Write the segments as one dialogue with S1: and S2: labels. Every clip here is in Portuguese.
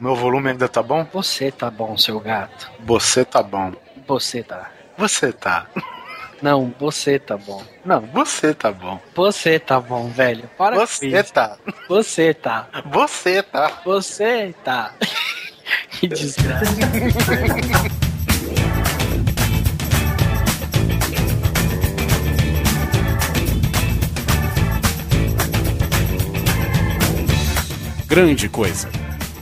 S1: Meu volume ainda tá bom?
S2: Você tá bom, seu gato.
S1: Você tá bom.
S2: Você tá.
S1: Você tá.
S2: Não, você tá bom. Não,
S1: Você tá bom.
S2: você tá bom, velho. Para com
S1: Você
S2: isso.
S1: tá.
S2: Você tá.
S1: Você tá.
S2: Você tá. que desgraça.
S3: Grande Coisa.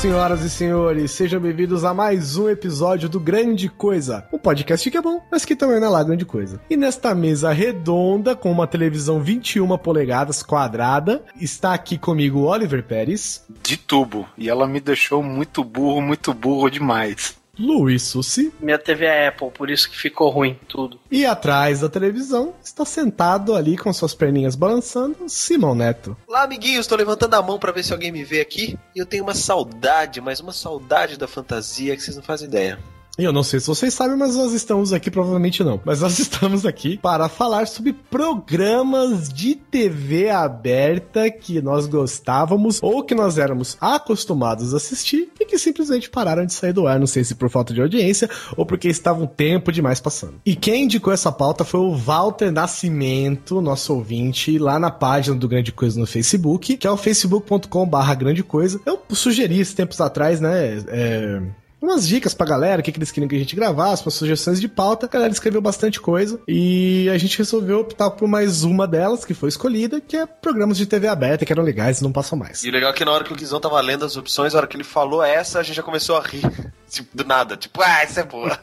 S4: Senhoras e senhores, sejam bem-vindos a mais um episódio do Grande Coisa, um podcast que é bom, mas que também não é lá grande coisa. E nesta mesa redonda, com uma televisão 21 polegadas quadrada, está aqui comigo Oliver Pérez,
S1: De tubo. E ela me deixou muito burro, muito burro demais.
S4: Luiz Sussi,
S2: Minha TV é Apple, por isso que ficou ruim tudo.
S4: e atrás da televisão está sentado ali com suas perninhas balançando, Simão Neto.
S5: Olá, amiguinhos, tô levantando a mão pra ver se alguém me vê aqui. E eu tenho uma saudade, mas uma saudade da fantasia que vocês não fazem ideia.
S4: E eu não sei se vocês sabem, mas nós estamos aqui, provavelmente não. Mas nós estamos aqui para falar sobre programas de TV aberta que nós gostávamos ou que nós éramos acostumados a assistir e que simplesmente pararam de sair do ar. Não sei se por falta de audiência ou porque estavam tempo demais passando. E quem indicou essa pauta foi o Walter Nascimento, nosso ouvinte, lá na página do Grande Coisa no Facebook, que é o facebook.com/barra Grande Coisa. Eu sugeri esses tempos atrás, né? É, umas dicas pra galera, o que, que eles queriam que a gente gravasse, umas sugestões de pauta. A galera escreveu bastante coisa e a gente resolveu optar por mais uma delas que foi escolhida, que é programas de TV aberta que eram legais e não passam mais.
S5: E o legal é que na hora que o Guizão tava lendo as opções, na hora que ele falou essa, a gente já começou a rir. Tipo, do nada. Tipo, ah, essa é boa.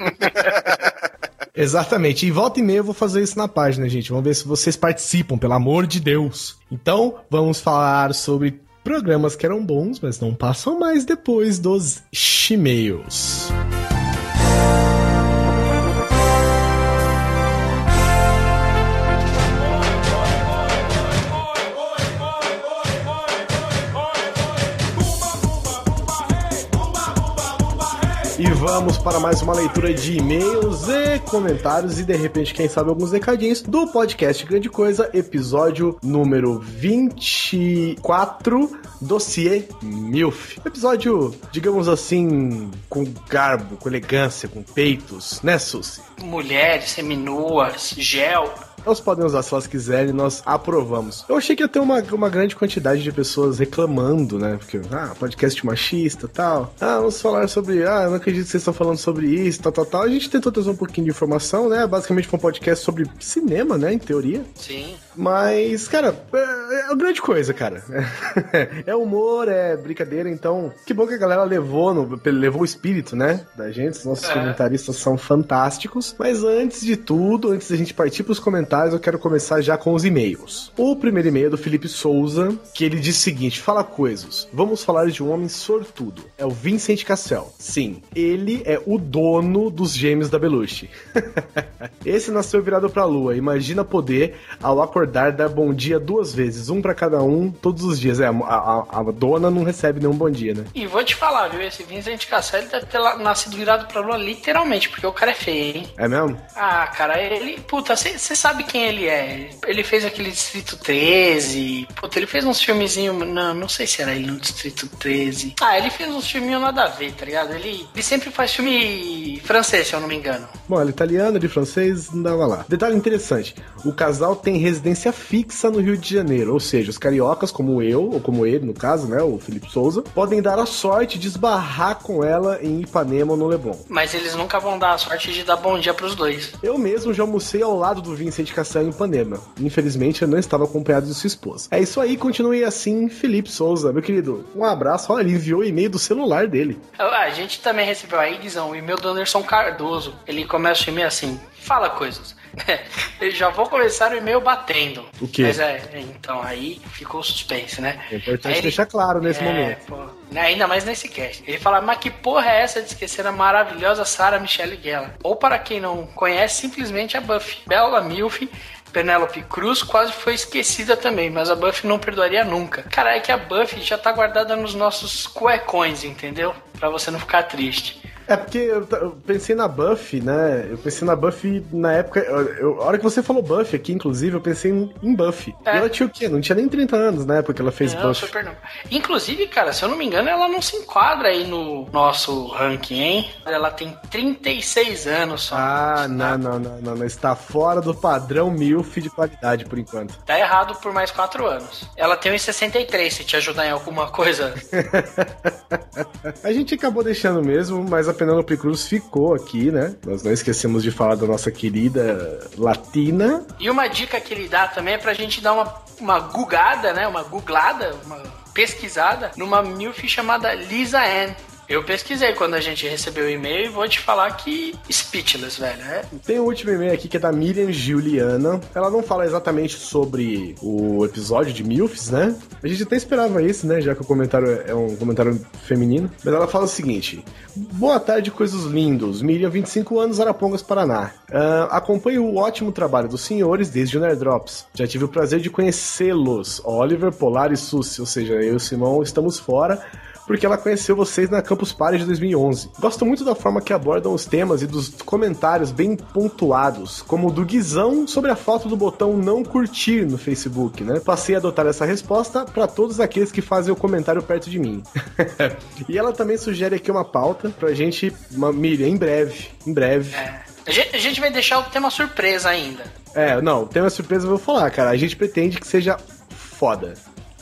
S4: Exatamente. E volta e meia eu vou fazer isso na página, gente. Vamos ver se vocês participam, pelo amor de Deus. Então, vamos falar sobre programas que eram bons, mas não passam mais depois dos e-mails. E vamos para mais uma leitura de e-mails e comentários e de repente, quem sabe, alguns recadinhos do podcast Grande Coisa, episódio número 24, Dossiê Milf. Episódio, digamos assim, com garbo, com elegância, com peitos, né, Susi?
S2: Mulheres, seminuas, gel.
S4: Elas podem usar se elas quiserem, nós aprovamos. Eu achei que ia ter uma, uma grande quantidade de pessoas reclamando, né? Porque, ah, podcast machista tal. Ah, vamos falar sobre. Ah, eu não acredito que vocês estão falando sobre isso, tal, tal, tal. A gente tentou trazer um pouquinho de informação, né? Basicamente foi um podcast sobre cinema, né? Em teoria.
S2: Sim.
S4: Mas, cara, é, é uma grande coisa, cara. É humor, é brincadeira, então. Que bom que a galera levou, no, levou o espírito, né? Da gente. Os nossos
S2: É.
S4: comentaristas são fantásticos. Mas antes de tudo, antes da gente partir pros comentários, eu quero começar já com os e-mails. O primeiro e-mail é do Felipe Souza, que ele diz o seguinte: fala coisas. Vamos falar de um homem sortudo. É o Vincent Cassel. Sim, ele é o dono dos gêmeos da Belushi. Esse nasceu virado pra lua. Imagina poder, ao acordar, dar bom dia duas vezes, um pra cada um, todos os dias. É, a, a- a dona não recebe nenhum bom dia, né?
S2: E vou te falar, viu? Esse Vincent Cassel deve ter nascido virado pra lua literalmente, porque o cara é feio, hein?
S4: É mesmo?
S2: Ah, cara, ele. Puta, você sabe quem ele é? Ele fez aquele Distrito 13. Puta, ele fez uns filmezinhos. Não, não sei se era ele no Distrito 13. Ah, ele fez uns filminhos nada a ver, tá ligado? Ele, ele sempre faz filme francês, se eu não me engano.
S4: Bom, ele é italiano, de francês, não dava lá. Detalhe interessante: o casal tem residência fixa no Rio de Janeiro, ou seja, os cariocas, como eu, ou como ele, no caso, né, o Felipe Souza, podem dar a sorte de esbarrar com ela em Ipanema ou no Leblon.
S2: Mas eles nunca vão dar a sorte de dar bom dia pros dois.
S4: Eu mesmo já almocei ao lado do Vincent Cassel em Ipanema. Infelizmente, eu não estava acompanhado de sua esposa. É isso aí, continue assim, Felipe Souza. Meu querido, um abraço. Olha, ele enviou o e-mail do celular dele.
S2: Ah, A gente também recebeu aí, Guizão, o e-mail do Anderson Cardoso. Ele começa o e-mail assim: fala coisas. Eu já vou começar o e-mail batendo.
S4: O quê?
S2: Mas é, então aí ficou suspense, né?
S4: É importante
S2: Aí ele-
S4: deixar claro nesse
S2: É,
S4: momento.
S2: pô, né, ainda mais nesse cast. Ele fala, mas que porra é essa de esquecer a maravilhosa Sarah Michelle Gellar? Ou para quem não conhece, simplesmente a Buffy. Bela Milf Penélope Cruz quase foi esquecida também, mas a Buffy não perdoaria nunca. Cara, é que a Buffy já tá guardada nos nossos cuecões, entendeu? Pra você não ficar triste.
S4: É porque eu, eu, pensei na Buffy, né? Eu pensei na Buffy na época. Eu, a hora que você falou Buffy aqui, inclusive, eu pensei em, em Buffy. É. E ela tinha o quê? Não tinha nem 30 anos, né? Porque ela fez não, Buffy. Super não.
S2: Inclusive, cara, se eu não me engano, ela não se enquadra aí no nosso ranking, hein? Ela tem 36 anos só.
S4: Ah, não, não, não, não, não. Está fora do padrão MILF de qualidade por enquanto.
S2: Tá errado por mais 4 anos. Ela tem uns 63, se te ajudar em alguma coisa.
S4: a gente acabou deixando mesmo, mas a Penélope Cruz ficou aqui, né? Nós não esquecemos de falar da nossa querida Latina.
S2: E uma dica que ele dá também é pra gente dar uma, uma gugada, né? Uma googlada, uma pesquisada numa milf chamada Lisa Ann. Eu pesquisei quando a gente recebeu o e-mail e vou te falar que speechless, velho. É.
S4: Tem o um último e-mail aqui que é da Miriam Juliana. Ela não fala exatamente sobre o episódio de MILFs, né? A gente até esperava isso, né? Já que o comentário é um comentário feminino. Mas ela fala o seguinte: Boa tarde, coisas lindos. Miriam, 25 anos, Arapongas, Paraná. Uh, acompanho o ótimo trabalho dos senhores desde o Nerdrops. Já tive o prazer de conhecê-los, Oliver, Polar e. Ou seja, eu e o Simão estamos fora porque ela conheceu vocês na Campus Party de 2011. Gosto muito da forma que abordam os temas e dos comentários bem pontuados, como o do Guizão sobre a falta do botão não curtir no Facebook, né? Passei a adotar essa resposta para todos aqueles que fazem o comentário perto de mim. e ela também sugere aqui uma pauta pra gente, uma, Miriam, em breve, em breve.
S2: É. A gente vai deixar o tema surpresa ainda.
S4: É, não, o tema surpresa eu vou falar, cara. A gente pretende que seja foda.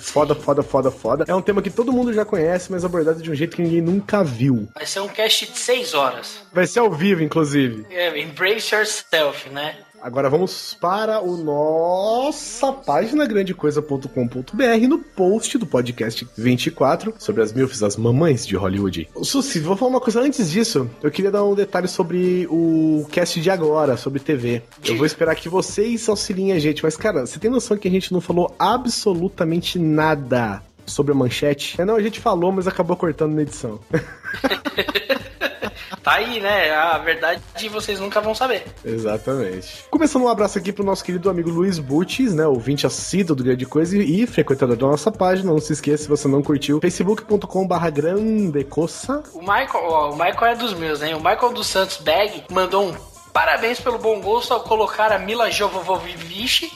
S4: Foda, foda, foda, foda. É um tema que todo mundo já conhece, mas abordado de um jeito que ninguém nunca viu.
S2: Vai ser um cast de 6 horas.
S4: Vai ser ao vivo, inclusive.
S2: É, embrace yourself, né?
S4: Agora vamos para o nossa página grandecoisa.com.br no post do podcast 24 sobre as milfs, as mamães de Hollywood. Susi, vou falar uma coisa antes disso. Eu queria dar um detalhe sobre o cast de agora, sobre TV. Eu vou esperar que vocês auxiliem a gente, mas cara, você tem noção que a gente não falou absolutamente nada sobre a manchete? É, não, a gente falou, mas acabou cortando na edição.
S2: tá aí, né? A verdade vocês nunca vão saber.
S4: Exatamente. Começando um abraço aqui pro nosso querido amigo Luiz Butes, né? Ouvinte assíduo do Grande Coisa e frequentador da nossa página. Não se esqueça, se você não curtiu, facebook.com.br grandecoça.
S2: O Michael, ó, o Michael é dos meus, hein? O Michael dos Santos Bag mandou um parabéns pelo bom gosto ao colocar a Mila Jovovich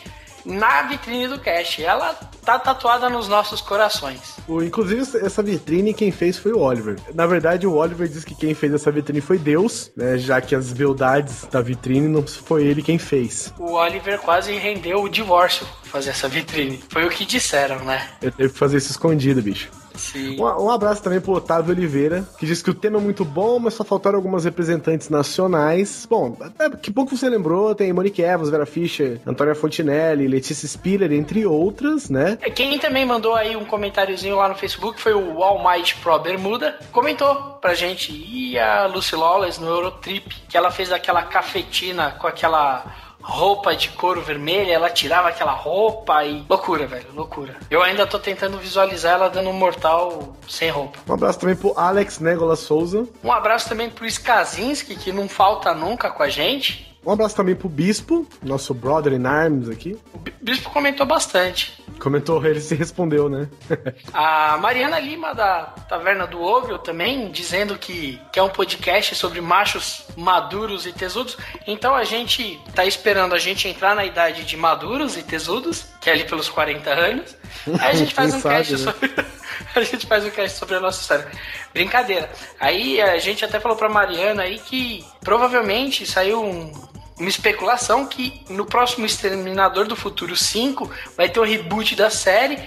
S2: na vitrine do cast. Ela tá tatuada nos nossos corações.
S4: O, inclusive, essa vitrine quem fez foi o Oliver. Na verdade, o Oliver diz que quem fez essa vitrine foi Deus, né? Já que as beldades da vitrine não foi ele quem fez.
S2: O Oliver quase rendeu o divórcio fazer essa vitrine. Foi o que disseram, né?
S4: Eu teve que fazer isso escondido, bicho.
S2: Sim.
S4: Um, um, abraço também pro Otávio Oliveira, que disse que o tema é muito bom, mas só faltaram algumas representantes nacionais. Bom, é, que pouco você lembrou, tem Monique Evans, Vera Fischer, Antônia Fontinelli, Letícia Spiller, entre outras, né?
S2: É, quem também mandou aí um comentáriozinho lá no Facebook foi o Almighty Pro Bermuda, comentou pra gente, e a Lucy Lawless no Eurotrip, que ela fez aquela cafetina com aquela roupa de couro vermelha, ela tirava aquela roupa e. Loucura, velho, loucura. Eu ainda tô tentando visualizar ela dando um mortal sem roupa.
S4: Um abraço também pro Alex Negola Souza.
S2: Um abraço também pro Skazinski, que não falta nunca com a gente.
S4: Um abraço também pro Bispo, nosso brother in arms aqui.
S2: O Bispo comentou bastante.
S4: Comentou, ele se respondeu, né?
S2: a Mariana Lima, da Taverna do Óvio, também, dizendo que, que é um podcast sobre machos maduros e tesudos. Então a gente tá esperando a gente entrar na idade de maduros e tesudos, que é ali pelos 40 anos. Aí a gente faz um sabe, cast né? sobre. a gente faz um cast sobre a nossa história. Brincadeira. Aí a gente até falou pra Mariana aí que provavelmente saiu um, uma especulação que no próximo Exterminador do Futuro 5 vai ter um reboot da série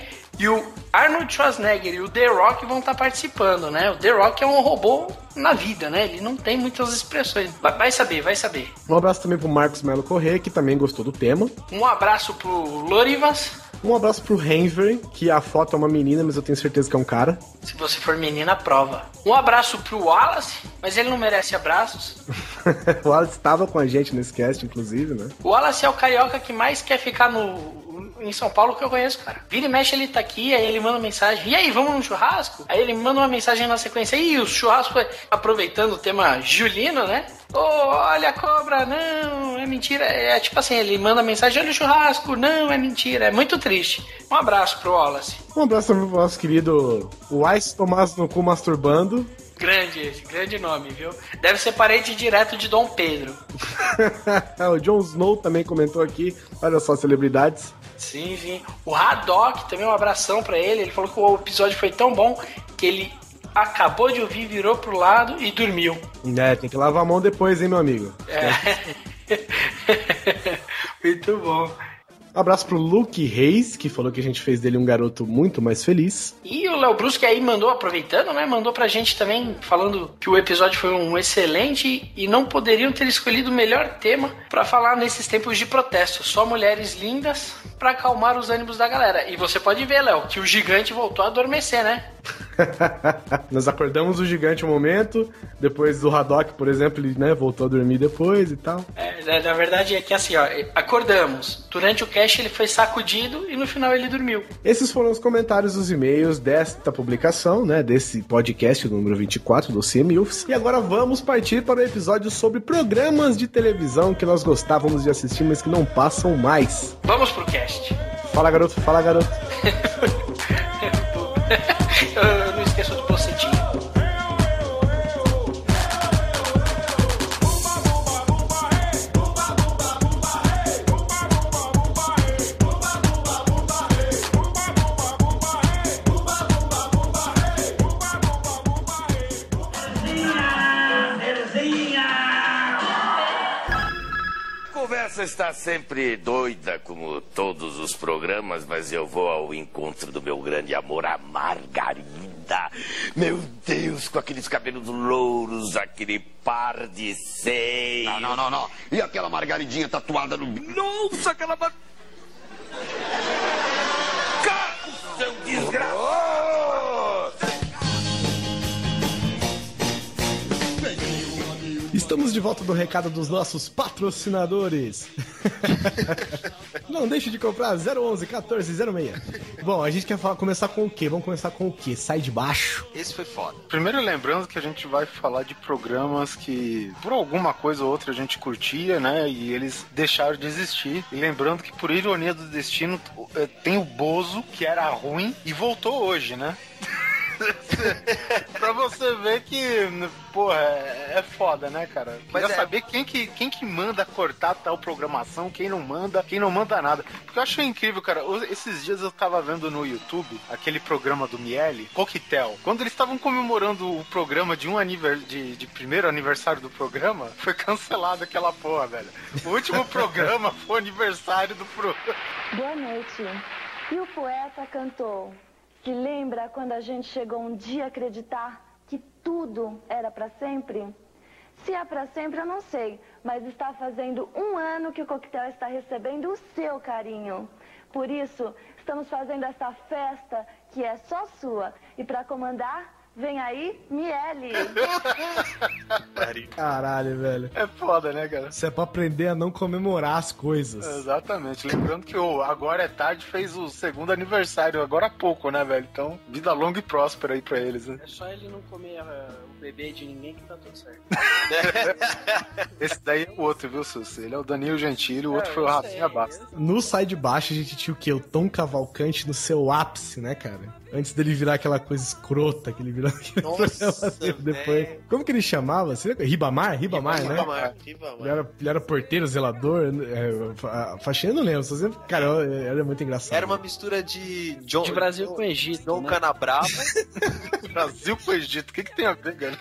S2: e o Arnold Schwarzenegger e o The Rock vão estar tá participando, né? O The Rock é um robô na vida, né? Ele não tem muitas expressões. Vai saber, vai saber.
S4: Um abraço também pro Marcos Melo Corrêa, que também gostou do tema.
S2: Um abraço pro Lorivas.
S4: Um abraço pro Henry, que a foto é uma menina, mas eu tenho certeza que é um cara.
S2: Se você for menina, prova. Um abraço pro Wallace, mas ele não merece abraços.
S4: o Wallace estava com a gente nesse cast, inclusive, né?
S2: O Wallace é o carioca que mais quer ficar no, em São Paulo que eu conheço, cara. Vira e mexe, ele tá aqui, aí ele manda mensagem. E aí, vamos no churrasco? Aí ele manda uma mensagem na sequência. E o churrasco, aproveitando o tema Julino, né? Ô, olha a cobra, não, é mentira. É tipo assim, ele manda mensagem, olha o churrasco, não, é mentira. É muito triste. Um abraço pro Wallace.
S4: Um abraço pro nosso querido Wise Tomás no cu masturbando.
S2: Grande esse, grande nome, viu? Deve ser parente direto de Dom Pedro.
S4: o Jon Snow também comentou aqui. Olha só, celebridades.
S2: Sim, sim. O Haddock também um abração para ele. Ele falou que o episódio foi tão bom que ele acabou de ouvir, virou pro lado e dormiu.
S4: É, tem que lavar a mão depois, hein, meu amigo.
S2: É. Muito bom.
S4: Abraço pro Luke Reis, que falou que a gente fez dele um garoto muito mais feliz.
S2: E o Léo Brusque aí mandou, aproveitando, né? Mandou pra gente também, falando que o episódio foi um excelente e não poderiam ter escolhido o melhor tema para falar nesses tempos de protesto. Só mulheres lindas para acalmar os ânimos da galera. E você pode ver, Léo, que o gigante voltou a adormecer, né?
S4: Nós acordamos o gigante um momento, depois do Haddock, por exemplo, ele né, voltou a dormir depois e tal.
S2: É, na verdade é que assim, ó, acordamos. Durante o cast ele foi sacudido e no final ele dormiu.
S4: Esses foram os comentários dos e-mails desta publicação, né, desse podcast número 24 do CMUFs. E agora vamos partir para o episódio sobre programas de televisão que nós gostávamos de assistir, mas que não passam mais.
S2: Vamos pro cast.
S4: Fala, garoto, fala, garoto.
S2: eu não esqueço
S6: conversa está sempre doida, como todos os programas, mas eu vou ao encontro do meu grande amor, a Margarida. Meu Deus, com aqueles cabelos louros, aquele par de seios.
S7: Não, não, não, não. E aquela margaridinha tatuada no.
S6: Nossa, aquela. Carro, seu desgraçado!
S4: Estamos de volta do recado dos nossos patrocinadores. Não deixe de comprar 011 1406. Bom, a gente quer falar, começar com o quê? Vamos começar com o quê? Sai de baixo.
S5: Esse foi foda.
S1: Primeiro lembrando que a gente vai falar de programas que por alguma coisa ou outra a gente curtia, né? E eles deixaram de existir. E lembrando que por ironia do destino eh, tem o Bozo, que era ruim e voltou hoje, né? pra você ver que, porra, é, é foda, né, cara? Queria
S5: Mas é-
S1: saber quem que, quem que manda cortar tal programação, quem não manda, quem não manda nada. Porque eu achei incrível, cara. Esses dias eu tava vendo no YouTube aquele programa do Miele, Coquetel. Quando eles estavam comemorando o programa de um aniver... de, de primeiro aniversário do programa, foi cancelado aquela porra, velho. O último programa foi o aniversário do programa.
S8: Boa noite. E o poeta cantou: Se lembra quando a gente chegou um dia a acreditar que tudo era para sempre? Se é para sempre, eu não sei, mas está fazendo um ano que o coquetel está recebendo o seu carinho. Por isso, estamos fazendo essa festa que é só sua. E para comandar, vem aí Miele.
S4: Caralho, velho.
S1: É foda, né, cara?
S4: Isso é pra aprender a não comemorar as coisas.
S1: Exatamente. Lembrando que o Agora é Tarde fez o segundo aniversário agora há pouco, né, velho? Então, vida longa e próspera aí pra eles, né?
S2: É só ele não comer o bebê de ninguém que tá tudo certo.
S1: Esse daí é o outro, viu, Sussi? Ele é o Danilo Gentili, o outro
S2: É,
S1: foi o Rafinha. Basta.
S4: No Sai de Baixo a gente tinha o quê? O Tom Cavalcante no seu ápice, né, cara? Antes dele virar aquela coisa escrota que ele virou aquele
S5: Nossa,
S4: depois.
S5: velho.
S4: Como que ele chamava? Você lembra? Ribamar? Ribamar, né?
S5: Ribamar, Ribamar.
S4: Ele era, ele era porteiro, zelador, é, faxina eu não lembro, só sei, cara, era muito engraçado.
S5: Era uma mistura de John,
S2: De Brasil
S5: John-
S2: com Egito,
S5: John
S2: né?
S5: Canabrava.
S1: Brasil com Egito, o que, que tem a ver, cara?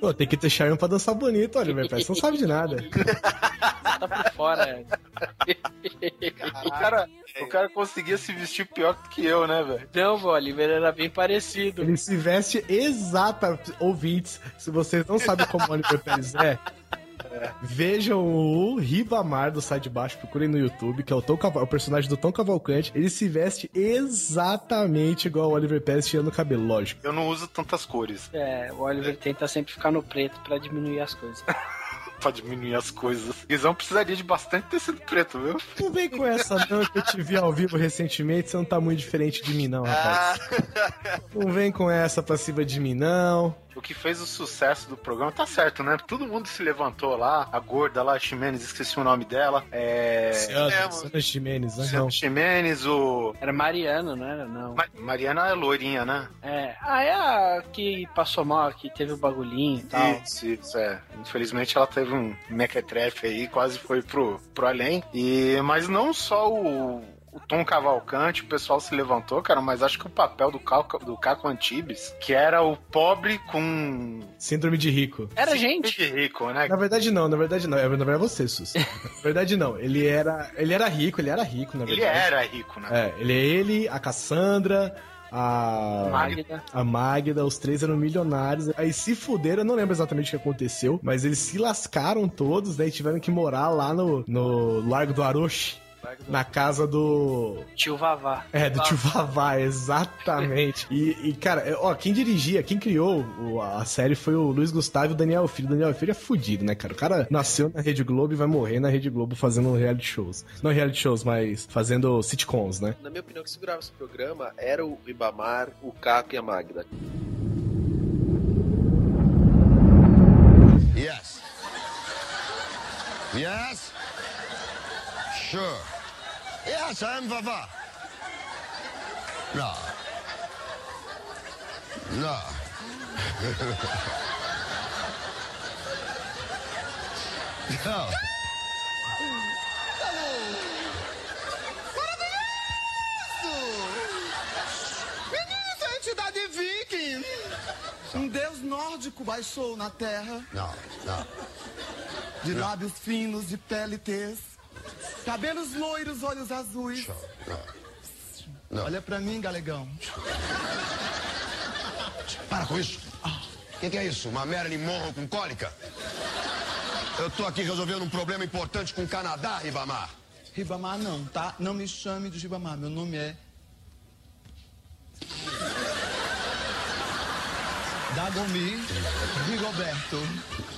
S4: Pô, tem que ter charme pra dançar bonito, olha, velho, parece que não sabe de nada.
S2: Tá por fora.
S1: O cara, o cara conseguia se vestir pior do que eu, né, velho?
S2: Não, o Oliver era bem parecido.
S4: Ele se veste exata, ouvintes, se vocês não sabem como o Oliver Pérez é, vejam o Ribamar do Sai de Baixo, procurem no YouTube, que é o, Tom Caval- o personagem do Tom Cavalcante, ele se veste exatamente igual o Oliver Pérez tirando o cabelo, lógico.
S1: Eu não uso tantas cores
S2: É, o Oliver tenta sempre ficar no preto pra diminuir as coisas.
S1: pra diminuir as coisas. Guizão precisaria de bastante tecido preto, viu?
S4: Não vem com essa não, que eu te vi ao vivo recentemente, você não tá muito diferente de mim não, rapaz. Não vem com essa pra cima de mim não.
S1: O que fez o sucesso do programa, tá certo, né? Todo mundo se levantou lá, a gorda lá, a Ximenes, esqueci o nome dela. É.
S4: Luciana Ximenes, né?
S1: Luciana
S4: Não.
S1: Ximenes, o.
S2: Era Mariano, não era? Não.
S1: Ma- Mariana é loirinha, né?
S2: É. Ah, é a que passou mal, que teve o bagulhinho e tal.
S1: Isso, isso, é. Infelizmente ela teve um mequetrefe aí, quase foi pro, pro além. E, mas não só o, o Tom Cavalcante, o pessoal se levantou, cara, mas acho que o papel do Caco, do Caco Antibes, que era o pobre com.
S4: Síndrome de rico.
S2: Era gente.
S1: de rico, né?
S4: Na verdade não, na verdade não. É, Na verdade é você, Sus. Na verdade não. Ele era, ele era rico, ele era rico, na
S1: Ele
S4: verdade.
S1: era rico, né?
S4: É, ele é ele, a Cassandra, a
S2: Magda.
S4: a Magda, os três eram milionários. Aí se fuderam, eu não lembro exatamente o que aconteceu, mas eles se lascaram todos, né? E tiveram que morar lá no, no Largo do Aroche. Na casa do.
S2: Tio Vavá.
S4: É, do tio Vavá, exatamente. E, e, cara, é, ó, quem dirigia, quem criou o- a série foi o Luiz Gustavo e o Daniel Filho. O Daniel Filho é fudido, né, cara? O cara nasceu na Rede Globo e vai morrer na Rede Globo fazendo reality shows. Não reality shows, mas fazendo sitcoms, né?
S5: Na minha opinião, que segurava esse programa era o Ibamar, o Caco e a Magda.
S7: Yes. Yes. Sure. Yes, I am Vava. No. No. no.
S9: Meninos da entidade viking! Um deus nórdico baixou na terra,
S7: No. No.
S9: de lábios finos, de pele tez, cabelos loiros, olhos azuis.
S7: Não.
S9: Olha pra mim, galegão.
S7: Para com isso. O que, que é isso? Uma Marilyn Monroe com cólica? Eu tô aqui resolvendo um problema importante com o Canadá, Ribamar.
S9: Ribamar não, tá? Não me chame de Ribamar, meu nome é... Dagomir Rigoberto,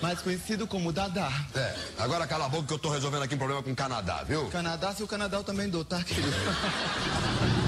S9: mais conhecido como Dadá.
S7: É, agora cala a boca que eu tô resolvendo aqui um problema com o Canadá, viu?
S9: Canadá, se o Canadá eu também dou, tá, querido?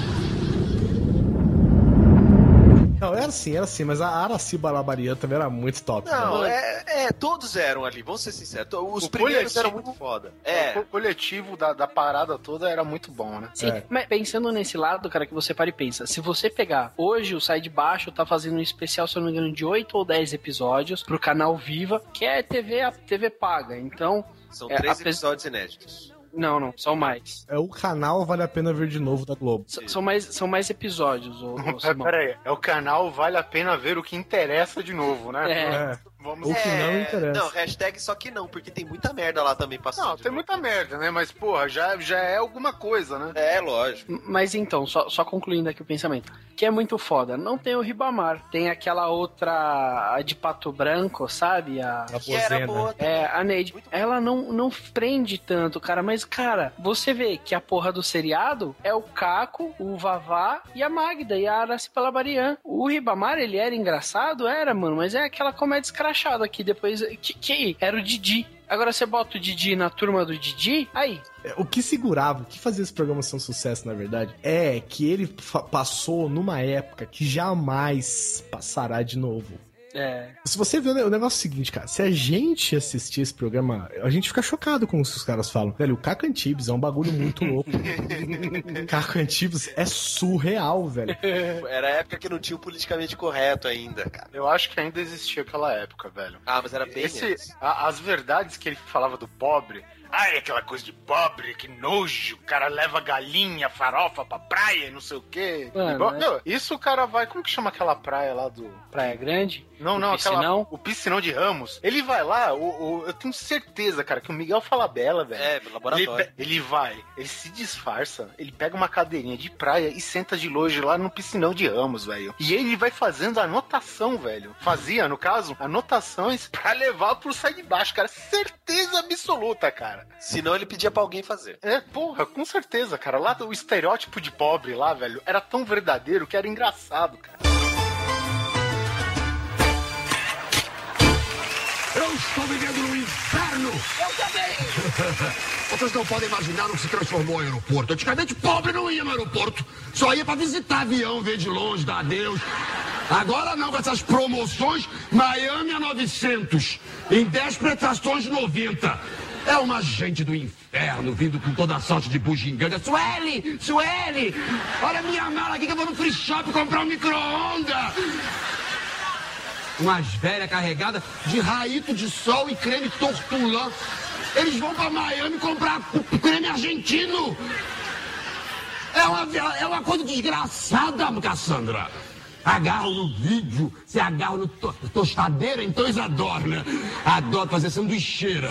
S4: Não, era assim, era assim, mas a Araci Balabarian também era muito top.
S5: Não,
S4: né?
S5: é, é, todos eram ali, vamos ser sinceros. Os
S1: O
S5: primeiros
S1: coletivo-
S5: eram muito foda. É,
S1: O coletivo da, da parada toda era muito bom, né?
S2: Sim,
S4: É.
S2: mas pensando nesse lado, cara, que você para e pensa, se você pegar hoje o Sai de Baixo tá fazendo um especial, se eu não me engano, de 8 ou 10 episódios pro canal Viva, que é TV, a TV paga. Então,
S5: são
S2: É,
S5: três
S2: apes-
S5: episódios inéditos.
S2: Não, não, são mais.
S4: É o canal Vale a Pena Ver de Novo da Globo.
S2: S- São mais, são mais episódios, ô, ô, Simão.
S1: Pera aí, é o canal Vale a Pena Ver o que interessa de novo, né?
S2: É.
S4: É.
S1: Vamos
S4: O que não interessa.
S5: Não, hashtag só que não, porque tem muita merda lá também passando.
S1: Não, tem muita merda, né? Mas, porra, já, já é alguma coisa, né?
S5: É, lógico.
S2: Mas então, só, só concluindo aqui o pensamento, que é muito foda. Não tem o Ribamar, tem aquela outra a de Pato Branco, sabe? A,
S4: A
S5: Que era boa.
S2: É, a Neide. Ela não, não prende tanto, cara. Mas, cara, você vê que a porra do seriado é o Caco, o Vavá e a Magda e a Araci Palabarian. O Ribamar, ele era engraçado? Era, mano. Mas é aquela comédia escrachada que depois... Que, que era o Didi. Agora você bota o Didi na turma do Didi, aí...
S4: É, O que segurava, o que fazia esse programa ser um sucesso, na verdade, é que ele passou numa época que jamais passará de novo.
S2: É...
S4: Se você vê o ne- o negócio é o seguinte, cara, se a gente assistir esse programa, a gente fica chocado com o que os caras falam. Velho, o Caco Antibes é um bagulho muito louco. Caco Antibes é surreal, velho.
S5: Era a época que não tinha o politicamente correto ainda, cara.
S1: Eu acho que ainda existia aquela época, velho.
S5: Ah, mas era bem
S1: Esse, a- as verdades que ele falava do pobre. Ai, aquela coisa de pobre, que nojo. O cara leva galinha, farofa pra praia e não sei o quê.
S2: Mano,
S1: E
S2: é-
S1: Meu, isso o cara vai. Como que chama aquela praia lá do.
S2: Praia Grande?
S1: Não,
S2: O
S1: não, aquela.
S2: piscinão?
S1: O piscinão de Ramos. Ele vai lá, o, o- eu tenho certeza, cara, que o Miguel fala bela, velho.
S5: É,
S1: Ele,
S5: laboratório.
S1: pe- ele vai, ele se disfarça, ele pega uma cadeirinha de praia e senta de longe lá no piscinão de Ramos, velho. E ele vai fazendo anotação, velho. Fazia, no caso, anotações pra levar pro sai de baixo, cara. Certeza absoluta, cara.
S5: Senão ele pedia pra alguém fazer.
S1: É, porra, com certeza, cara. Lá o estereótipo de pobre lá, velho, era tão verdadeiro que era engraçado, cara.
S7: Eu estou vivendo no inferno! Eu também! Vocês não podem imaginar o que se transformou em aeroporto. Antigamente, pobre não ia no aeroporto. Só ia pra visitar avião, ver de longe, dar adeus. Agora não, com essas promoções, Miami a 900, em 10 prestações 90. É uma gente do inferno vindo com toda sorte de bugiganga. Sueli, Sueli, olha minha mala aqui que eu vou no free shop comprar um micro-ondas. Umas velhas carregadas de raíto de sol e creme tortulã. Eles vão pra Miami comprar creme argentino. É uma, é uma coisa desgraçada, Cassandra. Agarro no vídeo, se agarra no to tostadeira, então eles adoram, né? Adoro fazer sanduicheira.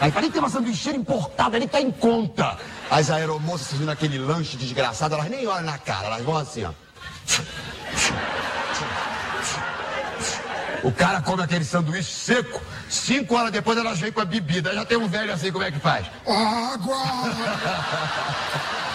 S7: Aí falei que tem uma sanduicheira importada ali, tá em conta. As aeromoças servindo aquele lanche desgraçado, elas nem olham na cara, elas vão assim, ó. O cara come aquele sanduíche seco, cinco horas depois elas vêm com a bebida. Já tem um velho assim, como é que faz? Água!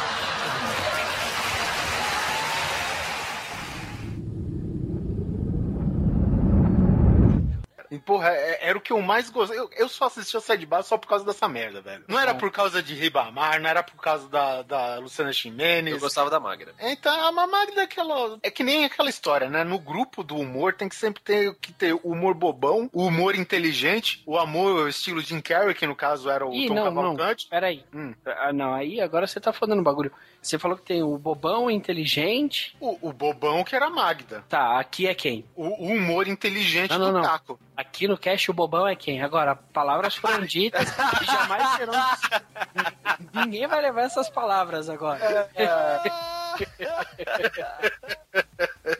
S1: porra, é- era o que eu mais gostei. Eu, eu só assistia Sai Bar só por causa dessa merda, velho. Não era por causa de Ribamar, não era por causa da, da Luciana
S5: Eu
S1: Chimenez.
S5: gostava da magra.
S1: Então, a Mamagda é aquela. É que nem aquela história, né? No grupo do humor tem que sempre ter que ter o humor bobão, o humor inteligente, o amor estilo Jim Carrey, que no caso era o
S2: Ih,
S1: Tom
S2: não, não.
S1: Cavalcante.
S2: Peraí.
S1: Hum.
S2: Ah, não, aí agora você tá falando bagulho. Você falou que tem o bobão inteligente.
S1: O, o bobão que era a Magda.
S2: Tá, aqui é quem?
S1: O, o humor inteligente
S2: Não,
S1: do
S2: não.
S1: Taco.
S2: Aqui no cast o bobão é quem? Agora, palavras foram ditas e jamais serão. Ninguém vai levar essas palavras agora.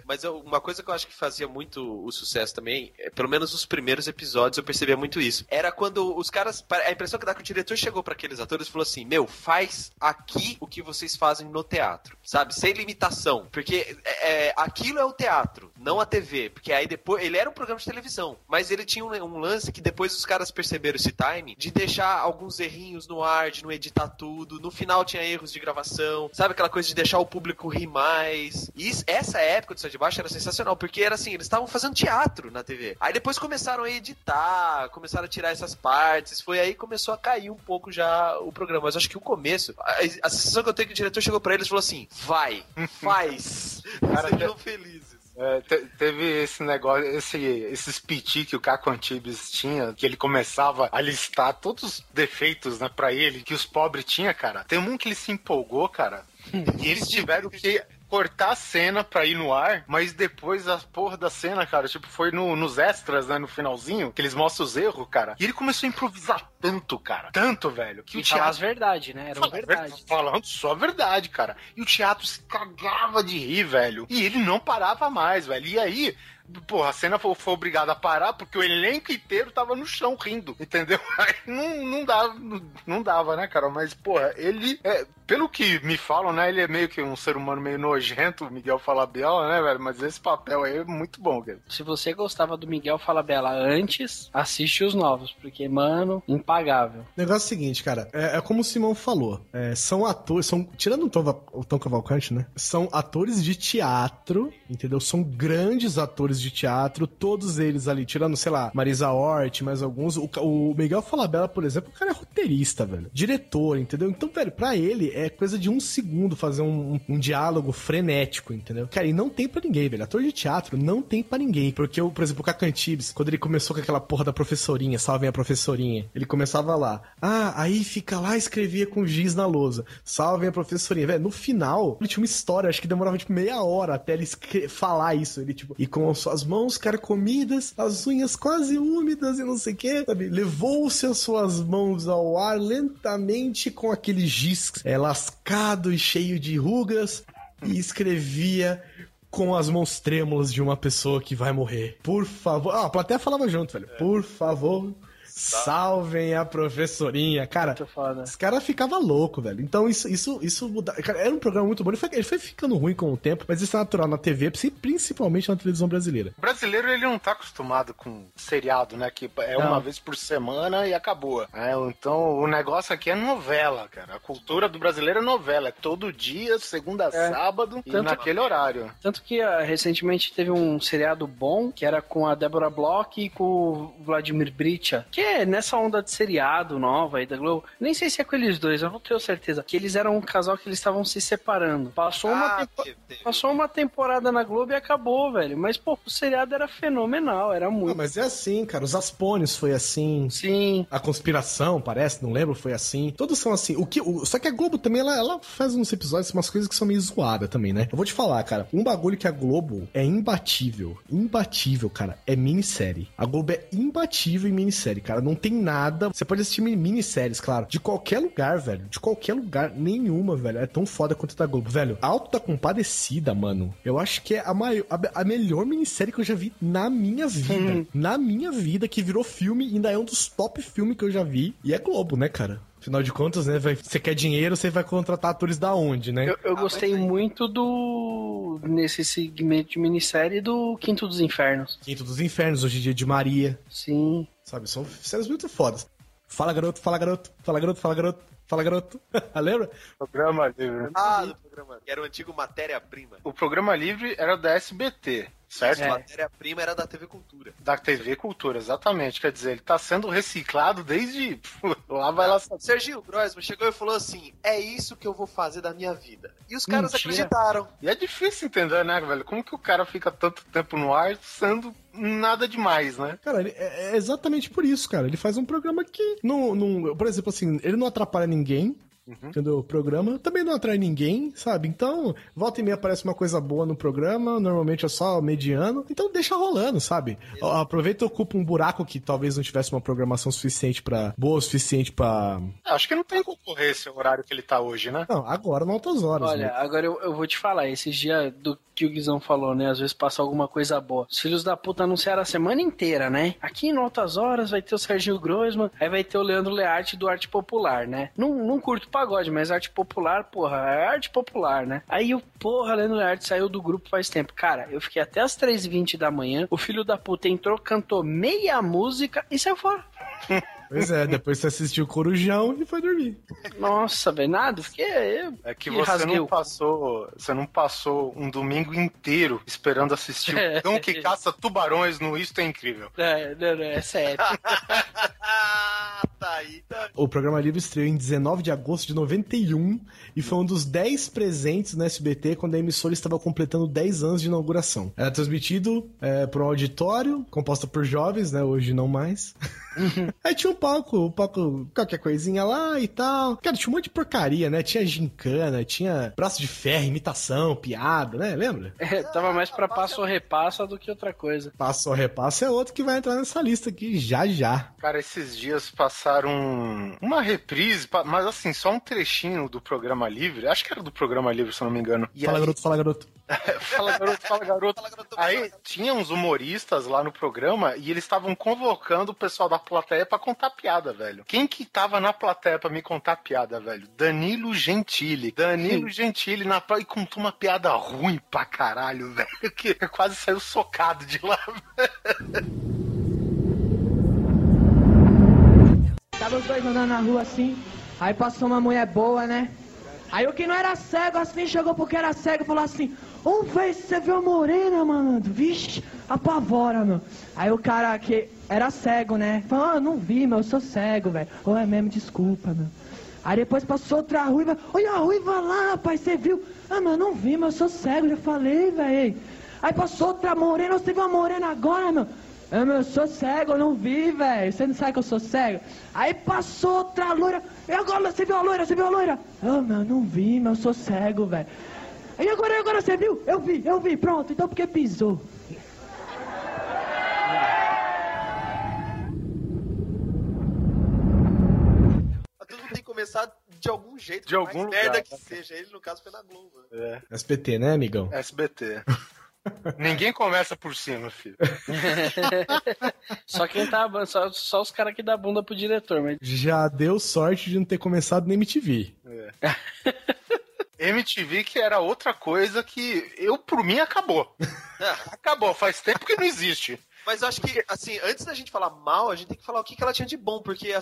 S5: Mas eu- uma coisa que eu acho que fazia muito o sucesso também, é, pelo menos nos primeiros episódios eu percebia muito isso. Era quando os caras. A impressão que dá que o diretor chegou pra aqueles atores e falou assim: Meu, faz aqui o que vocês fazem no teatro, sabe? Sem limitação. Porque é, é, aquilo é o teatro, não a TV. Porque aí depois. Ele era um programa de televisão, mas ele tinha um, um lance que depois os caras perceberam esse time de deixar alguns errinhos no ar, de não editar tudo. No final tinha erros de gravação, sabe? Aquela coisa de deixar o público rir mais. E essa época do Sai de Baixo era sensacional, porque era assim, eles estavam fazendo teatro na TV. Aí depois começaram a editar, começaram a tirar essas partes. Foi aí que começou a cair um pouco já o programa. Mas acho que o começo, a, a sensação que eu tenho é que o diretor chegou pra eles e falou assim: vai, faz.
S1: Cara,
S5: Sejam felizes.
S1: É, te- teve esse negócio, esse, esses piti que o Caco Antibes tinha, que ele começava a listar todos os defeitos, né, pra ele, que os pobres tinham, cara. Tem um que ele se empolgou, cara, e eles tiveram que cortar a cena pra ir no ar, mas depois a porra da cena, cara, tipo, foi no- nos extras, né, no finalzinho, que eles mostram os erros, cara. E ele começou a improvisar tanto, cara, tanto, velho, que
S2: E
S1: o
S2: falar as
S1: teatro...
S2: verdades, né? Era
S1: Fala-
S2: verdade.
S1: Falando só a verdade, cara. E o teatro se cagava de rir, velho. E ele não parava mais, velho. E aí, porra, a cena foi, foi obrigada a parar porque o elenco inteiro tava no chão rindo, entendeu? Aí não, não dava, não, não dava, né, cara? Mas, porra, ele, é, pelo que me falam, né, ele é meio que um ser humano meio nojento, o Miguel Falabella, né, velho? Mas esse papel aí é muito bom, cara.
S2: Se você gostava do Miguel Falabella antes, assiste os novos, porque, mano, impagável.
S4: O negócio é o seguinte, cara, é, é como o Simão falou, é, são atores, são, tirando o Tom, o Tom Cavalcante, né, são atores de teatro, entendeu? São grandes atores de teatro, todos eles ali, tirando, sei lá, Marisa Hort, mais alguns, o, o Miguel Falabella, por exemplo, o cara é roteirista, velho, diretor, entendeu? Então, velho, pra ele é coisa de um segundo fazer um, um- um diálogo frenético, entendeu? Cara, e não tem pra ninguém, velho, ator de teatro não tem pra ninguém, porque, o, por exemplo, o Cacantibes, quando ele começou com aquela porra da professorinha, salvem a professorinha, ele começava lá, ah, aí fica lá, escrevia com giz na lousa, salvem a professorinha, velho, no final, ele tinha uma história, acho que demorava, tipo, meia hora até ele falar isso, ele, tipo, e com suas mãos carcomidas, as unhas quase úmidas e não sei o que, sabe, levou-se as suas mãos ao ar lentamente com aquele giz é, lascado e cheio de rugas, e escrevia com as mãos trêmulas de uma pessoa que vai morrer. Por favor. Ah, a plateia falava junto, velho. Por favor. Salvem a professorinha. Cara,
S2: Muito foda.
S4: os caras ficavam loucos, velho. Então isso, isso, isso muda... cara, era um programa muito bom. Ele foi, ele foi ficando ruim com o tempo, mas isso é natural na TV, principalmente na televisão brasileira.
S1: O brasileiro, ele não tá acostumado com seriado, né? Que é
S2: Não.
S1: uma vez por semana e acabou. É, então, o negócio aqui é novela, cara. A cultura do brasileiro é novela. É todo dia, segunda a
S2: É.
S1: sábado, e
S2: Tanto-
S1: naquele horário.
S2: Tanto que ah, recentemente teve um seriado bom que era com a Débora Bloch e com o Vladimir Bricha. Que porque nessa onda de seriado nova aí da Globo, nem sei se é com eles dois, eu não tenho certeza, que eles eram um casal que eles estavam se separando. Passou, uma,
S5: Ah,
S2: tempo-
S5: teve, teve.
S2: passou uma temporada na Globo e acabou, velho. Mas, pô, o seriado era fenomenal, era
S4: Ah,
S2: muito.
S4: mas é assim, cara. Os Aspones foi assim.
S2: Sim.
S4: A conspiração, parece, não lembro, foi assim. Todos são assim. O que, o- só que a Globo também, ela, ela faz uns episódios, umas coisas que são meio zoadas também, né? Eu vou te falar, cara. Um bagulho que a Globo é imbatível. Imbatível, cara. É minissérie. A Globo é imbatível em minissérie, cara. Não tem nada. Você pode assistir mi- minisséries, claro. De qualquer lugar, velho. De qualquer lugar. Nenhuma, velho. É tão foda quanto a da Globo. Velho, Alto da Compadecida, mano. Eu acho que é a, maior, a, a melhor minissérie que eu já vi na minha vida. na minha vida, que virou filme. e Ainda é um dos top filmes que eu já vi. E é Globo, né, cara? Afinal de contas, né, você quer dinheiro, você vai contratar atores da onde, né?
S2: Eu, eu gostei muito do. nesse segmento de minissérie do Quinto dos Infernos.
S4: Quinto dos Infernos, hoje em dia de Maria.
S2: Sim.
S4: Sabe, são séries muito fodas. Fala garoto, fala garoto, fala garoto, fala garoto, fala garoto. Lembra?
S1: Programa livre.
S5: Ah, do programa. Era o antigo Matéria-Prima.
S1: O programa livre era da SBT, certo?
S2: É.
S5: Matéria-Prima era da TV Cultura.
S1: Da TV Cultura, exatamente. Quer dizer, ele tá sendo reciclado desde. lá vai lá.
S5: Serginho Groisman chegou e falou assim: é isso que eu vou fazer da minha vida. E os caras
S2: Mentira.
S5: acreditaram.
S1: E é difícil entender, né, velho? Como que o cara fica tanto tempo no ar sendo nada demais, né?
S4: Cara, ele- é, é exatamente por isso, cara. Ele faz um programa que não, não. Por exemplo, assim, ele não atrapalha ninguém. Entendeu? O programa também não atrai ninguém, sabe? Então, volta e meia aparece uma coisa boa no programa, normalmente é só mediano. Então deixa rolando, sabe? Aproveita e ocupa um buraco que talvez não tivesse uma programação suficiente para boa o suficiente pra.
S1: Acho que não tem concorrência o horário que ele tá hoje, né?
S4: Não, agora não altas horas.
S2: Olha,
S4: né?
S2: agora eu, eu vou te falar, esses dias do que o Guizão falou, né? Às vezes passa alguma coisa boa. Os filhos da puta anunciaram a semana inteira, né? Aqui em Altas Horas vai ter o Serginho Groisman, aí vai ter o Leandro Learte do Arte Popular, né? Não, não curto pagode, mas arte popular, porra, é arte popular, né? Aí o porra, Leandro Learte saiu do grupo faz tempo. Cara, eu fiquei até as 3h20 da manhã, o filho da puta entrou, cantou meia música e saiu fora.
S4: Pois é, depois você assistiu o Corujão e foi dormir.
S2: Nossa, velho, nada, fiquei. Eu,
S1: É que você
S2: rasguei
S1: não passou. Você não passou um domingo inteiro esperando assistir
S2: É.
S1: o cão que caça tubarões no Isto é Incrível.
S2: É, não, não, é sério.
S5: Ah, tá aí. Tá.
S4: O programa Livre estreou em 19 de agosto de 91 e foi um dos 10 presentes no SBT quando a emissora estava completando 10 anos de inauguração. Era transmitido é, por um auditório, composto por jovens, né? Hoje não mais. Aí tinha um palco, um palco, qualquer coisinha lá e tal. Cara, tinha um monte de porcaria, né? Tinha gincana, tinha braço de ferro, imitação, piada, né? Lembra?
S2: É, tava mais pra passo ou repassa do que outra coisa.
S4: Passo ou repasso é outro que vai entrar nessa lista aqui já já.
S1: Cara, esses dias passaram uma reprise, mas assim, só um trechinho do programa livre. Acho que era do programa livre, se eu não me engano. E
S4: Fala,
S1: aí-
S4: garoto, fala, garoto.
S1: fala, garoto, fala, garoto. Aí tinha uns humoristas lá no programa e eles estavam convocando o pessoal da plateia pra contar piada, velho. Quem que tava na plateia pra me contar piada, velho? Danilo Gentili. Danilo Gentili na praia e contou uma piada ruim pra caralho, velho. Que quase saiu socado de lá.
S10: Tava os dois andando na rua assim, aí passou uma mulher boa, né? Aí o que não era cego assim chegou porque era cego e falou assim: Ô, véi, você viu a morena, malandro? Vixe, apavora, meu. Aí o cara que era cego, né? Falou: Ah, não vi, meu, eu sou cego, velho. Ou é mesmo, desculpa, meu. Aí depois passou outra ruiva: Olha a ruiva lá, rapaz, você viu? Ah, mas não vi, meu, eu sou cego, já falei, velho. Aí passou outra morena, você viu a morena agora, meu? Ah, meu, eu sou cego, eu não vi, velho. Você não sabe que eu sou cego? Aí passou outra loira. E agora você viu a loira? Você viu a loira? Ah, meu, eu não vi, meu, eu sou cego, velho. E agora, agora você viu? Eu vi, eu vi, pronto. Então porque pisou.
S5: Mas Tudo tem que começar de algum jeito.
S1: De
S5: por
S1: algum
S5: mais merda
S1: lugar,
S5: que
S1: né?
S5: seja. Ele, no caso, foi na Globo. né?
S1: É,
S4: SBT, né, amigão?
S1: SBT. Ninguém começa por cima, filho.
S2: Só quem tá. Só, só os caras que dá bunda pro diretor, mas.
S4: Já deu sorte de não ter começado na MTV.
S1: MTV que era outra coisa que eu, por mim, acabou. Acabou, faz tempo que não existe.
S5: Mas eu acho que, assim, antes da gente falar mal, a gente tem que falar o que, que ela tinha de bom, porque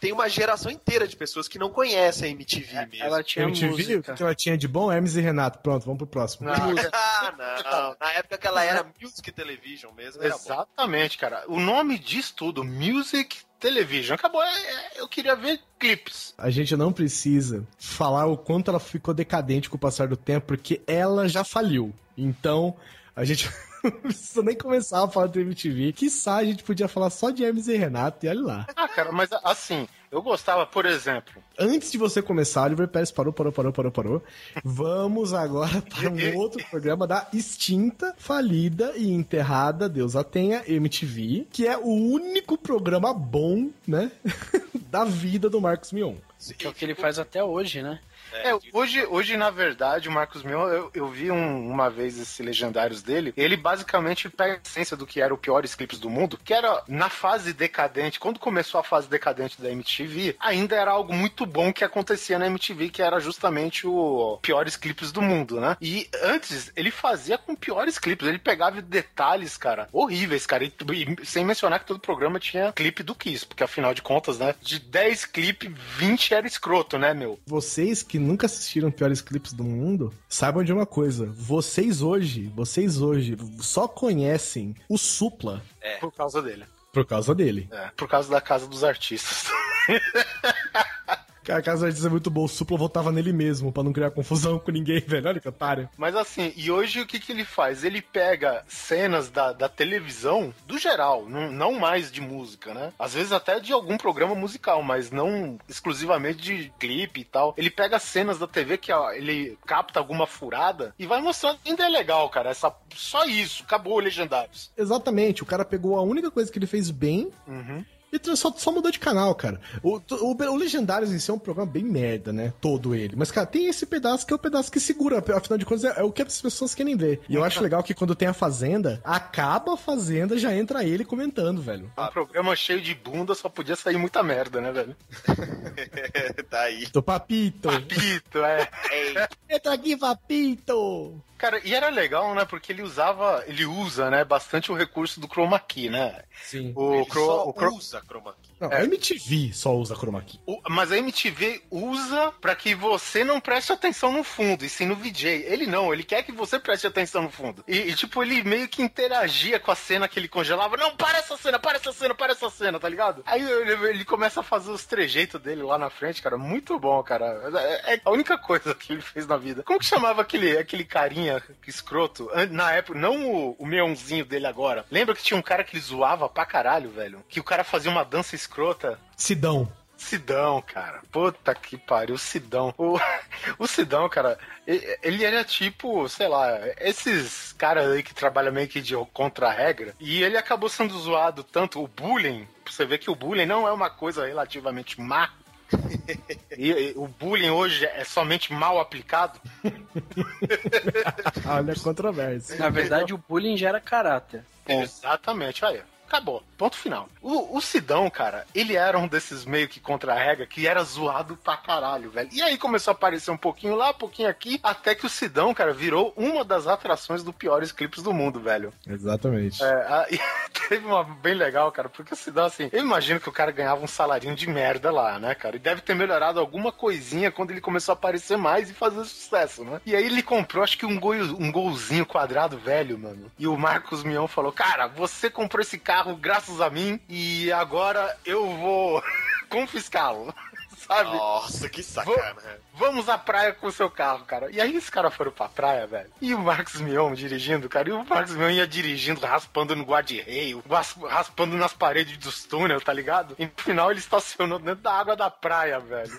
S5: tem uma geração inteira de pessoas que não conhecem a MTV mesmo.
S2: Ela tinha
S4: MTV, o
S2: música.
S4: que ela tinha de bom? Hermes e Renato. Pronto, vamos pro próximo.
S5: ah, não. Na época que ela era Music Television mesmo, era bom.
S1: Exatamente, cara. O nome diz tudo. Music television. Acabou. É, é, eu queria ver clipes.
S4: A gente não precisa falar o quanto ela ficou decadente com o passar do tempo, porque ela já faliu. Então, a gente não precisa nem começar a falar do MTV. Quiçá a gente podia falar só de Hermes e Renato e olha lá.
S1: Ah, cara, mas assim, eu gostava, por exemplo.
S4: Antes de você começar, Oliver Pérez parou, parou, parou, parou, parou. Vamos agora para um outro programa da extinta, falida e enterrada, Deus a tenha, MTV, que é o único programa bom, né, da vida do Marcos Mion.
S2: Que é o que ele faz até hoje, né?
S1: É, hoje, hoje, na verdade, o Marcos Mion, eu, eu vi um- uma vez esses legendários dele, ele basicamente pega a essência do que era o piores clipes do mundo, que era na fase decadente, quando começou a fase decadente da MTV, ainda era algo muito bom que acontecia na MTV, que era justamente o piores clipes do mundo, né? E antes, ele fazia com piores clipes, ele pegava detalhes, cara, horríveis, cara, e, e sem mencionar que todo programa tinha clipe do Kiss, porque afinal de contas, né, de 10 clipes, 20 era escroto, né, meu?
S4: Vocês que nunca assistiram piores clipes do mundo, saibam de uma coisa. Vocês hoje, vocês hoje só conhecem o Supla
S1: Por causa dele.
S4: por causa dele.
S1: É, por causa da casa dos artistas.
S4: A casa artista é muito boa, o Supla votava nele mesmo, pra não criar confusão com ninguém, velho. Olha que otário.
S1: Mas assim, e hoje o que, que ele faz? Ele pega cenas da, da televisão, do geral, não, não mais de música, né? Às vezes até de algum programa musical, mas não exclusivamente de clipe e tal. Ele pega cenas da TV que ó, ele capta alguma furada e vai mostrando. Ainda é legal, cara. Essa, só isso, acabou Legendários.
S4: Exatamente, o cara pegou a única coisa que ele fez bem e só, só mudou de canal, cara. O, o, o Legendários em si é um programa bem merda, né? Todo ele. Mas, cara, tem esse pedaço que é o pedaço que segura. Afinal de contas, é, é o que as pessoas querem ver. E eu acho legal que quando tem a Fazenda, acaba a Fazenda, já entra ele comentando, velho.
S1: Um programa cheio de bunda só podia sair muita merda, né, velho?
S5: tá aí.
S4: Do Papito.
S1: Papito, é.
S4: Entra aqui, Papito.
S1: Cara, e era legal, né? Porque ele usava, ele usa, né, bastante o recurso do chroma key, né?
S4: Sim.
S1: O,
S5: Ele
S1: cro-
S5: só
S1: o cro-
S5: usa chroma key.
S4: Não, a MTV só usa chroma key.
S1: o- mas a MTV usa pra que você não preste atenção no fundo, e sim no VJ. Ele não, ele quer que você preste atenção no fundo. E, e, tipo, ele meio que interagia com a cena que ele congelava. Não, para essa cena, para essa cena, para essa cena, tá ligado? Aí ele, ele começa a fazer os trejeitos dele lá na frente, cara. Muito bom, cara. É, é a única coisa que ele fez na vida. Como que chamava aquele, aquele carinha escroto? Na época, não o, o meãozinho dele agora. Lembra que tinha um cara que ele zoava pra caralho, velho? Que o cara fazia uma dança escrota.
S4: Sidão.
S1: Sidão, cara. Puta que pariu, Sidão. O, o Sidão, cara, e- ele era tipo, sei lá, esses caras aí que trabalham meio que de contra a regra. E ele acabou sendo zoado tanto, o bullying. Você vê que o bullying não é uma coisa relativamente má. E, e o bullying hoje é somente mal aplicado.
S4: Olha a controvérsia.
S2: Na verdade, o bullying gera caráter.
S1: Exatamente, aí. Acabou. Ponto final. O, o Sidão, cara, ele era um desses meio que contra a regra que era zoado pra caralho, velho. E aí começou a aparecer um pouquinho lá, um pouquinho aqui, até que o Sidão, cara, virou uma das atrações do piores clipes do mundo, velho.
S4: Exatamente.
S1: É, a- teve uma bem legal, cara, porque o Sidão, assim, eu imagino que o cara ganhava um salarinho de merda lá, né, cara? E deve ter melhorado alguma coisinha quando ele começou a aparecer mais e fazer sucesso, né? E aí ele comprou, acho que um, gol, um golzinho quadrado velho, mano. E o Marcos Mion falou: Cara, você comprou esse carro graças a mim e agora eu vou confiscá-lo. Sabe?
S5: Nossa, que sacana.
S1: Vamos à praia com o seu carro, cara. E aí os caras foram pra praia, velho. E o Marcos Mion dirigindo, cara. E o Marcos Mion ia dirigindo, raspando no guarda-reio, ras- raspando nas paredes dos túneis, tá ligado? E no final ele estacionou dentro da água da praia, velho.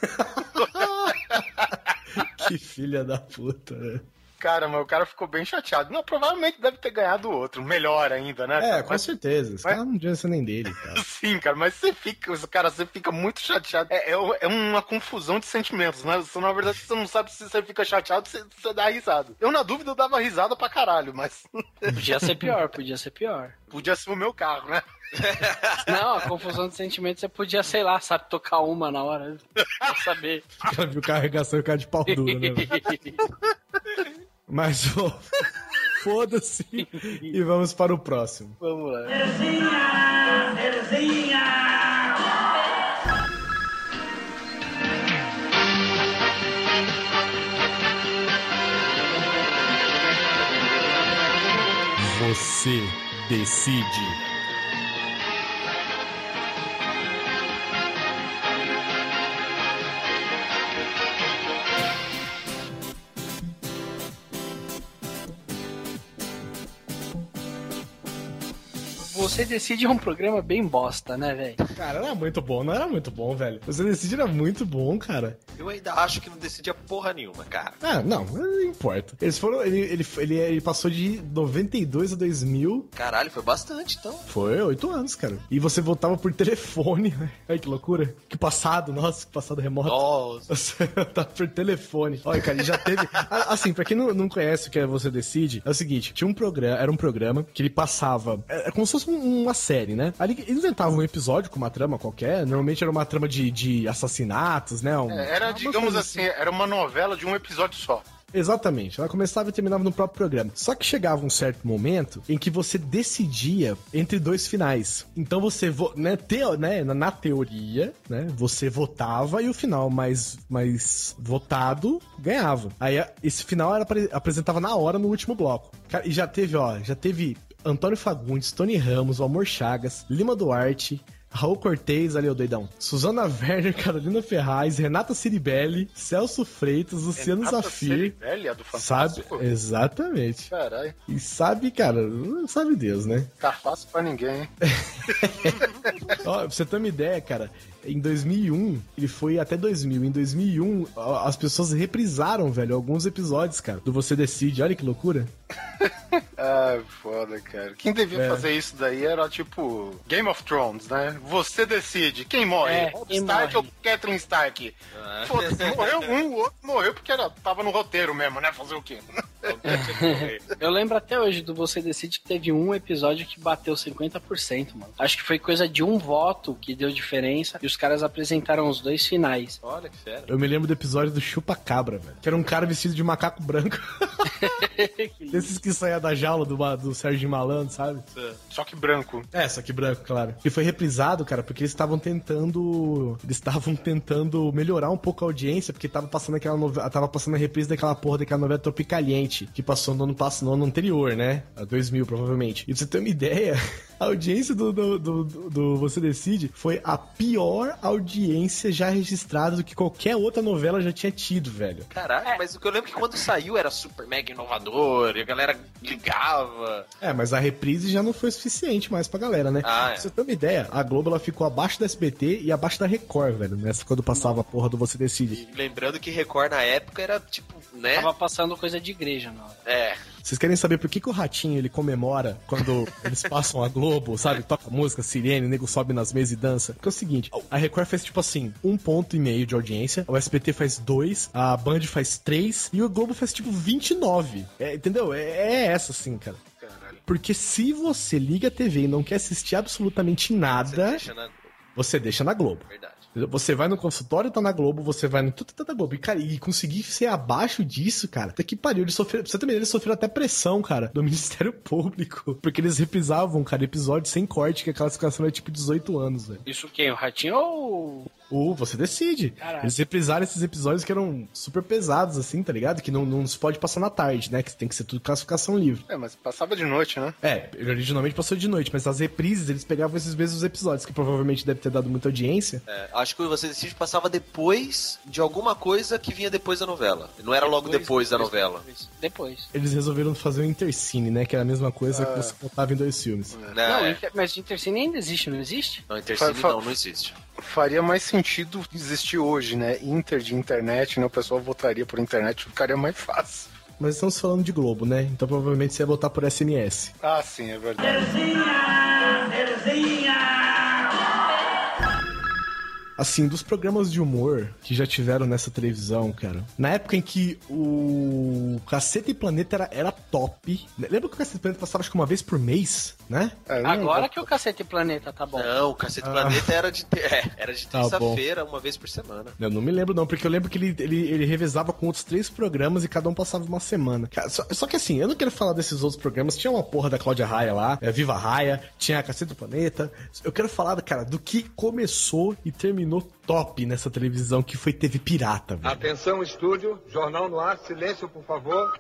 S4: Que filha da puta, né?
S1: Cara, mas o cara ficou bem chateado. Não, provavelmente deve ter ganhado outro. Melhor ainda, né?
S4: É,
S1: cara?
S4: com
S1: Mas-
S4: certeza. Esse
S1: mas-
S4: cara não devia ser nem dele, cara.
S1: Sim, cara, mas você fica, cara, você fica muito chateado. É, é, é uma confusão de sentimentos, né? Você, na verdade, você não sabe se você fica chateado ou se você dá risada. Eu, na dúvida, eu dava risada pra caralho, mas
S2: Podia ser pior, podia ser pior.
S1: podia ser o meu carro, né?
S2: Não, a confusão de sentimentos você podia, sei lá, sabe, tocar uma na hora. Pra saber.
S4: O cara viu carregação e o cara de pau duro, né? Mas, ó, foda-se. E vamos para o próximo.
S1: Vamos lá.
S4: Você decide.
S2: Você Decide é um programa bem bosta, né, velho?
S4: Cara, era muito bom, não era muito bom, velho. Você Decide era muito bom, cara.
S5: Eu ainda acho que não decidia porra nenhuma, cara.
S4: Ah, não, não importa. Eles foram. Ele, ele, ele, ele passou de 92 a 2000.
S5: Caralho, foi bastante, então.
S4: Foi oito anos, cara. E você voltava por telefone. né? Ai, que loucura. Que passado, nossa, que passado remoto.
S5: Nossa.
S4: Você tá por telefone. Olha, cara, ele já teve. Assim, pra quem não, não conhece o que é Você Decide, é o seguinte: tinha um programa, era um programa que ele passava. É, é como se fosse um- uma série, né? Ali eles inventavam um episódio com uma trama qualquer. Normalmente era uma trama de, de assassinatos, né? Um-
S1: É, Era, digamos
S4: coisa
S1: assim, era uma novela de um episódio só.
S4: Exatamente. Ela começava e terminava no próprio programa. Só que chegava um certo momento em que você decidia entre dois finais. Então você, vo- né, teo, né, na, teoria, né, você votava e o final mais, mais votado ganhava. Aí esse final era apre- apresentava na hora no último bloco. E já teve, ó, já teve Antônio Fagundes, Tony Ramos, o Amor Chagas, Lima Duarte, Raul Cortez, ali o doidão. Suzana Werner, Carolina Ferraz, Renata Ciribelli, Celso Freitas, Luciano
S1: Renata
S4: Zafir.
S1: Ciribelli, a do
S4: Sabe?
S1: Fantástico.
S4: Exatamente.
S1: Caralho,
S4: E sabe, cara, sabe Deus, né?
S1: tá fácil pra ninguém, hein?
S4: Ó, pra você ter uma ideia, cara, em 2001, ele foi até 2000. Em 2001, ó, as pessoas reprisaram, velho, alguns episódios, cara, do Você Decide. Olha que loucura.
S1: Ah, foda, cara. Quem devia
S4: É.
S1: fazer isso daí era tipo Game of Thrones, né? Você decide quem morre.
S2: É,
S1: Stark
S2: morre.
S1: ou Catherine Stark? Foda-se, morreu um, o outro morreu porque era, tava no roteiro mesmo, né? Fazer o quê?
S2: Eu lembro até hoje do Você Decide que teve um episódio que bateu 50%, mano. Acho que foi coisa de um voto que deu diferença e os caras apresentaram os dois finais.
S5: Olha que fera.
S4: Eu me lembro do episódio do Chupa Cabra, velho. Que era um cara vestido de macaco branco. Desses que saía da jaula do, do Sérgio Malandro, sabe?
S1: Só que branco.
S4: É, só que branco, claro. E foi reprisado, cara, porque eles estavam tentando. Eles estavam tentando melhorar um pouco a audiência, porque tava passando aquela novela. Tava passando a reprise daquela porra daquela novela Tropicaliente, que passou no ano passado, no ano anterior, né? A 2000, provavelmente. E pra você ter uma ideia, a audiência do, do, do, do- Você Decide foi a pior audiência já registrada do que qualquer outra novela já tinha tido, velho.
S5: Caralho, mas o que eu lembro é que quando saiu era super mega inovador, e a galera ligava.
S4: É, mas a reprise já não foi suficiente mais pra galera, né?
S5: Ah, é.
S4: Pra você ter uma ideia, a Globo ela ficou abaixo da SBT e abaixo da Record, velho, nessa quando passava a porra do Você Decide.
S5: E lembrando que Record na época era tipo, né?
S2: Tava passando coisa de igreja na hora.
S5: É.
S4: Vocês querem saber por que, que o Ratinho ele comemora quando eles passam a Globo, sabe? Toca música, sirene, o nego sobe nas mesas e dança? Porque é o seguinte, a Record faz tipo assim, um ponto e meio de audiência, o SBT faz dois, a Band faz três e o Globo faz tipo 29. É, entendeu? É, é essa assim, cara. Porque se você liga a TV e não quer assistir absolutamente nada,
S5: Deixa na...
S4: você deixa na Globo.
S5: Verdade.
S4: Você vai no consultório, tá na Globo, você vai no tudo tá na Globo. E, cara, e conseguir ser abaixo disso, cara, até que pariu. Eles sofreram, você também, eles sofreram até pressão, cara, do Ministério Público. Porque eles reprisavam, cara, episódio sem corte, que a classificação é tipo 18 anos, velho.
S2: Isso quem? O Ratinho ou.
S4: Ou você decide.
S2: Caralho.
S4: Eles reprisaram esses episódios que eram super pesados, assim, tá ligado? Que não, não se pode passar na tarde, né? Que tem que ser tudo classificação livre.
S1: É, mas passava de noite, né?
S4: É, originalmente passou de noite, mas as reprises eles pegavam esses mesmos episódios, que provavelmente deve ter dado muita audiência.
S5: É, acho que o Você Decide passava depois de alguma coisa que vinha depois da novela. Não era logo depois, da novela.
S2: Depois. Depois.
S4: Eles resolveram fazer o Intercine, né? Que era a mesma coisa que você contava em dois filmes.
S5: Não,
S2: Não,
S5: é.
S2: Mas Intercine ainda existe, não existe?
S5: não Intercine não, não existe.
S1: Faria mais sentido existir hoje, né? Inter de internet, né? O pessoal votaria por internet, ficaria mais fácil.
S4: Mas estamos falando de Globo, né? Então provavelmente você ia votar por SMS.
S1: Ah, sim, é verdade.
S4: Assim, dos programas de humor que já tiveram nessa televisão, cara. Na época em que o Caceta e Planeta era, era top. Lembra que o Caceta e Planeta passava acho que uma vez por mês, né?
S1: É,
S2: Agora que o Cacete Planeta tá bom.
S5: Não, o Cacete Planeta era de, é, era de
S4: Tá
S5: terça-feira, uma vez por semana.
S4: Eu não me lembro, não, porque eu lembro que ele, ele, ele revezava com outros três programas e cada um passava uma semana. Cara, só, só que assim, eu não quero falar desses outros programas. Tinha uma porra da Cláudia Raia lá, é, Viva Raia, tinha a Caceta do Planeta. Eu quero falar, cara, do que começou e terminou top nessa televisão, que foi TV Pirata, velho.
S11: Atenção, estúdio. Jornal no ar. Silêncio, por favor.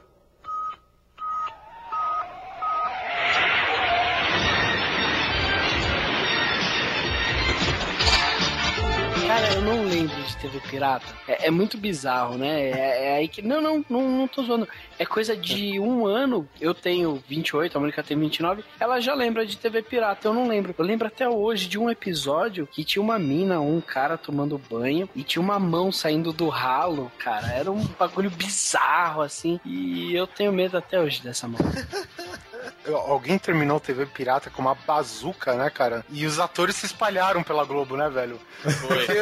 S2: Cara, eu não lembro de TV Pirata. É, é muito bizarro, né? É, é aí que. Não, não, não, não tô zoando. É coisa de um ano. Eu tenho 28, a Mônica tem 29. Ela já lembra de TV Pirata. Eu não lembro. Eu lembro até hoje de um episódio que tinha uma mina, um cara tomando banho e tinha uma mão saindo do ralo, cara. Era um bagulho bizarro, assim. E eu tenho medo até hoje dessa mão.
S1: Alguém terminou TV Pirata com uma bazuca, né, cara? E os atores se espalharam pela Globo, né, velho? Porque,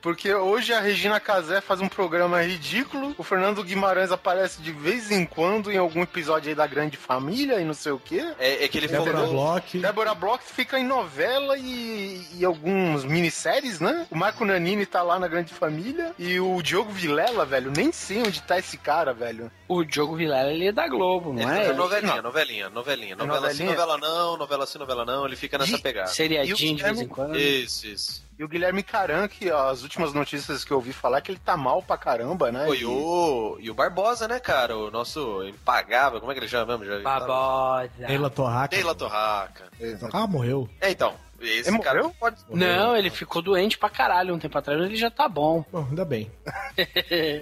S1: porque hoje a Regina Casé faz um programa ridículo, o Fernando Guimarães aparece de vez em quando em algum episódio aí da Grande Família e não sei o quê.
S5: É, é que ele
S4: Débora
S5: falou.
S4: Bloch.
S1: Débora Bloch fica em novela e, e alguns minisséries, né? O Marco Nanini tá lá na Grande Família e o Diogo Vilela, velho, nem sei onde tá esse cara, velho.
S2: O Diogo Vilela, ele é da Globo, não
S5: Ele
S2: é?
S5: fica novelinha, novelinha, novelinha. Novela sim,
S1: novelinha?
S5: novela não, novela sim, novela não. Ele fica nessa pegada.
S2: Seriadinho de vez em quando.
S5: Isso, isso.
S1: E o Guilherme Caran, que ó, as últimas notícias que eu ouvi falar é que ele tá mal pra caramba, né?
S5: Pô,
S1: E-
S5: o, e o Barbosa, né, cara? O nosso impagável, como é que ele chama mesmo? Já,
S2: Babosa.
S4: Neila Torraca.
S5: Neila Torraca.
S4: Ah, morreu.
S5: É, então. Esse
S1: Ele
S5: cara
S1: morreu?
S5: pode.
S2: Não, ele ficou doente pra caralho um tempo atrás, mas ele já tá bom.
S4: Bom, ainda bem.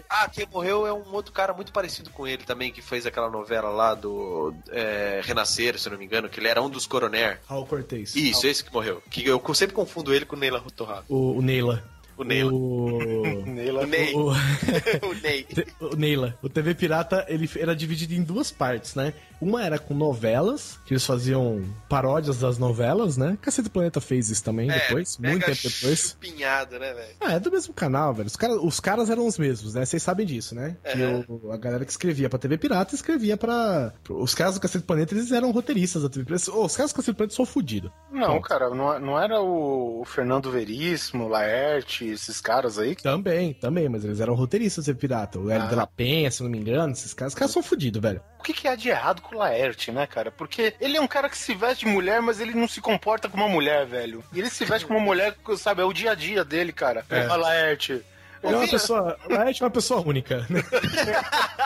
S5: Ah, quem morreu é um outro cara muito parecido com ele também, que fez aquela novela lá do é, Renascer, se eu não me engano, que ele era um dos coroner.
S4: Raul Cortez.
S5: Isso, esse que morreu. Que eu sempre confundo ele com o Neila Torraca.
S4: O, o Neila.
S5: O Neila.
S4: O...
S1: Neila.
S5: O Ney.
S4: o...
S5: o Ney.
S4: o Neila. O TV Pirata, ele era dividido em duas partes, né? Uma era com novelas, que eles faziam paródias das novelas, né? Cacete do Planeta fez isso também depois,
S5: pega
S4: muito tempo depois.
S5: Né, velho?
S4: Ah, é do mesmo canal, velho. Os, cara, os caras eram os mesmos, né? Vocês sabem disso, né? Que o- a galera que escrevia pra TV Pirata escrevia pra. Os caras do Cacete do Planeta, eles eram roteiristas da TV Pirata. Os caras do Cacete do Planeta são fodidos.
S1: Não, cara, não, não era o, o Fernando Veríssimo, Laerte, esses caras aí?
S4: Também, também, mas eles eram roteiristas TV Pirata. O Hélio
S1: Ah.
S4: de la Penha, se não me engano, esses caras, caras são fodidos, velho.
S1: O que, que há de errado com o Laerte, né, cara? Porque ele é um cara que se veste de mulher, mas ele não se comporta como uma mulher, velho. E ele se veste como uma mulher, sabe? É o dia a dia dele, cara.
S4: É.
S1: A Laerte.
S4: Ele é uma pessoa. A Laerte é uma pessoa única. né?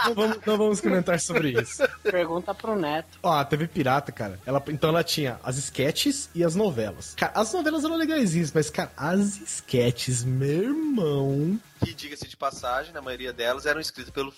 S4: não, vamos, não vamos comentar sobre isso.
S2: Pergunta pro Neto.
S4: Ó, a TV Pirata, cara, ela, então ela tinha as sketches e as novelas. Cara, as novelas eram legaisinhas, mas, cara, as sketches, meu irmão.
S5: Que, diga-se de passagem, na maioria delas eram escritas pelo,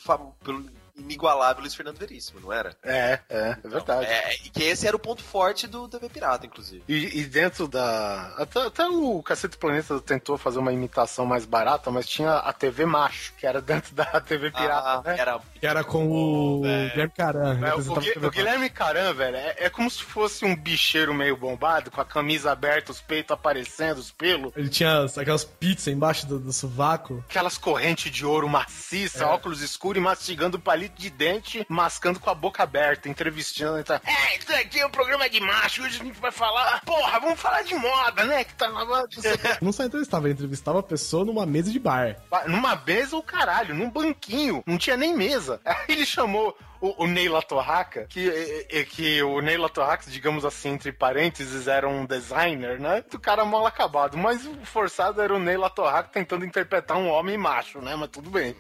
S5: pelo inigualável Luiz Fernando Veríssimo, não era?
S1: É, é, é verdade.
S5: É, e que esse era o ponto forte do TV Pirata, inclusive.
S1: E, e dentro da. Até, até o Cacete Planeta tentou fazer uma imitação mais barata, mas tinha a TV Macho, que era dentro da TV Pirata,
S5: Ah,
S1: né?
S5: era
S4: Que era com o. Guilherme Caran.
S1: É, o, Gui- o Guilherme Caran, velho, é, é como se fosse um bicheiro meio bombado, com a camisa aberta, os peitos aparecendo, os pelos.
S4: Ele tinha as- aquelas pizzas embaixo do, do sovaco.
S1: Aquelas correntes de ouro maciça,
S4: É.
S1: óculos escuros e mastigando palito de dente, mascando com a boca aberta, entrevistando. Tá. É, isso aqui é um programa de macho, hoje a gente vai falar. Porra, vamos falar de moda, né? Que tá na.
S4: Não só entrevistava, ele entrevistava a pessoa numa mesa de bar.
S1: Numa mesa ou caralho, num banquinho, não tinha nem mesa. Aí ele chamou o, o Neila Torraca, que, é, é, que o Neila Torraca, digamos assim, entre parênteses, era um designer, né? Do cara mal acabado. Mas o forçado era o Neila Torraca tentando interpretar um homem macho, né? Mas tudo bem.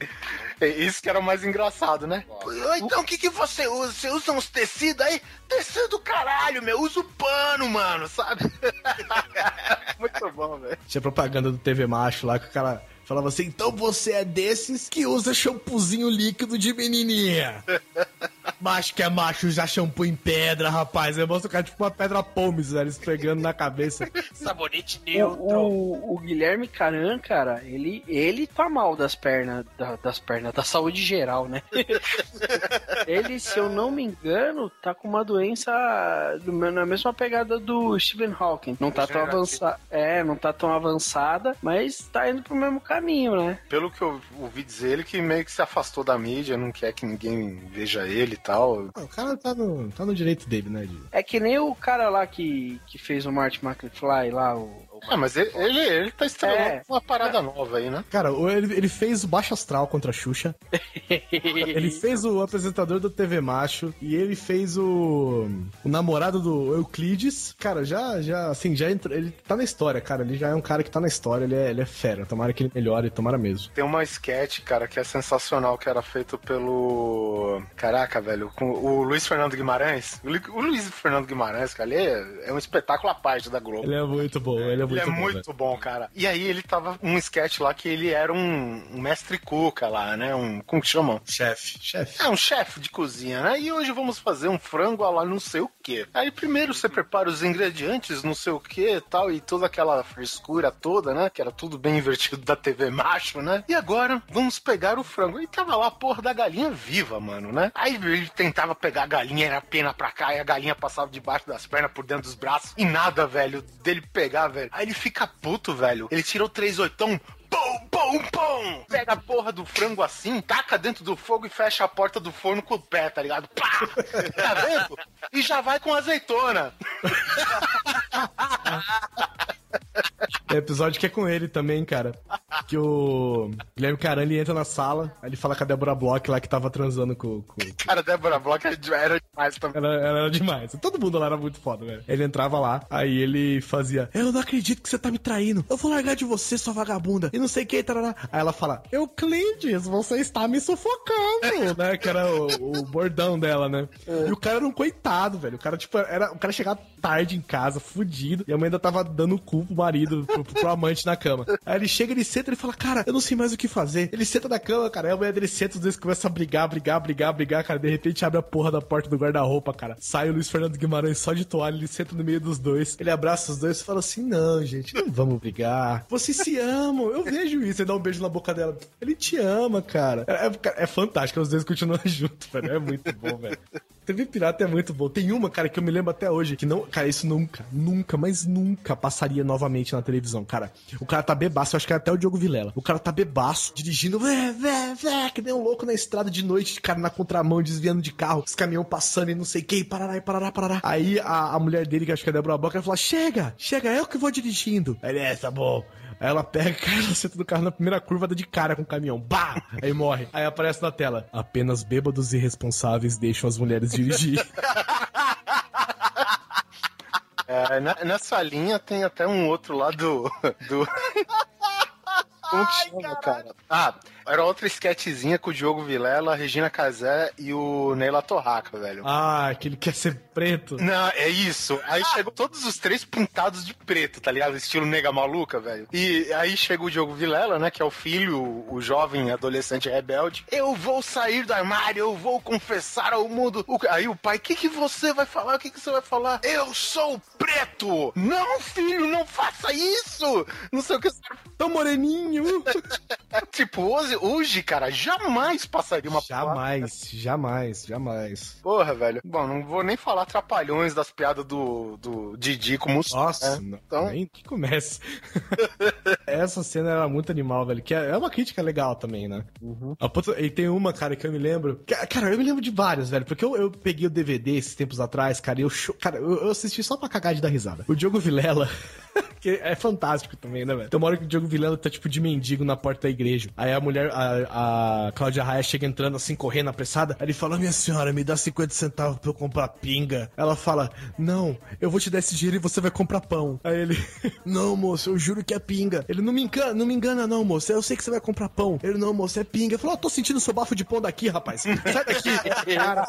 S1: É isso que era o mais engraçado, né? Então o que, que você usa? Você usa uns tecidos aí? Tecido caralho, meu. Usa o pano, mano, sabe? Muito bom, velho.
S4: Tinha propaganda do TV Macho lá que o cara falava assim: então você é desses que usa shampoozinho líquido de menininha. macho que é macho usa shampoo em pedra, rapaz. Aí mostra o cara tipo uma pedra pomes, velho, esfregando na cabeça.
S5: Sabonete
S2: O, o- o Guilherme Caran, cara, ele, ele tá mal das pernas, da- das pernas, da saúde geral, né? ele, se eu não me engano, tá com uma doença do- na mesma pegada do Stephen Hawking. Não tá tão
S1: Degenerativa.
S2: avançada. É, não tá tão avançada, mas tá indo pro mesmo caminho, né?
S1: Pelo que eu ouvi dizer, ele que meio que se afastou da mídia, não quer que ninguém veja ele e tal.
S4: Ah, o cara tá no, tá no direito dele, né, de...
S2: É que nem o cara lá que, que fez o Marty McFly lá, o.
S1: É, mas ele, ele, ele tá estrelando
S2: É.
S1: uma parada nova aí, né?
S4: Cara, ele, ele fez o Baixo Astral contra a Xuxa. Ele fez o apresentador do TV Macho. E ele fez o, o namorado do Euclides. Cara, já, já, assim, já entrou. Ele tá na história, cara. Ele já é um cara que tá na história. Ele é, ele é fera. Tomara que ele melhore, tomara mesmo.
S1: Tem uma sketch, cara, que é sensacional, que era feito pelo. Caraca, velho, com o Luiz Fernando Guimarães. O Luiz Fernando Guimarães, cara, ele é, é um espetáculo à parte da Globo.
S4: Ele é muito bom, ele é é
S1: Ele
S4: muito
S1: é
S4: bom.
S1: muito bom, cara. E aí ele tava um sketch lá que ele era um, um mestre cuca lá, né? Um. Como que chamam?
S4: Chefe. Chefe.
S1: É, um chefe de cozinha, né? E hoje vamos fazer um frango lá não sei o que. Aí primeiro você prepara os ingredientes, não sei o que tal, e toda aquela frescura toda, né? Que era tudo bem invertido da TV macho, né? E agora vamos pegar o frango. E tava lá a porra da galinha viva, mano, né? Aí ele tentava pegar a galinha, era pena pra cá, e a galinha passava debaixo das pernas, por dentro dos braços, e nada, velho, dele pegar, velho. Aí ele fica puto, velho. Ele tirou três oitão, Pum, pum, pum! Pega a porra do frango assim, taca dentro do fogo e fecha a porta do forno com o pé, tá ligado? Pá! Tá vendo? E já vai com azeitona.
S4: Tem episódio que é com ele também, cara. Que o Guilherme Carani entra na sala, aí ele fala com a Débora Bloch lá que tava transando com. com...
S1: Cara, Débora Bloch era demais também.
S4: Ela, ela era demais. Todo mundo lá era muito foda, velho. Ele entrava lá, aí ele fazia: Eu não acredito que você tá me traindo. Eu vou largar de você, sua vagabunda. E não sei o que, tarará. Aí ela fala: Euclides, você está me sufocando, né? Que era o, o bordão dela, né? E o cara era um coitado, velho. O cara, tipo, era. O cara chegava tarde em casa, fudido, e a mãe ainda tava dando o cu pro marido, pro, pro amante na cama. Aí ele chega, ele senta, ele fala, cara, eu não sei mais o que fazer. Ele senta na cama, cara, aí a mulher dele senta, os dois começam a brigar, brigar, brigar, brigar, cara. De repente abre a porra da porta do guarda-roupa, cara. Sai o Luiz Fernando Guimarães só de toalha, ele senta no meio dos dois. Ele abraça os dois e fala assim: não, gente, não vamos brigar. Vocês se amam, eu vejo isso. Ele dá um beijo na boca dela. Ele te ama, cara. É, é, é fantástico, os dois continuam juntos, velho. É muito bom, velho. TV Pirata é muito bom. Tem uma, cara, que eu me lembro até hoje, que não, cara, isso nunca, nunca, mas nunca passaria novamente na televisão, cara. O cara tá bebaço, acho que é até o Diogo Vilela. O cara tá bebaço, dirigindo, vé, vé, vé, que nem um louco na estrada de noite, cara, na contramão, desviando de carro, os caminhão passando e não sei o que, parará, parará, parará. Aí a, a mulher dele, que acho que é a Débora Boca, ela fala, chega, chega, eu que vou dirigindo. Aí ele, é, tá bom. Aí ela pega, cara, ela senta do carro na primeira curva, dá de cara com o caminhão. Bah! Aí morre. Aí aparece na tela. Apenas bêbados e irresponsáveis deixam as mulheres dirigir.
S1: É, na- nessa linha tem até um outro lá do. do... Como que chama, cara? Ah, era outra sketchzinha com o Diogo Vilela, a Regina Casé e o Neila Torraca, velho.
S4: ah, que ele quer ser preto.
S1: Não, é isso. Aí chegou todos os três pintados de preto, tá ligado? Estilo nega maluca, velho. E aí chega o Diogo Vilela, né? Que é o filho, o jovem adolescente rebelde. Eu vou sair do armário, eu vou confessar ao mundo. O- Aí o pai, o que, que você vai falar? O que, que você vai falar? Eu sou preto! Não, filho, não faça isso! Não sei o que.
S4: Tão moreninho.
S1: tipo, hoje, hoje, cara, jamais passaria uma
S4: Jamais, jamais, jamais.
S1: Porra, velho. Bom, não vou nem falar trapalhões das piadas do, do Didi como
S4: Nossa,
S1: é.
S4: não,
S1: Então,
S4: nem que comece. Essa cena era muito animal, velho. Que é é uma crítica legal também, né? A ponto- E tem uma, cara, que eu me lembro. Cara, eu me lembro de vários, velho. Porque eu, eu peguei o DVD esses tempos atrás, cara, e eu, cho- cara, eu, eu assisti só pra cagar de dar risada. O Diogo Vilela. que é fantástico também, né, velho? Tem uma hora que o Diogo Vilela tá tipo de mendigo na porta da igreja. Aí a mulher, a, a Cláudia Raia chega entrando assim, correndo, apressada. Aí ele fala: Minha senhora, me dá 50 centavos pra eu comprar pinga. Ela fala: Não, eu vou te dar esse dinheiro e você vai comprar pão. Aí ele: Não, moço, eu juro que é pinga. Ele: Não me engana, não me engana, não, moço. Eu sei que você vai comprar pão. Ele: Não, moço, é pinga. Ele falou: "Ó, tô sentindo seu bafo de pão daqui, rapaz. Sai daqui. Cara,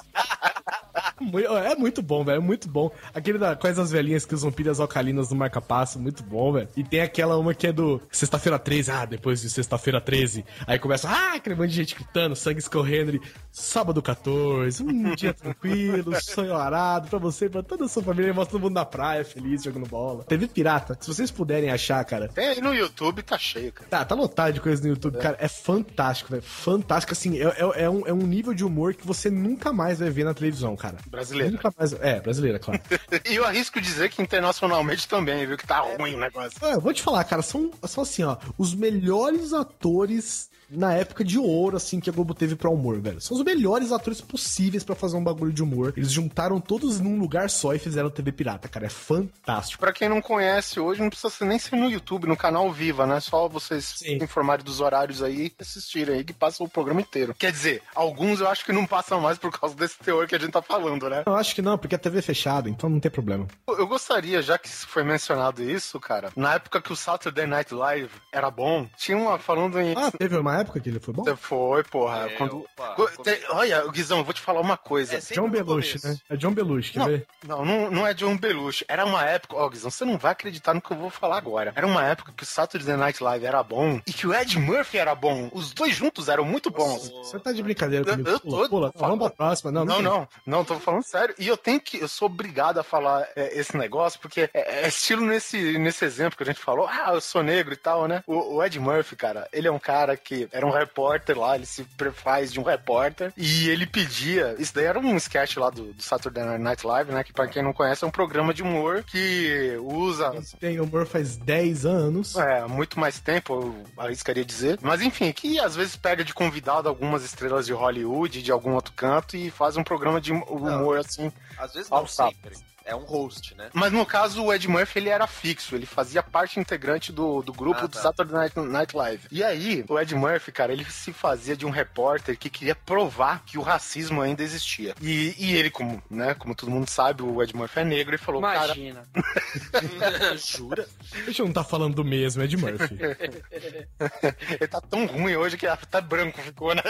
S4: É muito bom, velho. É muito bom. Aquele da Quais as velhinhas que usam pilhas alcalinas no marca-passo, muito bom, velho. E tem aquela uma que é do Sexta-feira 13. Ah, depois de Sexta-feira 13. Aí começa, ah, aquele monte de gente gritando, sangue escorrendo. E, Sábado 14, um dia tranquilo, sonho arado pra você, pra toda a sua família. Mostra todo mundo na praia, feliz, jogando bola. TV Pirata. Se vocês puderem achar, cara,
S1: tem aí no YouTube, tá cheio, cara.
S4: Tá, tá lotado de coisa no YouTube, cara. É fantástico, velho. Fantástico, assim. É, é, é um, é um nível de humor que você nunca mais vai ver na televisão, cara.
S1: Brasileiro.
S4: Nunca mais. É, brasileira, claro.
S1: E eu arrisco dizer que internacionalmente também, viu? Que tá ruim o negócio.
S4: É, eu vou te falar, cara, são, são assim, ó, os melhores atores na época de ouro, assim, que a Globo teve pra humor, velho. São os melhores atores possíveis pra fazer um bagulho de humor. Eles juntaram todos num lugar só e fizeram TV Pirata, cara. É fantástico.
S1: Pra quem não conhece hoje, não precisa ser nem ser no YouTube, no canal Viva, né? Só vocês se informarem dos horários aí e assistirem aí, que passa o programa inteiro. Quer dizer, alguns eu acho que não passam mais por causa desse teor que a gente tá falando, né?
S4: Eu acho que não, porque a TV é fechada, então não tem problema.
S1: Eu gostaria, já que foi mencionado isso, cara, na época que o Saturday Night Live era bom, tinha uma falando em.
S4: Ah, teve uma época que ele foi bom?
S1: Foi, porra.
S5: É,
S1: quando...
S5: opa,
S1: tem- Olha, Guizão, eu vou te falar uma coisa.
S5: É
S4: John Belushi, né? É John Belushi, quer
S1: Não,
S4: ver?
S1: não, não, não é John Belushi. Era uma época, ó, Guizão, você não vai acreditar no que eu vou falar agora. Era uma época que o Saturday Night Live era bom e que o Ed Murphy era bom. Os dois juntos eram muito bons.
S4: Você tá de brincadeira
S1: Eu-
S4: comigo?
S1: eu
S4: Pula,
S1: tô-
S4: pula. Vamos pra próxima. Não,
S1: Não, não, não, tô falando sério. E eu tenho que, eu sou obrigado a falar é, esse negócio, porque é, é estilo nesse, nesse exemplo que a gente falou, ah, eu sou negro e tal, né? O, o Ed Murphy, cara, ele é um cara que era um repórter lá, ele se faz de um repórter, e ele pedia, isso daí era um sketch lá do, do Saturday Night Live, né? Que pra quem não conhece é um programa de humor que usa
S4: Tem humor faz 10 anos.
S1: é, muito mais tempo, eu arriscaria dizer. Mas enfim, que às vezes pega de convidado algumas estrelas de Hollywood, de algum outro canto, e faz um programa de humor assim.
S5: Às vezes não sempre. É um host, né?
S1: Mas no caso, o Ed Murphy ele era fixo, ele fazia parte integrante do, do grupo
S5: Ah,
S1: do
S5: tá.
S1: Saturday Night, Night Live. E aí, o Ed Murphy, cara, ele se fazia de um repórter que queria provar que o racismo ainda existia. E, e ele, como, né, como todo mundo sabe, o Ed Murphy é negro e falou, cara,
S2: Imagina.
S5: Jura?
S4: A gente não tá falando do mesmo, Ed Murphy.
S1: ele tá tão ruim hoje que até branco ficou, né?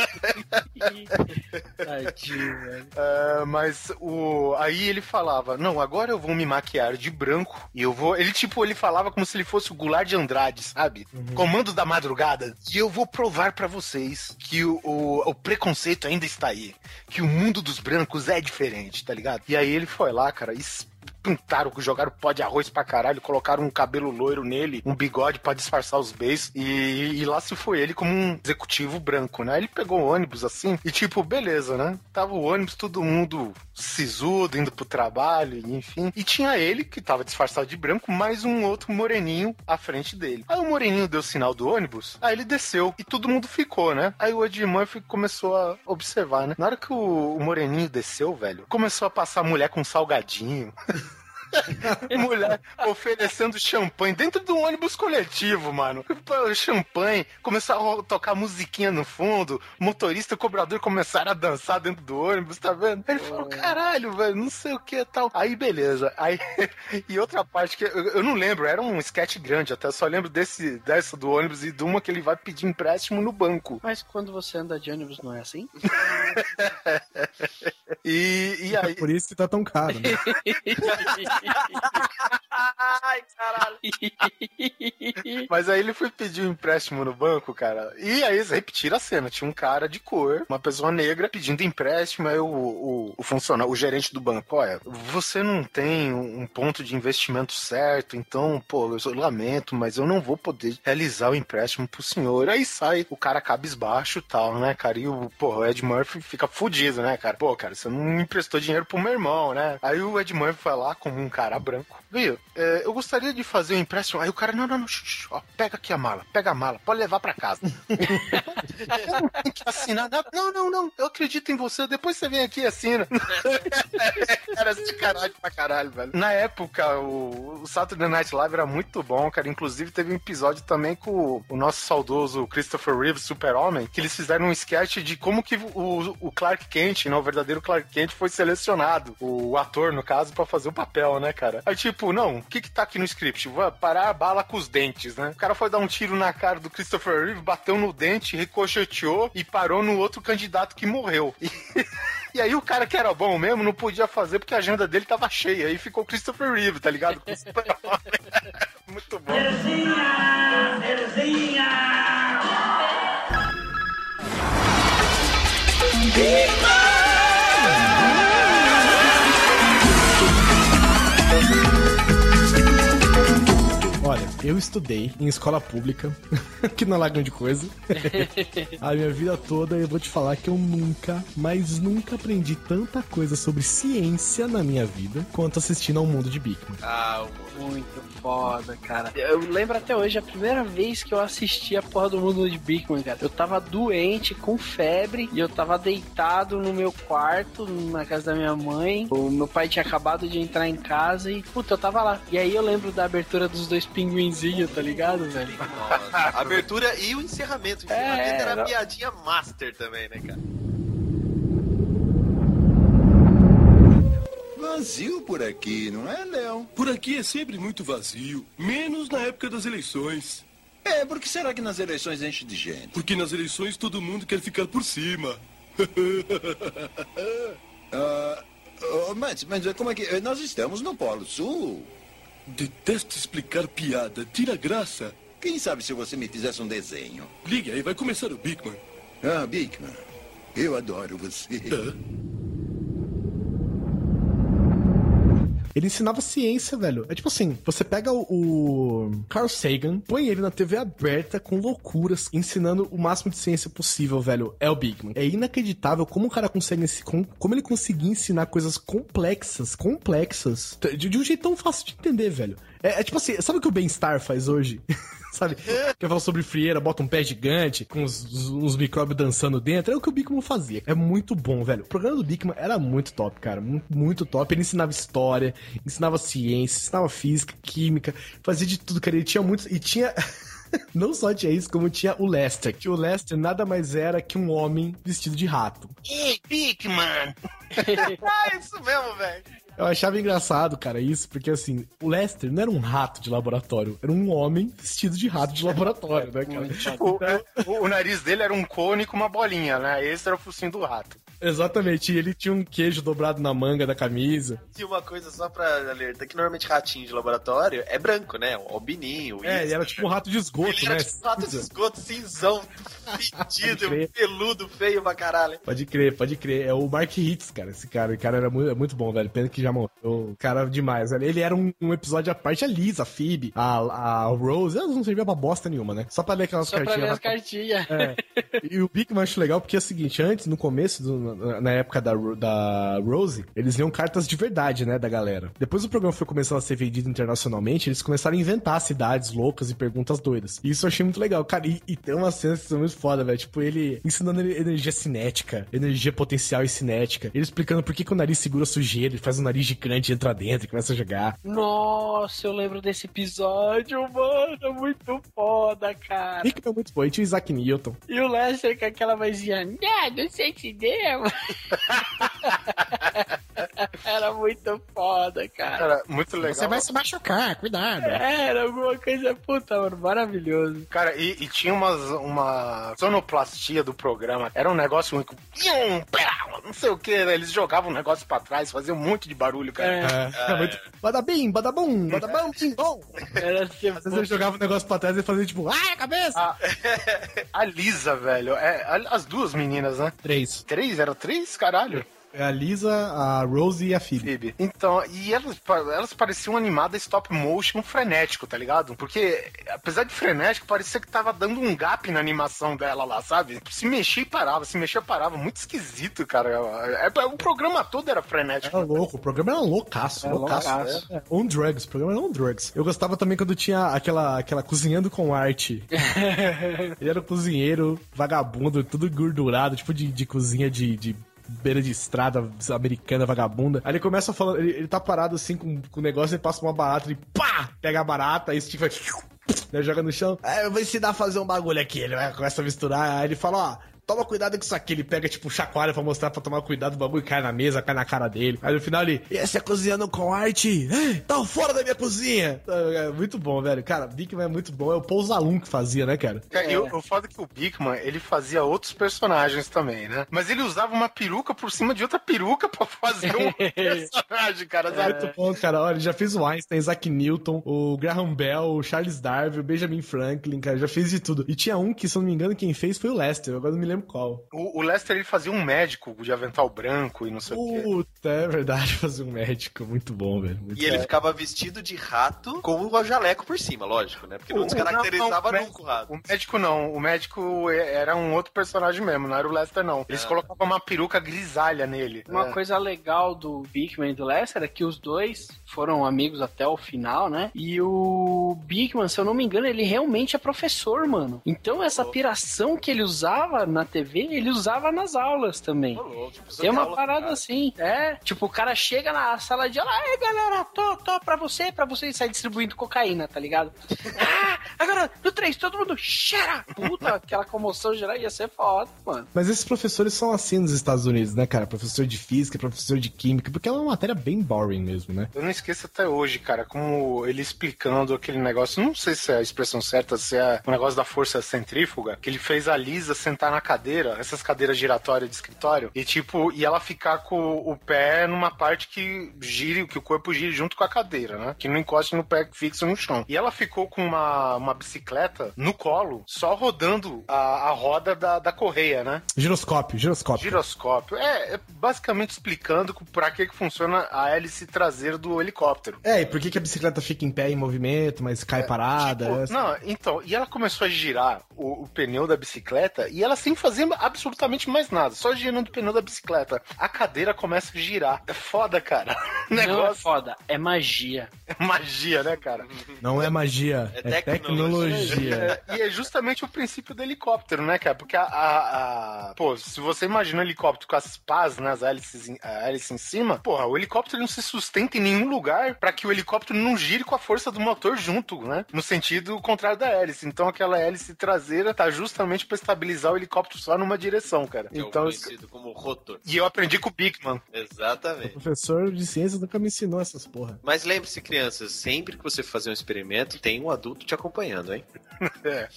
S2: Tadinho, velho.
S1: É, mas o aí ele falava, não, agora eu vou me maquiar de branco e eu vou, ele tipo, ele falava como se ele fosse o Goulart de Andrade, sabe? Comando da madrugada. E eu vou provar pra vocês que o, o, o preconceito ainda está aí, que o mundo dos brancos é diferente, tá ligado? E aí ele foi lá, cara, e pintaram, jogaram pó de arroz pra caralho, colocaram um cabelo loiro nele, um bigode pra disfarçar os beijos, e, e lá se foi ele como um executivo branco, né? Ele pegou o ônibus assim, e tipo, beleza, né? Tava o ônibus, todo mundo sisudo, indo pro trabalho, enfim. E tinha ele, que tava disfarçado de branco, mais um outro moreninho à frente dele. Aí o moreninho deu sinal do ônibus, aí ele desceu, e todo mundo ficou, né? Aí o Ed Murphy começou a observar, né? Na hora que o, moreninho desceu, velho, começou a passar mulher com salgadinho. Mulher oferecendo champanhe dentro do ônibus coletivo, mano. Champanhe, começaram a tocar musiquinha no fundo, motorista e cobrador começaram a dançar dentro do ônibus, tá vendo? Ele falou, caralho, velho, não sei o que tal. Aí, beleza. Aí, e outra parte que eu, eu não lembro, era um sketch grande, até só lembro desse, dessa do ônibus e de uma que ele vai pedir empréstimo no banco.
S2: Mas quando você anda de ônibus não é assim?
S1: E, e aí,
S4: Por isso que tá tão caro, né?
S2: Ai, caralho.
S1: Mas aí ele foi pedir um empréstimo no banco, cara. E aí eles repetiram a cena. Tinha um cara de cor, uma pessoa negra, pedindo empréstimo. Aí o, o, o funcionário, o gerente do banco, olha, você não tem um ponto de investimento certo, então, pô, eu lamento, mas eu não vou poder realizar o empréstimo pro senhor. Aí sai o cara cabisbaixo e tal, né, cara? E o, pô, o Ed Murphy fica fudido, né, cara? Pô, cara, você não emprestou dinheiro pro meu irmão, né? Aí o Ed Murphy vai lá como um cara branco. Viu, é, eu gostaria de fazer um empréstimo. Aí o cara, não, não, não, shh, ó, pega aqui a mala, pega a mala, pode levar pra casa. eu não tenho que assinar nada. Não, não, não, eu acredito em você, depois você vem aqui e assina. era de caralho pra caralho, velho. Na época, o, o Saturday Night Live era muito bom, cara. Inclusive, teve um episódio também com o, nosso saudoso Christopher Reeve, Super-Homem, que eles fizeram um sketch de como que o, o Clark Kent, né, o verdadeiro Clark Kent, foi selecionado. O ator, no caso, pra fazer o papel, né, cara? Aí, tipo, não, o que que tá aqui no script? Vai parar a bala com os dentes, né? O cara foi dar um tiro na cara do Christopher Reeve, bateu no dente, ricocheteou e parou no outro candidato que morreu. E... E aí o cara que era bom mesmo não podia fazer porque a agenda dele tava cheia. Aí ficou Christopher Reeve, tá ligado? Com o Super-Homem. Muito bom.
S4: Eu estudei em escola pública, que não é lá grande coisa. a minha vida toda eu vou te falar que eu nunca, mas nunca aprendi tanta coisa sobre ciência na minha vida quanto assistindo ao mundo de Bigman.
S5: Ah,
S2: Muito foda, cara. Eu lembro até hoje a primeira vez que eu assisti a porra do mundo de Bigman, cara. Eu tava doente, com febre, e eu tava deitado no meu quarto, na casa da minha mãe. O meu pai tinha acabado de entrar em casa e, puta, eu tava lá. E aí eu lembro da abertura dos dois pinguinzinhos, tá ligado, velho?
S5: Nossa. A abertura e o encerramento. O encerramento
S2: É,
S5: era
S2: não-
S5: piadinha master também, né, cara?
S12: Vazio por aqui, não é, Léo? Por aqui é sempre muito vazio, menos na época das eleições. É, por que será que nas eleições enche de gente?
S13: Porque nas eleições todo mundo quer ficar por cima.
S12: Ah, oh, mas, mas como é que. eh, Nós estamos no Polo Sul.
S13: Detesto explicar piada, tira graça.
S12: Quem sabe se você me fizesse um desenho?
S13: Ligue aí, vai começar o Bigman.
S12: Ah, Bigman, eu adoro você.
S4: Ele ensinava ciência, velho. É tipo assim, você pega o, o Carl Sagan, põe ele na TV aberta com loucuras, ensinando o máximo de ciência possível, velho. É o Bigman. É inacreditável como o cara consegue como ele conseguia ensinar coisas complexas, complexas, de, de um jeito tão fácil de entender, velho. É, é tipo assim, sabe o que o Bem-Estar faz hoje? sabe? Que fala sobre frieira, bota um pé gigante, com os, os- uns micróbios dançando dentro. É o que o Bigman fazia. É muito bom, velho. O programa do Bigman era muito top, cara. Muito, muito top. Ele ensinava história, ensinava ciência, ensinava física, química, fazia de tudo, cara. Ele tinha muitos. E tinha. Não só tinha isso, como tinha o Lester. Que o Lester nada mais era que um homem vestido de rato.
S1: Ih, Bigman! ah, isso mesmo, velho.
S4: Eu achava engraçado, cara, isso, porque assim, o Lester não era um rato de laboratório, era um homem vestido de rato de laboratório, né, cara?
S1: Tipo, o, o nariz dele era um cone com uma bolinha, né? Esse era o focinho do rato.
S4: Exatamente, e ele tinha um queijo dobrado na manga da camisa.
S5: E uma coisa só pra alertar, que normalmente ratinho de laboratório é branco, né? O albininho.
S4: É, ele era tipo um rato de esgoto,
S5: Ele
S4: né?
S5: era tipo um rato de esgoto, cinzão, fedido, peludo, feio pra caralho.
S4: Pode crer, pode crer. É o Mark Hitz, cara. Esse cara, o cara era muito, muito bom, velho. Pena que já morreu. Cara demais, velho. Ele era um, um episódio à parte. A Lisa, a Phoebe, a, a Rose, elas não serviam pra bosta nenhuma, né? Só pra ler aquelas
S2: Só pra
S4: cartinhas.
S2: ler as cartinhas.
S4: É. E o Bigman eu acho legal porque é o seguinte, antes, no começo, do- na, época da, da Rose, eles liam cartas de verdade, né, da galera. Depois o programa foi começando a ser vendido internacionalmente, eles começaram a inventar cidades loucas e perguntas doidas. E isso eu achei muito legal. Cara, e, e tem umas cenas que são muito foda, velho. Tipo, ele ensinando energia cinética, energia potencial e cinética. Ele explicando por que, que o nariz segura sujeira, ele faz um nariz gigante, entra dentro e começa a jogar.
S2: Nossa, eu lembro desse episódio, mano. Muito foda, cara.
S4: Rick é muito bom. E tinha o Isaac Newton.
S2: E o Lester com aquela vozinha, né, não sei se deu. Era muito foda, cara.
S1: Era muito legal.
S2: Você vai
S4: se machucar, cuidado.
S2: Era alguma coisa puta, mano, maravilhoso.
S1: Cara, e, e tinha umas, uma sonoplastia do programa. Era um negócio pá, Não sei o que, eles jogavam o negócio pra trás, faziam um monte de barulho, cara.
S4: É, é muito... Badabim, badabum, badabam, bim, bom.
S2: Era assim,
S4: Às vezes ele jogava o negócio pra trás e fazia tipo, ai, a cabeça!
S1: A, a Lisa, velho, é, as duas meninas, né?
S4: Três.
S1: Três? Era três? Caralho.
S4: É a Lisa, a Rose e a Phoebe.
S1: Phoebe. Então, e elas, elas pareciam animadas stop motion frenético, tá ligado? Porque, apesar de frenético, parecia que tava dando um gap na animação dela lá, sabe? Se mexia e parava, se mexia e parava. Muito esquisito, cara. É, é- o programa todo era frenético.
S4: Era louco, o programa era loucaço,
S1: Era
S4: loucaço.
S1: loucaço.
S4: É, é, on drugs, o programa era on drugs. Eu gostava também quando tinha aquela, aquela cozinhando com arte. ele era um cozinheiro vagabundo, tudo gordurado, tipo de, de cozinha de, de beira de estrada americana vagabunda. Aí ele começa falando, ele, ele tá parado assim com, o negócio, ele passa uma barata, ele pá! Pega a barata, aí Steve vai. Né, joga no chão. É, eu vou ensinar a fazer um bagulho aqui. Ele vai, começa a misturar. Aí ele fala, ó. Toma cuidado com isso aqui. Ele pega, tipo, chacoalha pra mostrar pra tomar cuidado. O bagulho cai na mesa, cai na cara dele. Aí no final ele, e esse é cozinhando com arte? Tá fora da minha cozinha. É muito bom, velho. Cara, Bigman é muito bom. É o Pousalum que fazia, né, cara?
S1: Cara, eu, eu falo que o Bigman, ele fazia outros personagens também, né? Mas ele usava uma peruca por cima de outra peruca pra fazer um personagem, cara.
S4: É muito bom, cara. Olha, ele já fez o Einstein, Isaac Newton, o Graham Bell, o Charles Darwin, o Benjamin Franklin, cara. Já fez de tudo. E tinha um que, se eu não me engano, quem fez foi o Lester. Agora não me lembro qual.
S1: O, o Lester, ele fazia um médico de avental branco e não sei o quê.
S4: Puta, é verdade, fazer um médico. Muito bom, velho. Muito
S5: E ele ficava vestido de rato com o jaleco por cima, lógico, né? Porque não
S1: O-
S5: descaracterizava
S1: não, não,
S5: nunca o rato.
S1: O médico não, o médico é- era um outro personagem mesmo, não era o Lester não. Eles
S5: Ah.
S1: colocavam uma peruca grisalha nele.
S2: Uma
S1: É.
S2: coisa legal do Bigman e do Lester é que os dois foram amigos até o final, né? E o Bigman, se eu não me engano, ele realmente é professor, mano. Então essa piração que ele usava na TV, ele usava nas aulas também. Tem uma parada assim, é. Tipo, o cara chega na sala de aula, ai galera, tô, tô pra você, pra você e sai distribuindo cocaína, tá ligado? ah, agora, no 3, todo mundo cheira! Puta, aquela comoção geral ia ser foda, mano.
S4: Mas esses professores são assim nos Estados Unidos, né, cara? Professor de física, professor de química, porque é uma matéria bem boring mesmo, né?
S1: Eu não esqueço até hoje, cara, como ele explicando aquele negócio, não sei se é a expressão certa, se é o negócio da força centrífuga, que ele fez a Lisa sentar na cadeira, essas cadeiras giratórias de escritório, e tipo, e ela ficar com o pé numa parte que gire, que o corpo gire junto com a cadeira, né? Que não encoste no pé fixo no chão. E ela ficou com uma, uma bicicleta no colo, só rodando a, a roda da, da correia, né?
S4: Giroscópio, giroscópio.
S1: Giroscópio. É, é basicamente explicando pra que, que funciona a hélice traseira do helicóptero.
S4: É, e por que, que a bicicleta fica em pé em movimento, mas cai parada?
S1: Tipo,
S4: essa-
S1: não, então, e ela começou a girar o, o pneu da bicicleta e ela sem fazer absolutamente mais nada, só girando o pneu da bicicleta. A cadeira começa a girar. É foda, cara. O
S2: Não é
S1: negócio
S2: foda, é magia.
S1: é magia, né, cara?
S4: Não é magia, é, tecnologia.
S1: É, e é justamente o princípio do helicóptero, né, cara? Porque a, a- a- Pô, se você imagina um helicóptero com as pás, né, as hélices, em- a hélice em cima, porra, o helicóptero não se sustenta em nenhum lugar pra que o helicóptero não gire com a força do motor junto, né? No sentido contrário da hélice. Então aquela hélice traseira tá justamente pra estabilizar o helicóptero só numa direção, cara.
S5: Que é o
S1: Então.
S5: conhecido como rotor.
S1: E eu aprendi com o Bigman.
S4: O
S5: Exatamente.
S4: professor de ciências nunca me ensinou essas porra.
S5: Mas lembre-se, crianças, sempre que você fazer um experimento, tem um adulto te acompanhando, hein?
S1: É.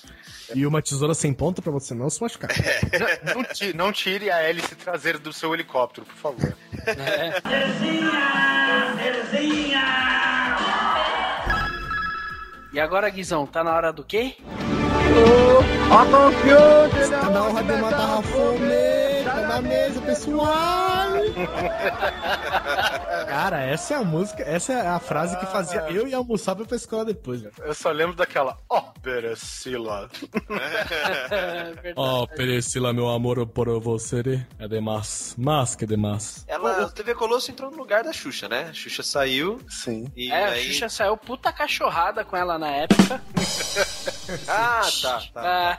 S4: E uma tesoura sem ponta pra você não se machucar.
S1: Não, ti- não tire a hélice traseira do seu helicóptero, por favor.
S2: E agora, Guizão, tá na hora do quê?
S4: Tá na hora de matar a fome, tá na mesa, pessoal! Cara, essa é a música, essa é a frase que fazia eu ir almoçar pra ir pra escola depois, velho.
S1: Eu só lembro daquela ópera Sila.
S4: Oh, Perecila, meu amor por você é demais. Mas que demais.
S5: Ela, a TV Colosso entrou no lugar da Xuxa, né? A Xuxa saiu.
S1: Sim.
S5: E
S2: É,
S5: aí...
S2: a Xuxa saiu puta cachorrada com ela na época.
S5: Ah, tá, tá.
S2: Ah,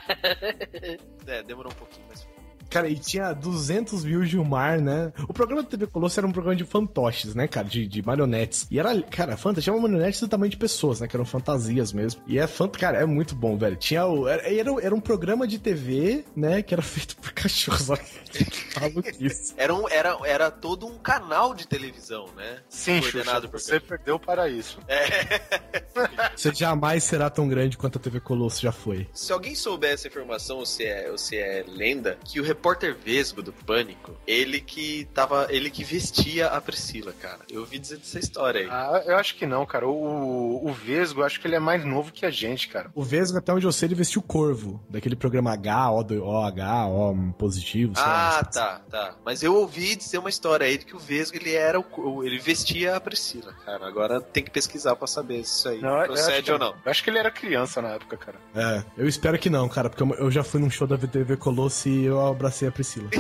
S5: É, demorou um pouquinho, mas foi.
S4: Cara, e tinha 200 mil Gilmar, né? O programa da TV Colosso era um programa de fantoches, né, cara? De, de marionetes. E era, cara, fantoche tinha uma marionete do tamanho de pessoas, né? Que eram fantasias mesmo. E é fant... cara, é muito bom, velho. Tinha o. Era, era, era um programa de TV, né? Que era feito por cachorros. Olha que maluquice.
S5: Era, um, era, era todo um canal de televisão, né?
S1: Sim, Xuxa,
S5: Coordenado por
S1: você perdeu para isso.
S4: Você jamais será tão grande quanto a TV Colosso já foi.
S5: Se alguém souber essa informação, ou se é, ou se é lenda, que o repórter Vesgo do Pânico, ele que tava. ele que vestia a Priscila, cara. Eu ouvi dizer dessa história aí.
S1: Ah, eu acho que não, cara. O, o Vesgo, eu acho que ele é mais novo que a gente, cara.
S4: O Vesgo, até onde eu sei, ele vestiu o Corvo. Daquele programa H, O, do- OH, O positivo, sei lá.
S5: Ah, tá, tá. Mas eu ouvi dizer uma história aí de que o Vesgo ele era o, o- ele vestia a Priscila, cara. Agora tem que pesquisar pra saber se isso aí
S1: Não,
S5: procede ou não.
S1: Eu acho que ele era criança na época, cara.
S4: É, eu espero que não, cara, porque eu- eu já fui num show da TV Colosso e eu abracei a Priscila.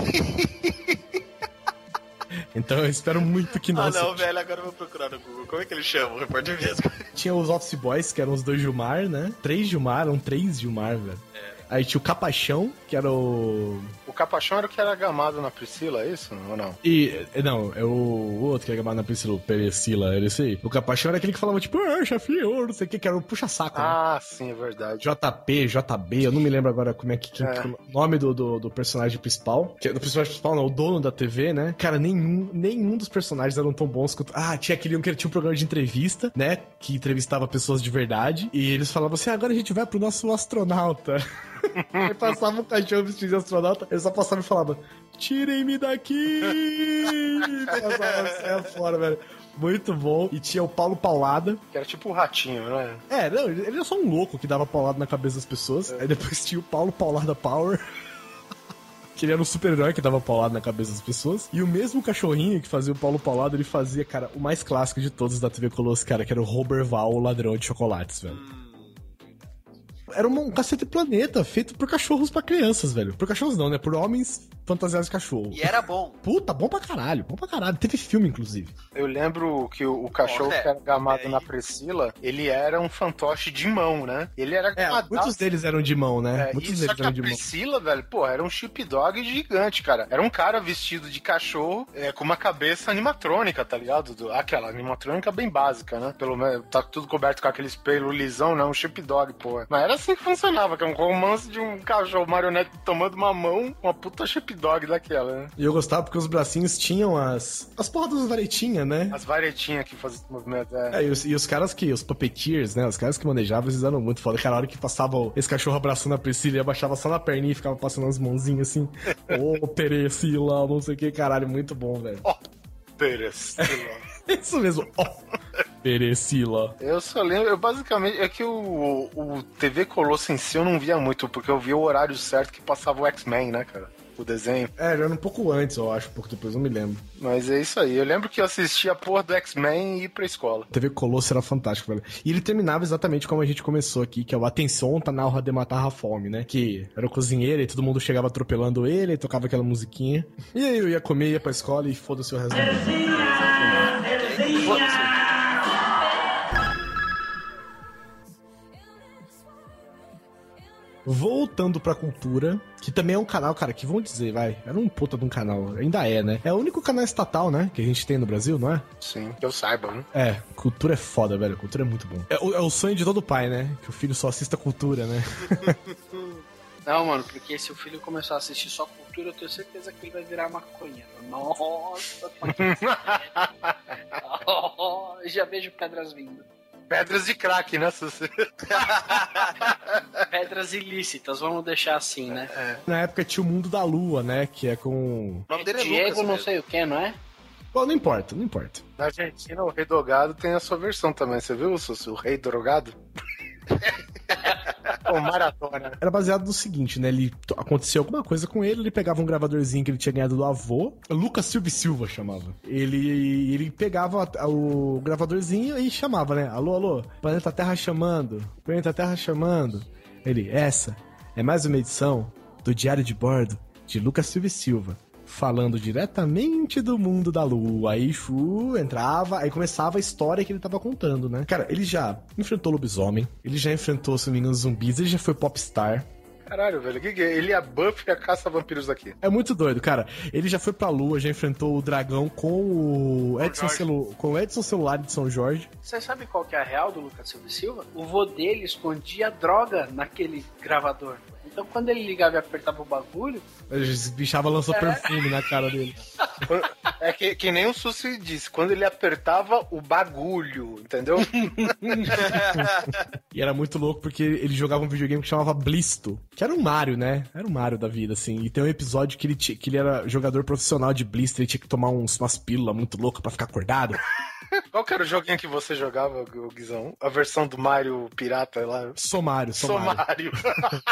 S4: então eu espero muito que não.
S5: Ah, não,
S4: seja.
S5: velho, agora eu vou procurar no Google. Como é que ele chama o repórter Vesgo?
S4: Tinha os Office Boys, que eram os dois Gilmar, né? Três Gilmar, eram três Gilmar, velho. Aí tinha o Capachão, que era o.
S1: O Capachão era o que era gamado na Priscila, é isso? Ou não?
S4: E. Não, é o, o outro que era chamado na Priscila, o Perecila, era esse aí. O Capachão era aquele que falava, tipo, ah, chefinho, não sei o que, que era o puxa-saco. né?
S1: Ah, sim, é verdade.
S4: JP, JB, eu não me lembro agora como é que. que-
S1: É.
S4: o nome do, do, do personagem principal. Que, é do personagem principal, não, o dono da TV, né? Cara, nenhum, nenhum dos personagens eram tão bons quanto. Ah, tinha aquele um que tinha um programa de entrevista, né? Que entrevistava pessoas de verdade. E eles falavam assim: ah, agora a gente vai pro nosso astronauta. Aí passava um cachorro vestido de astronauta, ele só passava e falava: Tirem-me daqui! Passava saia fora, velho. Muito bom. E tinha o Paulo Paulada,
S1: Que era tipo o ratinho, né?
S4: é, não, ele era só um louco que dava paulada na cabeça das pessoas. Aí depois tinha o Paulo Paulada Power. Que ele era um super-herói que dava paulada na cabeça das pessoas. E o mesmo cachorrinho que fazia o Paulo Paulado, ele fazia, cara, o mais clássico de todos da TV Colosso, cara, que era o Roberval, o ladrão de chocolates, velho. Era um cacete planeta feito por cachorros pra crianças, velho. Por cachorros não, né? Por homens fantasiados de cachorro.
S5: E era bom.
S4: Puta, bom pra caralho, bom pra caralho. Teve filme, inclusive.
S1: Eu lembro que o, o cachorro que era gamado
S5: é.
S1: na Priscila, ele era um fantoche de mão, né? Ele era
S4: É, muitos deles eram de mão, né?
S1: É,
S4: muitos
S1: e só
S4: deles
S1: que
S4: eram
S1: a
S4: de mão.
S1: Priscila, velho, pô, era um sheepdog gigante, cara. Era um cara vestido de cachorro é, com uma cabeça animatrônica, tá ligado? Do- aquela animatrônica bem básica, né? Pelo menos, tá tudo coberto com aquele espelho lisão, né? Um sheepdog, pô. Mas era assim que funcionava, que é um romance de um cachorro marionete tomando uma mão, uma puta sheepdog daquela, né?
S4: E eu gostava porque os bracinhos tinham as. As porras das varetinhas, né?
S1: As varetinhas que faziam esse movimento, é.
S4: É, e os, e os caras que, os puppeteers, né? Os caras que manejavam, eles eram muito foda. Cara, a hora que passava esse cachorro abraçando a Priscila e abaixava só na perninha e ficava passando as mãozinhas assim. Ô, Perecila, não sei o que, caralho, muito bom, velho.
S1: Interessante.
S4: Isso mesmo, ó. Perecila.
S1: Eu só lembro, eu basicamente, é que o, o TV Colosso em si eu não via muito, porque eu via o horário certo que passava o X-Men, né, cara? O desenho.
S4: É, era um pouco antes, eu acho, um pouco depois, não me lembro.
S1: Mas é isso aí. Eu lembro que eu assistia a porra do X-Men e ia pra escola.
S4: TV Colosso era fantástico, velho. E ele terminava exatamente como a gente começou aqui, que é o Atenção, tá na hora de matar a fome, né? Que era o cozinheiro e todo mundo chegava atropelando ele, e tocava aquela musiquinha. E aí eu ia comer, ia pra escola e foda-se o resto do Voltando pra cultura, que também é um canal, cara, que vão dizer, vai, era um puta de um canal, ainda é, né? É o único canal estatal, né, que a gente tem no Brasil, não é?
S1: Sim, que eu saiba, né?
S4: É, cultura é foda, velho, cultura é muito bom. É, o- é o sonho de todo pai, né? Que o filho só assista cultura, né?
S2: Não, mano, porque se o filho começar a assistir só cultura, eu tenho certeza que ele vai virar maconha. Nossa, oh, já vejo pedras vindo.
S1: Pedras de crack, né, Susi?
S2: Pedras ilícitas, vamos deixar assim, né?
S4: Na época tinha o Mundo da Lua, né? Que é com.
S5: O nome dele é
S2: Diego
S5: Lucas.
S2: não
S5: mesmo.
S2: sei o que, não é?
S4: Bom, não importa, não importa.
S1: Na Argentina, o Rei Drogado tem a sua versão também. Você viu, Susi? O Rei Drogado? Maratona.
S4: Era baseado no seguinte, né? Ele aconteceu alguma coisa com ele, ele pegava um gravadorzinho que ele tinha ganhado do avô, Lucas Silva Silva chamava. Ele ele pegava o gravadorzinho e chamava, né? Alô, alô, planeta Terra chamando, planeta Terra chamando. Ele, essa é mais uma edição do Diário de Bordo de Lucas Silva Silva. Falando diretamente do mundo da lua. Aí, Chu entrava, aí começava a história que ele tava contando, né? Cara, ele já enfrentou lobisomem, ele já enfrentou, se não zumbis, ele já foi popstar.
S1: Caralho, velho. Que que é? Ele é a Buffy e a caça vampiros daqui.
S4: É muito doido, cara. Ele já foi pra lua, já enfrentou o dragão com o Edson. Celu... com o Edson Celular de São Jorge.
S2: Você sabe qual que é a real do Lucas Silva e Silva? O vô dele escondia droga naquele gravador. Então quando ele ligava e apertava o bagulho,
S4: Esse bichava lançou
S2: É.
S4: perfume na cara dele.
S1: É que, que nem o Susi disse, quando ele apertava o bagulho, entendeu?
S4: E era muito louco porque ele jogava um videogame que chamava Blisto, que era um Mario, né? Era um Mario da vida, assim. E tem um episódio que ele, tinha- que ele era jogador profissional de Blister, ele tinha que tomar uns, umas pílulas muito loucas pra ficar acordado.
S1: Qual que era o joguinho que você jogava, o Guizão? A versão do Mario Pirata lá?
S4: Sou Mario, sou Mario.
S1: Somário.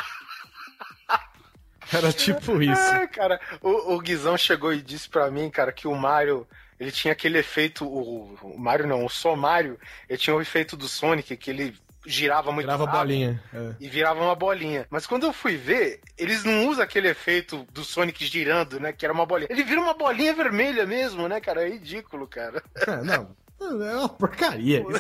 S4: Era tipo isso.
S1: É, cara, o, o Guizão chegou e disse pra mim, cara, que o Mario, ele tinha aquele efeito, o, o Mario não, o Somário, ele tinha o efeito do Sonic, que ele girava muito
S4: Grava
S1: rápido
S4: bolinha. é.
S1: E virava uma bolinha. Mas quando eu fui ver, eles não usam aquele efeito do Sonic girando, né? Que era uma bolinha. Ele vira uma bolinha vermelha mesmo, né, cara? É ridículo, cara.
S4: É, não. É uma porcaria.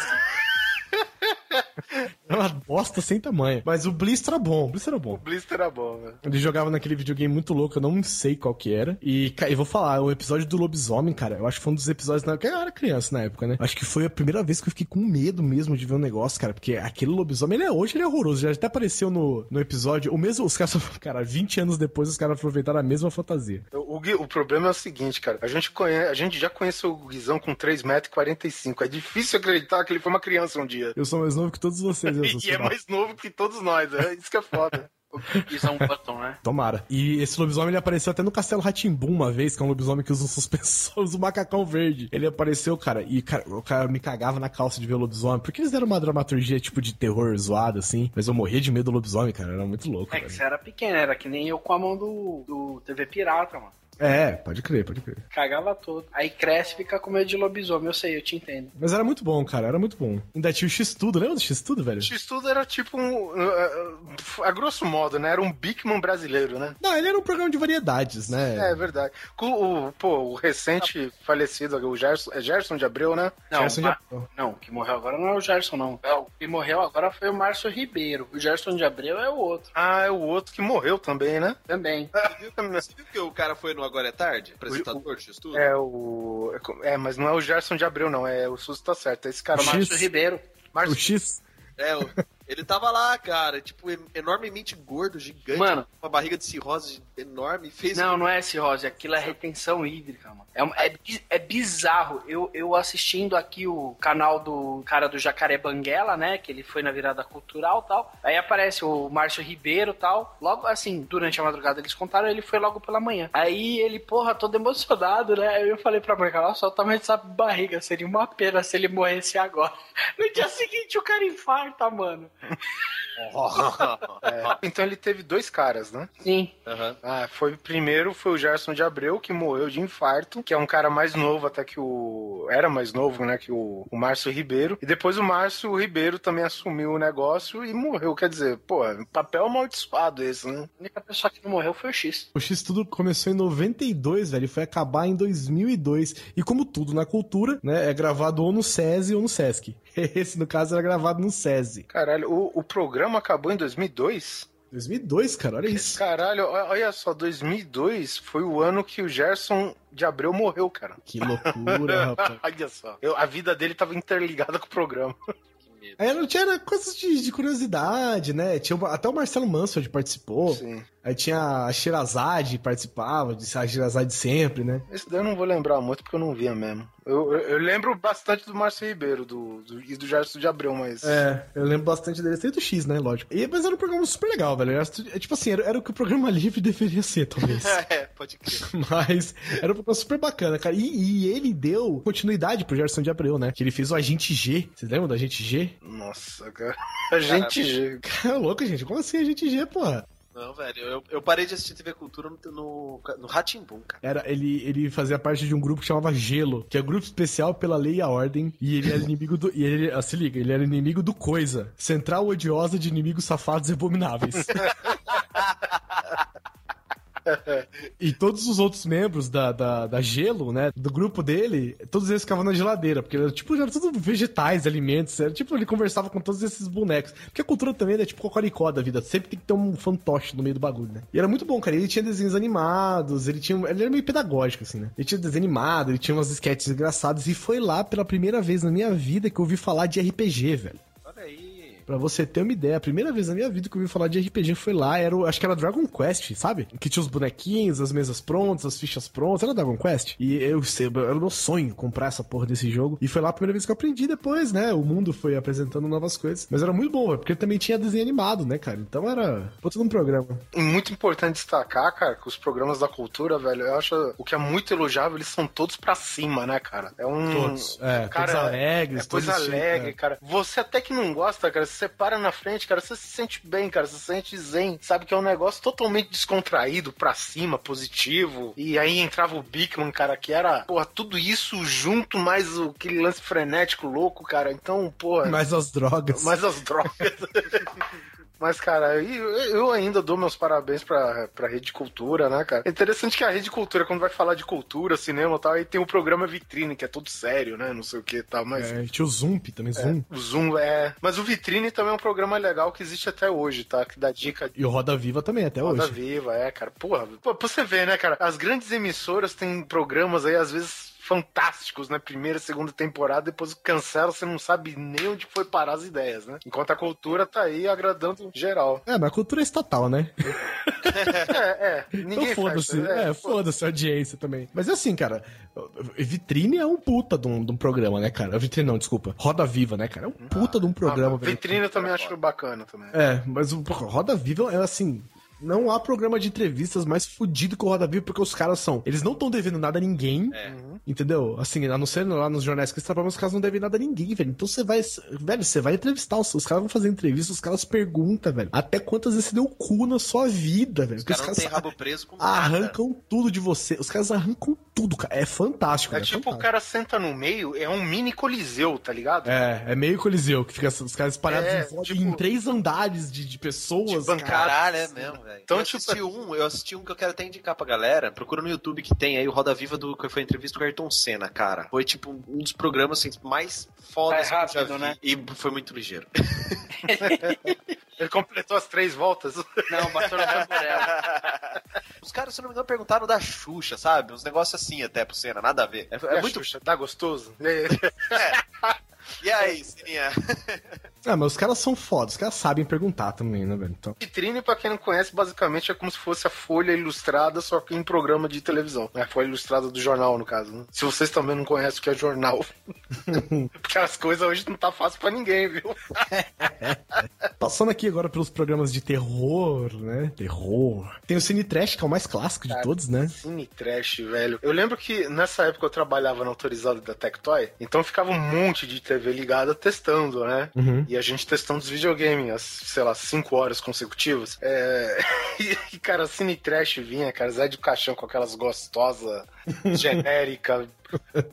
S4: É uma bosta sem tamanho. Mas o Blister era bom, o Blister era bom.
S1: O Blister era bom, né?
S4: Ele jogava naquele videogame muito louco, eu não sei qual que era. E, cara, eu vou falar, o episódio do lobisomem, cara, eu acho que foi um dos episódios na... Eu era criança na época, né? Acho que foi a primeira vez que eu fiquei com medo mesmo de ver um negócio, cara. Porque aquele lobisomem, ele é hoje, ele é horroroso. Já até apareceu no, no episódio. O mesmo, os caras, cara, 20 anos depois, os caras aproveitaram a mesma fantasia.
S1: O, o o problema é o seguinte, cara. A gente, conhece, a gente já conheceu o Guizão com 3,45m. É difícil acreditar que ele foi uma criança um dia.
S4: Eu sou mais novo que todos vocês, eu sou
S1: E é mais novo que todos nós, é isso que é foda.
S2: Guizão Button, né?
S4: Tomara. E esse lobisomem ele apareceu até no Castelo Ratimbum uma vez, que é um lobisomem que usa um suspensor, usa um macacão verde. Ele apareceu, cara, e cara, o cara me cagava na calça de ver o lobisomem, porque eles deram uma dramaturgia tipo de terror zoada, assim, mas eu morria de medo do lobisomem, cara, era muito louco.
S2: É que você era pequeno, era que nem eu com a mão do, do TV Pirata, mano.
S4: É, pode crer, pode crer.
S2: Cagava todo. Aí cresce e fica com medo de lobisomem. Eu sei, eu te entendo.
S4: Mas era muito bom, cara, era muito bom. Ainda tinha o X-Tudo, lembra do X-Tudo, velho?
S1: X-Tudo era tipo um. uh, uh, a grosso modo, né? Era um Bigman brasileiro, né?
S4: Não, ele era um programa de variedades, né?
S1: É verdade. Com o, pô, o recente falecido, o Gerson, é Gerson de Abreu, né?
S2: Não,
S4: Gerson de Abreu.
S2: não, o que morreu agora não é o Gerson, não. É, o que morreu agora foi o Márcio Ribeiro. O Gerson de Abreu é o outro.
S1: Ah, é o outro que morreu também, né?
S2: Também.
S5: Você viu que o cara foi no Agora é Tarde? Apresentador de estudo?
S1: É o. É, mas não é o Gerson de Abreu, não. É o Susto tá certo. É esse cara,
S4: O
S1: Márcio
S4: X.
S1: Ribeiro. Márcio
S4: O X.
S5: É, o- ele tava lá, cara, tipo, em- enormemente gordo, gigante,
S2: Mano.
S5: com uma barriga de cirrose enorme, fez
S2: Não, não é cirrose, aquilo é retenção hídrica, mano. É, é, é bizarro. Eu, eu assistindo aqui o canal do cara do Jacaré Banguela, né? Que ele foi na virada cultural e tal. Aí aparece o Márcio Ribeiro e tal. Logo assim, durante a madrugada eles contaram, ele foi logo pela manhã. Aí ele, porra, todo emocionado, né? Aí eu falei pra mãe, nossa, olha o tamanho dessa barriga. Seria uma pena se ele morresse agora. No dia seguinte o cara infarta, mano.
S1: É, então ele teve dois caras, né?
S2: Sim.
S5: Aham.
S1: Ah, foi primeiro foi o Gerson de Abreu que morreu de infarto, que é um cara mais novo até que o era mais novo, né, que o, o Márcio Ribeiro. E depois o Márcio Ribeiro também assumiu o negócio e morreu, quer dizer, pô, papel amaldiçoado esse, né?
S2: A única pessoa que não morreu foi o X.
S4: O X-Tudo começou em 92, velho, e foi acabar em 2002. E como tudo na cultura, né, é gravado ou no SESI ou no SESC. Esse, no caso, era gravado no SESI.
S1: Caralho, o, o programa acabou em 2002?
S4: 2002, cara, olha isso.
S1: Caralho, olha só, 2002 foi o ano que o Gerson de Abreu morreu, cara.
S4: Que loucura, rapaz.
S1: olha só. Eu- a vida dele tava interligada com o programa.
S4: Aí não tinha né, coisas de, de curiosidade, né? Tinha até o Marcelo Mansfield participou.
S1: Sim.
S4: Aí tinha a Shirazade participava, de a Shirazade sempre, né?
S1: Esse daí eu não vou lembrar muito porque eu não via mesmo. Eu, eu, lembro bastante do Márcio Ribeiro do, do- e do Gerson de Abreu, mas.
S4: É, eu lembro bastante dele. Tem do X, né? Lógico. E, mas era um programa super legal, velho. Era, é, tipo assim, era, era o que o programa livre deveria ser, talvez.
S5: é, pode crer.
S4: Mas era um programa super bacana, cara. E, e ele deu continuidade pro Gerson de Abreu, né? Que ele fez o Agente G. Vocês lembram do Agente G?
S1: Nossa, cara. A gente.
S4: Cara, é louco, gente. Como assim Agente G, porra?
S5: Não, velho, eu, eu parei de assistir TV Cultura no, no, no Ratimbum, cara.
S4: Era, ele, ele fazia parte de um grupo que chamava Gelo, que é grupo especial pela lei e a ordem, e ele era inimigo do. E ele, ah, se liga, ele era inimigo do Coisa, central odiosa de inimigos safados e abomináveis. E todos os outros membros da, da, da Gelo, né, do grupo dele, todos eles ficavam na geladeira, porque era, tipo, era tudo vegetais, alimentos, era tipo, ele conversava com todos esses bonecos. Porque a cultura também é tipo cocoricó da vida, sempre tem que ter um fantoche no meio do bagulho, né? E era muito bom, cara, ele tinha desenhos animados, ele tinha, ele era meio pedagógico, assim, né? Ele tinha desenho animado, ele tinha umas sketches engraçadas, e foi lá pela primeira vez na minha vida que eu ouvi falar de RPG, velho. Pra você ter uma ideia, a primeira vez na minha vida que eu ouvi falar de RPG foi lá, era o, acho que era Dragon Quest, sabe? Que tinha os bonequinhos, as mesas prontas, as fichas prontas, era Dragon Quest. E eu sei, era o meu sonho comprar essa porra desse jogo. E foi lá a primeira vez que eu aprendi depois, né? O mundo foi apresentando novas coisas. Mas era muito bom, velho, porque também tinha desenho animado, né, cara? Então era de um programa.
S1: Muito importante destacar, cara, que os programas da cultura, velho, eu acho o que é muito elogiável, eles são todos pra cima, né, cara? É um.
S4: Todos, é,
S1: cara,
S4: todos alegres,
S1: É coisa
S4: todos,
S1: alegre,
S4: é.
S1: cara. Você até que não gosta, cara, você para na frente, cara, você se sente bem, cara, você se sente zen. Sabe que é um negócio totalmente descontraído, pra cima, positivo. E aí entrava o Bigman, cara, que era, porra, tudo isso junto, mais o- aquele lance frenético louco, cara. Então, porra.
S4: Mais as drogas.
S1: Mais as drogas. Mas, cara, eu, ainda dou meus parabéns pra, pra Rede Cultura, né, cara? É interessante que a Rede Cultura, quando vai falar de cultura, cinema e tal, aí tem o programa Vitrine, que é todo sério, né? Não sei o que e tal, mas.
S4: É, tinha o Zump também, Zoom.
S1: O Zoom é. Mas o Vitrine também é um programa legal que existe até hoje, tá? Que dá dica
S4: E o Roda Viva também, até
S1: Roda
S4: hoje.
S1: Viva, é, cara. Porra, pô, pra você ver, né, cara? As grandes emissoras têm programas aí, às vezes, fantásticos, né? Primeira, segunda temporada, depois cancela, você não sabe nem onde foi parar as ideias, né? Enquanto a cultura tá aí agradando geral.
S4: É, mas a cultura é estatal, né?
S1: É, é. Ninguém
S4: então foda-se.
S1: faz,
S4: É, foda-se a audiência também. Mas assim, cara, Vitrine é um puta de um, de um programa, né, cara? Vitrine não, desculpa. Roda Viva, né, cara? É um puta de um programa, velho.
S1: Vitrine eu também acho bacana também.
S4: É, mas o Roda Viva é assim. Não há programa de entrevistas mais fudido que o Roda Viva, porque os caras são. Eles não estão devendo nada a ninguém.
S5: É.
S4: Entendeu? Assim, a não ser lá nos jornais que eles trabalham, os caras não devem nada a ninguém, velho. Então você vai. Velho, você vai entrevistar, os, os caras vão fazer entrevista, os caras perguntam, velho. Até quantas vezes você deu cu na sua vida, velho.
S5: Os caras têm rabo preso com
S4: arrancam tudo de você. Os caras arrancam tudo, cara. É fantástico,
S1: É
S4: velho.
S1: tipo, o
S4: fantástico.
S1: cara senta no meio, é um mini coliseu, tá ligado?
S4: É, é meio coliseu, que fica os caras espalhados
S1: É,
S4: em,
S1: tipo-
S4: em três andares de, de pessoas.
S1: De
S5: Caralho, é mesmo, velho.
S1: Então,
S5: eu
S1: tipo,
S5: assisti um, eu assisti um que eu quero até indicar pra galera. Procura no YouTube que tem aí o Roda Viva do que foi a entrevista do Ayrton Senna, cara. Foi tipo um dos programas assim, mais fodas
S2: É
S5: que eu já
S2: rápido,
S5: vi.
S2: né?
S5: E foi muito ligeiro.
S1: Ele completou as três voltas.
S2: Não, bateu na tamborela.
S5: Os caras, se eu não me engano, perguntaram da Xuxa, sabe? Uns negócios assim até pro Senna, nada a ver. É, é
S1: É
S5: muito.
S1: muito. Tá gostoso?
S5: E aí, Sininha?
S4: Ah, mas os caras são fodas, os caras sabem perguntar também, né, velho? Então,
S1: Vitrine, pra quem não conhece, basicamente é como se fosse a Folha Ilustrada, só que em programa de televisão. É a Folha Ilustrada do jornal, no caso. né? Se vocês também não conhecem o que é jornal. Porque as coisas hoje não tá fácil pra ninguém, viu?
S4: passando aqui agora pelos programas de terror, né? Terror. Tem o Cine Trash, que é o mais clássico de todos, né?
S1: Cine Trash, velho. Eu lembro que nessa época eu trabalhava na autorizada da Tectoy, então ficava um monte de TV ligada testando, né?
S4: Uhum.
S1: E a gente testando os videogames, as, sei lá, 5 horas consecutivas. É... E, cara, Cine Trash vinha, cara, Zé de Caixão com aquelas gostosas, genérica,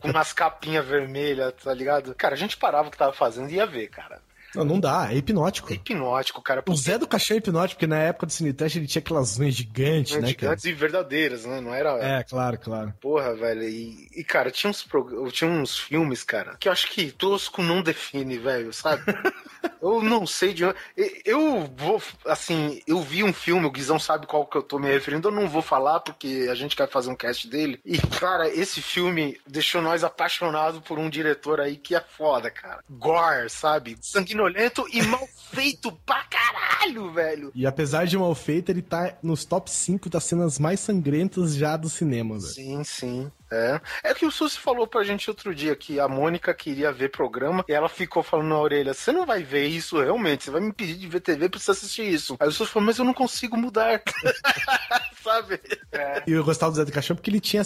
S1: com umas capinhas vermelhas, tá ligado? Cara, a gente parava o que tava fazendo e ia ver, cara.
S4: Não, não dá, é hipnótico.
S1: É hipnótico, cara.
S4: O Zé do Caixão é hipnótico, porque na época do Cine Trash ele tinha aquelas unhas gigantes, né, cara?
S1: gigantes e verdadeiras, né? Não era.
S4: É, claro, claro.
S1: Porra, velho. E, e, cara, tinha uns, prog- tinha uns filmes, cara, que eu acho que tosco não define, velho, sabe? eu não sei de onde. Eu vou, assim, eu vi um filme, o Guizão sabe qual que eu tô me referindo, eu não vou falar porque a gente quer fazer um cast dele. E, cara, esse filme deixou nós apaixonados por um diretor aí que é foda, cara. Gore, sabe? Sanguinolento e mal feito pra caralho, velho.
S4: E apesar de mal feito, ele tá nos top 5 das cenas mais sangrentas já do cinema, velho.
S1: Sim, sim. É. É que o Susi falou pra gente outro dia que a Mônica queria ver programa e ela ficou falando na orelha: Você não vai ver isso realmente, você vai me impedir de ver TV pra você assistir isso. Aí o Susi falou: Mas eu não consigo mudar. Sabe? É.
S4: E eu gostava do Zé do Caixão porque ele tinha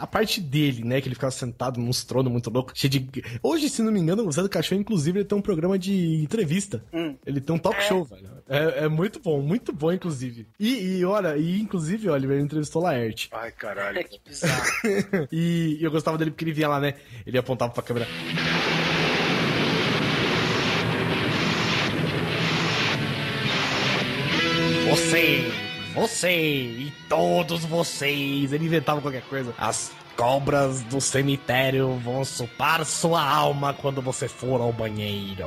S4: a parte dele, né? Que ele ficava sentado num trono muito louco, cheio de. Hoje, se não me engano, o Zé do Caixão, inclusive, ele tem um programa de entrevista. Ele tem um talk show, velho. É, é muito bom, muito bom, inclusive. E, e olha, e inclusive, olha, ele entrevistou Laerte.
S1: Ai, caralho.
S2: que bizarro.
S4: e, eu gostava dele porque ele vinha lá, né? Ele apontava pra câmera. Você, você e todos vocês. Ele inventava qualquer coisa. As cobras do cemitério vão chupar sua alma quando você for ao banheiro.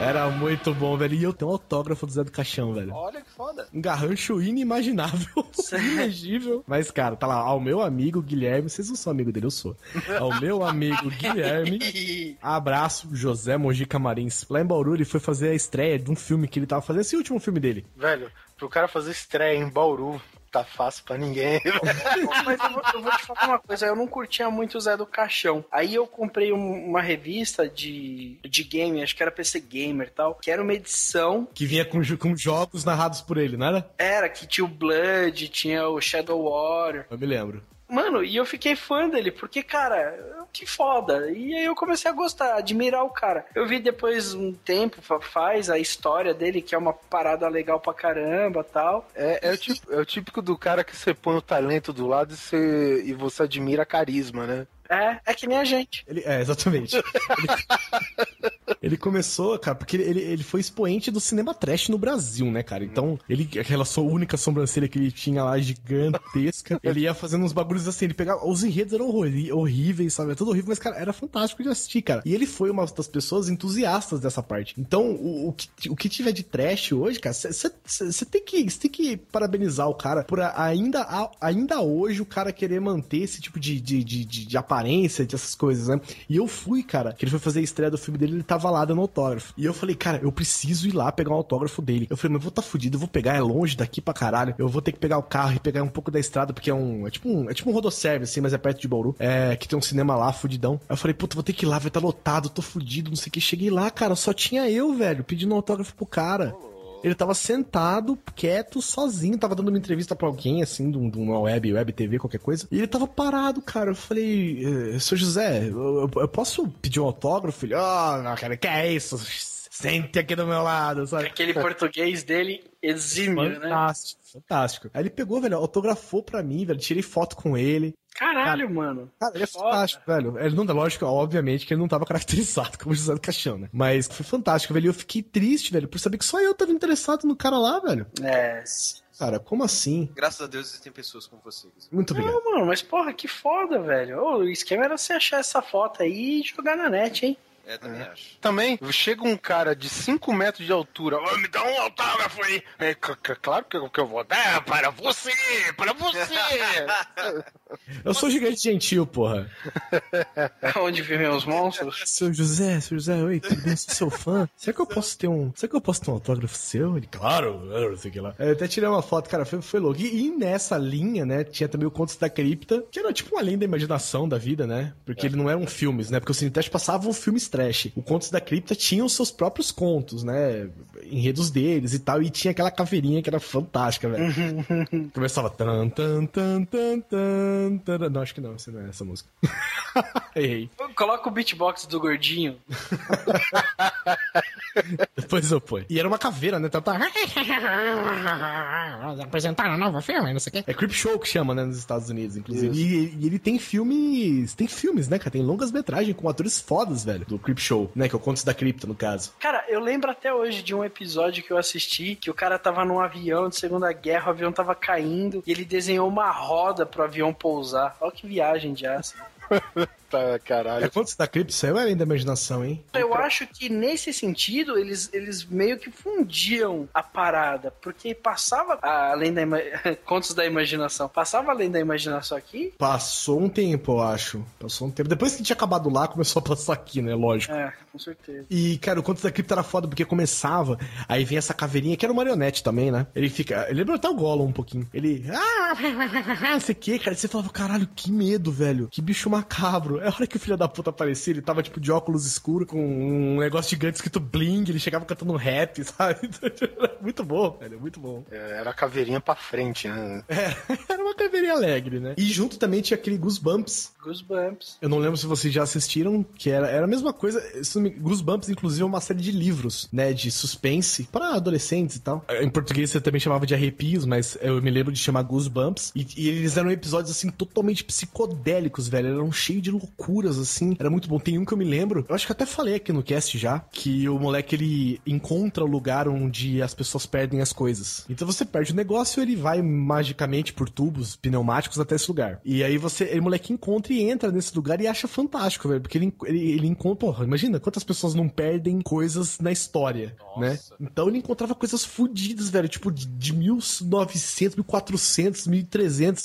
S4: Era muito bom, velho. E eu tenho um autógrafo do Zé do Caixão, velho.
S5: Olha que foda.
S4: Um garrancho inimaginável, ilegível. Mas, cara, tá lá, ao meu amigo Guilherme, vocês não são amigo dele, eu sou. Ao meu amigo Guilherme, abraço, José Mojica Marins. Lá em Bauru, ele foi fazer a estreia de um filme que ele tava fazendo, esse último filme dele.
S1: Velho, pro cara fazer estreia em Bauru, tá fácil pra ninguém.
S2: Mas eu vou, eu vou te falar uma coisa, eu não curtia muito o Zé do Caixão. Aí eu comprei um- uma revista de, de game, acho que era PC Gamer e tal, que era uma edição.
S4: Que vinha com, com jogos narrados por ele, não era?
S2: Era, que tinha o Blood, tinha o Shadow Warrior.
S4: Eu me lembro.
S2: Mano, e eu fiquei fã dele, porque, cara, que foda. E aí eu comecei a gostar, admirar o cara. Eu vi depois um tempo, fa- faz a história dele, que é uma parada legal pra caramba tal.
S1: É, é, o típico, é o típico do cara que você põe o talento do lado e você, e você admira carisma, né?
S2: É, é que nem a gente.
S4: Ele, é, exatamente. ele, ele começou, cara, porque ele, ele, foi expoente do cinema trash no Brasil, né, cara? Então, ele, aquela sua única sobrancelha que ele tinha lá, gigantesca, ele ia fazendo uns bagulhos assim, ele pegava. Os enredos eram horríveis, sabe? É tudo horrível, mas, cara, era fantástico de assistir, cara. E ele foi uma das pessoas entusiastas dessa parte. Então, o, o, que, o que tiver de trash hoje, cara, você tem, que tem que parabenizar o cara por ainda, ainda hoje o cara querer manter esse tipo de, de, de, de, de aparência, dessas coisas, né? E eu fui, cara, que ele foi fazer a estreia do filme dele, ele tava lá dando autógrafo. E eu falei, cara, eu preciso ir lá pegar um autógrafo dele. Eu falei, mas eu vou tá fudido, eu vou pegar, é longe daqui pra caralho. Eu vou ter que pegar o carro e pegar um pouco da estrada, porque é um. É tipo um, é tipo um rodoservice, assim, mas é perto de Bauru. É, que tem um cinema lá, fudidão. Aí eu falei, puta, vou ter que ir lá, vai estar tá lotado, tô fudido, não sei o que. Cheguei lá, cara, só tinha eu, velho, pedindo um autógrafo pro cara. Ele tava sentado, quieto, sozinho, tava dando uma entrevista pra alguém, assim, de um- uma web, web TV, qualquer coisa. E ele tava parado, cara. Eu falei, eh, seu José, eu, eu- posso pedir um autógrafo? Ele, ah, não, cara, que é isso? Sente aqui do meu lado, sabe?
S2: Aquele português dele exímio, né?
S4: Fantástico, fantástico. Aí ele pegou, velho, autografou pra mim, velho, tirei foto com ele.
S2: Caralho, mano.
S4: Cara, ele é
S2: Foda.
S4: fantástico, velho. Ele não, lógico, obviamente que ele não tava caracterizado como José do Caixão, né? Mas foi fantástico, velho. E eu fiquei triste, velho, por saber que só eu tava interessado no cara lá, velho.
S2: É.
S4: Cara, como assim?
S5: Graças a Deus existem pessoas como vocês.
S4: Muito obrigado.
S2: Não, mano, mas porra, que foda, velho. Ô, o esquema era você achar essa foto aí e jogar na net, hein?
S5: É, também acho.
S1: Também, chega um cara de 5 metros de altura, "Ô, me dá um autógrafo aí. É, claro que eu, que eu vou dar para você, para você.
S4: Eu sou gigante gentil, porra.
S2: Onde vivem os monstros?
S4: Seu José, seu José, oi, tudo bem? Sou seu fã. Será que eu posso ter um. Será que eu posso ter um autógrafo seu? Ele, claro, eu não sei o que lá. Eu até tirei uma foto, cara, foi, foi louco. E, e nessa linha, né, tinha também o Contos da Cripta, que era tipo uma linha da imaginação da vida, né? Porque ele não eram filmes, né? Porque o Cine Trash passava um filmes trash. O Contos da Cripta tinha os seus próprios contos, né? Enredos deles e tal. E tinha aquela caveirinha que era fantástica, velho. Começava tan, tan, tan, tan, tan. Não, acho que não, isso não é essa música. Errei.
S2: Coloca o beatbox do gordinho.
S4: Depois eu ponho. E era uma caveira, né? Tava... Apresentaram um novo filme, não sei o quê. É Creep Show que chama, né? Nos Estados Unidos, inclusive. E, e ele tem filmes. Tem filmes, né, cara? Tem longas metragens com atores fodas, velho. Do Creep Show, né? Que é o Contos da Cripta, no caso.
S2: Cara, eu lembro até hoje de um episódio que eu assisti que o cara tava num avião de Segunda Guerra, o avião tava caindo e ele desenhou uma roda pro avião pousar. Olha que viagem de aço.
S1: tá, caralho.
S4: É Contos da aí é além da imaginação, hein?
S2: Eu acho que nesse sentido eles, eles meio que fundiam a parada, porque passava a- além da contos da imaginação, passava além da imaginação aqui.
S4: Passou um tempo, eu acho. Passou um tempo. Depois que tinha acabado lá, começou a passar aqui, né? Lógico.
S2: É, com certeza.
S4: E, cara, o Contos da Cripta era foda porque começava, aí vem essa caveirinha, que era uma marionete também, né? Ele fica. Ele lembra até o Gollum um pouquinho. Ele. Ah, não sei o que, cara. Você falava, caralho, que medo, velho. Que bicho macabro. É a hora que o filho da puta aparecia, ele tava, tipo, de óculos escuros, com um negócio gigante escrito bling, ele chegava cantando rap, sabe? Era muito bom, velho. Muito bom.
S1: É, Era a caveirinha pra frente, né?
S4: Era uma caveirinha alegre, né? E junto também tinha aquele Goosebumps.
S2: Goosebumps.
S4: Eu não lembro se vocês já assistiram, que era, era a mesma coisa. Goosebumps, inclusive, é uma série de livros, né? De suspense para adolescentes e tal. Em português você também chamava de arrepios, mas eu me lembro de chamar Goosebumps. E, e eles eram episódios, assim, totalmente psicodélicos, velho. Eram cheios de loucuras, assim. Era muito bom. Tem um que eu me lembro, eu acho que até falei aqui no cast já, que o moleque ele encontra o lugar onde as pessoas perdem as coisas. Então você perde o negócio, ele vai magicamente por tubos pneumáticos até esse lugar. E aí você, ele moleque encontra e entra nesse lugar e acha fantástico, velho. Porque ele, ele, ele encontra, porra, imagina quantas pessoas não perdem coisas na história, né? Então ele encontrava coisas fodidas, velho. Tipo, de, de 1900, 1400, 1300,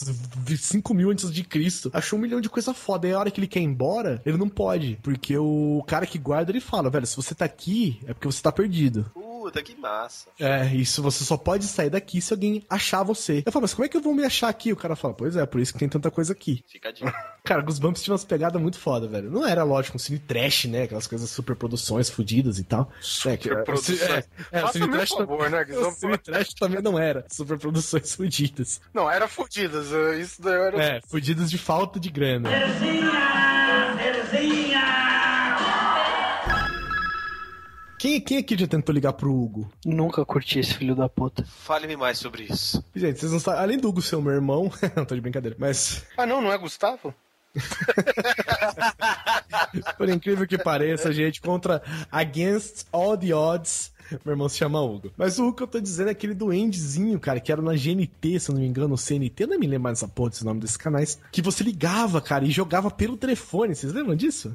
S4: 5000 antes de Cristo. Achou um milhão de coisa foda. E a hora que ele quer ir embora, ele não pode. Porque o cara que guarda, ele fala, velho, se você tá aqui, é porque você tá perdido.
S5: Puta, que massa.
S4: É, isso você só pode sair daqui se alguém achar você. Eu falo, mas como é que eu vou me achar aqui? O cara fala, pois é, por isso que tem tanta coisa aqui.
S5: Fica a dica.
S4: Cara, Goosebumps tinha umas pegadas muito foda, velho. Não era, lógico, um cine trash, né? Aquelas coisas super produções fudidas e tal. É, que-
S1: Superproduções.
S4: é, é, o
S1: Faça
S4: cine trash
S1: favor, né,
S4: O cine trash também não era. Super produções fudidas.
S1: Não, era fudidas. eh, Isso daí era.
S4: É, fudidas de falta de grana. Quem, quem aqui já tentou ligar pro Hugo?
S2: Nunca curti esse filho da puta.
S5: Fale-me mais sobre isso.
S4: Gente, vocês não sabem. Além do Hugo ser o meu irmão. não, tô de brincadeira. Mas,
S1: Ah, não, não é Gustavo?
S4: por incrível que pareça, gente, contra Against All the Odds. Meu irmão se chama Hugo. Mas o Hugo que eu tô dizendo é aquele duendezinho, cara, que era na GNT, se eu não me engano, o CNT, eu não me lembro mais dessa porra desse nome desses canais. Que você ligava, cara, e jogava pelo telefone. Vocês lembram disso?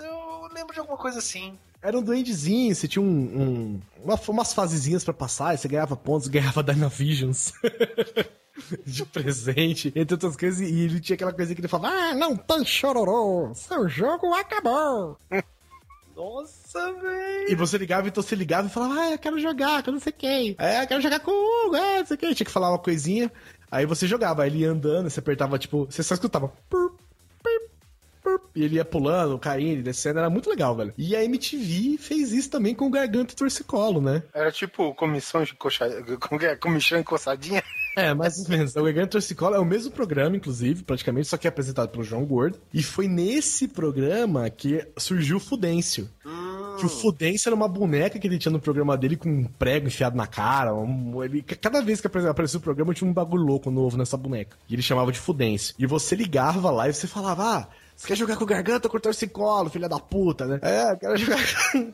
S5: Eu lembro de alguma coisa assim.
S4: Era um duendezinho, você tinha um, um- uma- umas fasezinhas pra passar, e você ganhava pontos, ganhava Dynavisions. De presente, entre outras coisas, e ele tinha aquela coisa que ele falava: Ah, não tem chororô, seu jogo acabou.
S5: Nossa, velho.
S4: E você ligava, então você ligava e falava: Ah, eu quero jogar, que eu não sei quem. É, eu quero jogar com o Hugo, é, não sei quem. Tinha que falar uma coisinha, aí você jogava, aí ele ia andando, você apertava, tipo, você só escutava. pur, E ele ia pulando, caindo, descendo, era muito legal, velho. E a MTV fez isso também com o Garganta e Torcicolo, né?
S1: Era tipo comissão de coxa... como é? Encoçadinha.
S4: É, mais ou menos. O Garganta e Torcicolo é o mesmo programa, inclusive, praticamente, só que é apresentado pelo João Gordo. E foi nesse programa que surgiu o Fudêncio. Que o Fudêncio era uma boneca que ele tinha no programa dele com um prego enfiado na cara. um- ele, cada vez que apare- aparecia o programa, tinha um bagulho louco novo nessa boneca. E ele chamava de Fudêncio. E você ligava lá e você falava, ah. Você quer jogar com garganta ou com o torcicolo, filha da puta, né? É, eu quero jogar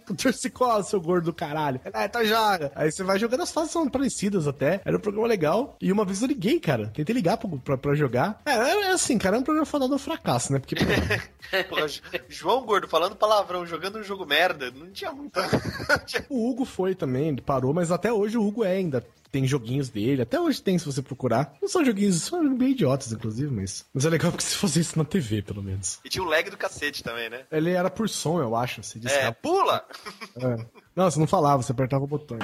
S4: com torcicolo, seu gordo do caralho. É, então joga. Aí você vai jogando, as fases são parecidas até. Era um programa legal. E uma vez eu liguei, cara. Tentei ligar pra, pra, pra jogar. É, é assim, cara, é um programa fadado ao fracasso, né? Porque,
S5: Porra, João Gordo falando palavrão, jogando um jogo merda, não tinha muito.
S4: O Hugo foi também, ele parou, mas até hoje o Hugo é ainda. Tem joguinhos dele, até hoje tem se você procurar. Não são joguinhos, são bem idiotas, inclusive, mas. Mas é legal porque se fosse isso na TV, pelo menos.
S5: E tinha um lag do cacete também, né?
S4: Ele era por som, eu acho. Disse
S5: É, pula!
S4: É. Não, você não falava, você apertava o botão.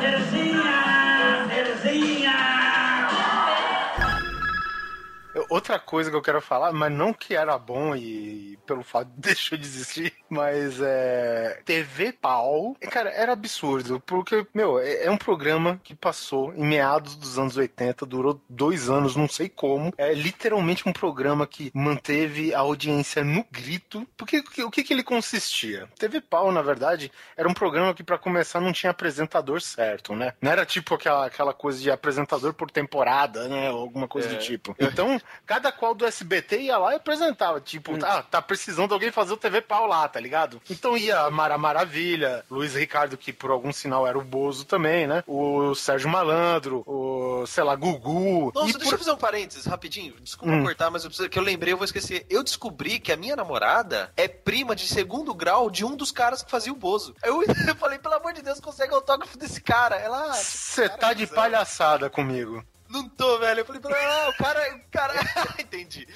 S1: Outra coisa que eu quero falar, mas não que era bom e pelo fato de deixou de existir, mas é. TV Pau. Cara, era absurdo, porque, meu, é, é um programa que passou em meados dos anos 80, durou dois anos, não sei como. É literalmente um programa que manteve a audiência no grito. Porque o que- que, ele consistia? TV Pau, na verdade, era um programa que, pra começar, não tinha apresentador certo, né? Não era tipo aquela, aquela coisa de apresentador por temporada, né? Ou alguma coisa
S5: É.
S1: do tipo. Então, cada qual do SBT ia lá e apresentava. Tipo, ah, tá precisando de alguém fazer o TV Pau lá, tá ligado? Então ia a Mara Maravilha, Luiz Ricardo, que por algum sinal era o Bozo também, né? O Sérgio Malandro, o, sei lá, Gugu.
S5: Nossa,
S1: E
S5: deixa
S1: por-
S5: eu fazer um parênteses rapidinho. Desculpa
S1: Hum.
S5: cortar, mas eu preciso, que eu lembrei, eu vou esquecer. Eu descobri que a minha namorada é prima de segundo grau de um dos caras que fazia o Bozo. Eu, eu falei, pelo amor de Deus, consegue autógrafo desse cara. Ela, ah, tipo,
S1: Você tá de palhaçada comigo.
S5: Não tô, velho. Eu falei ah, o cara, o cara. Entendi.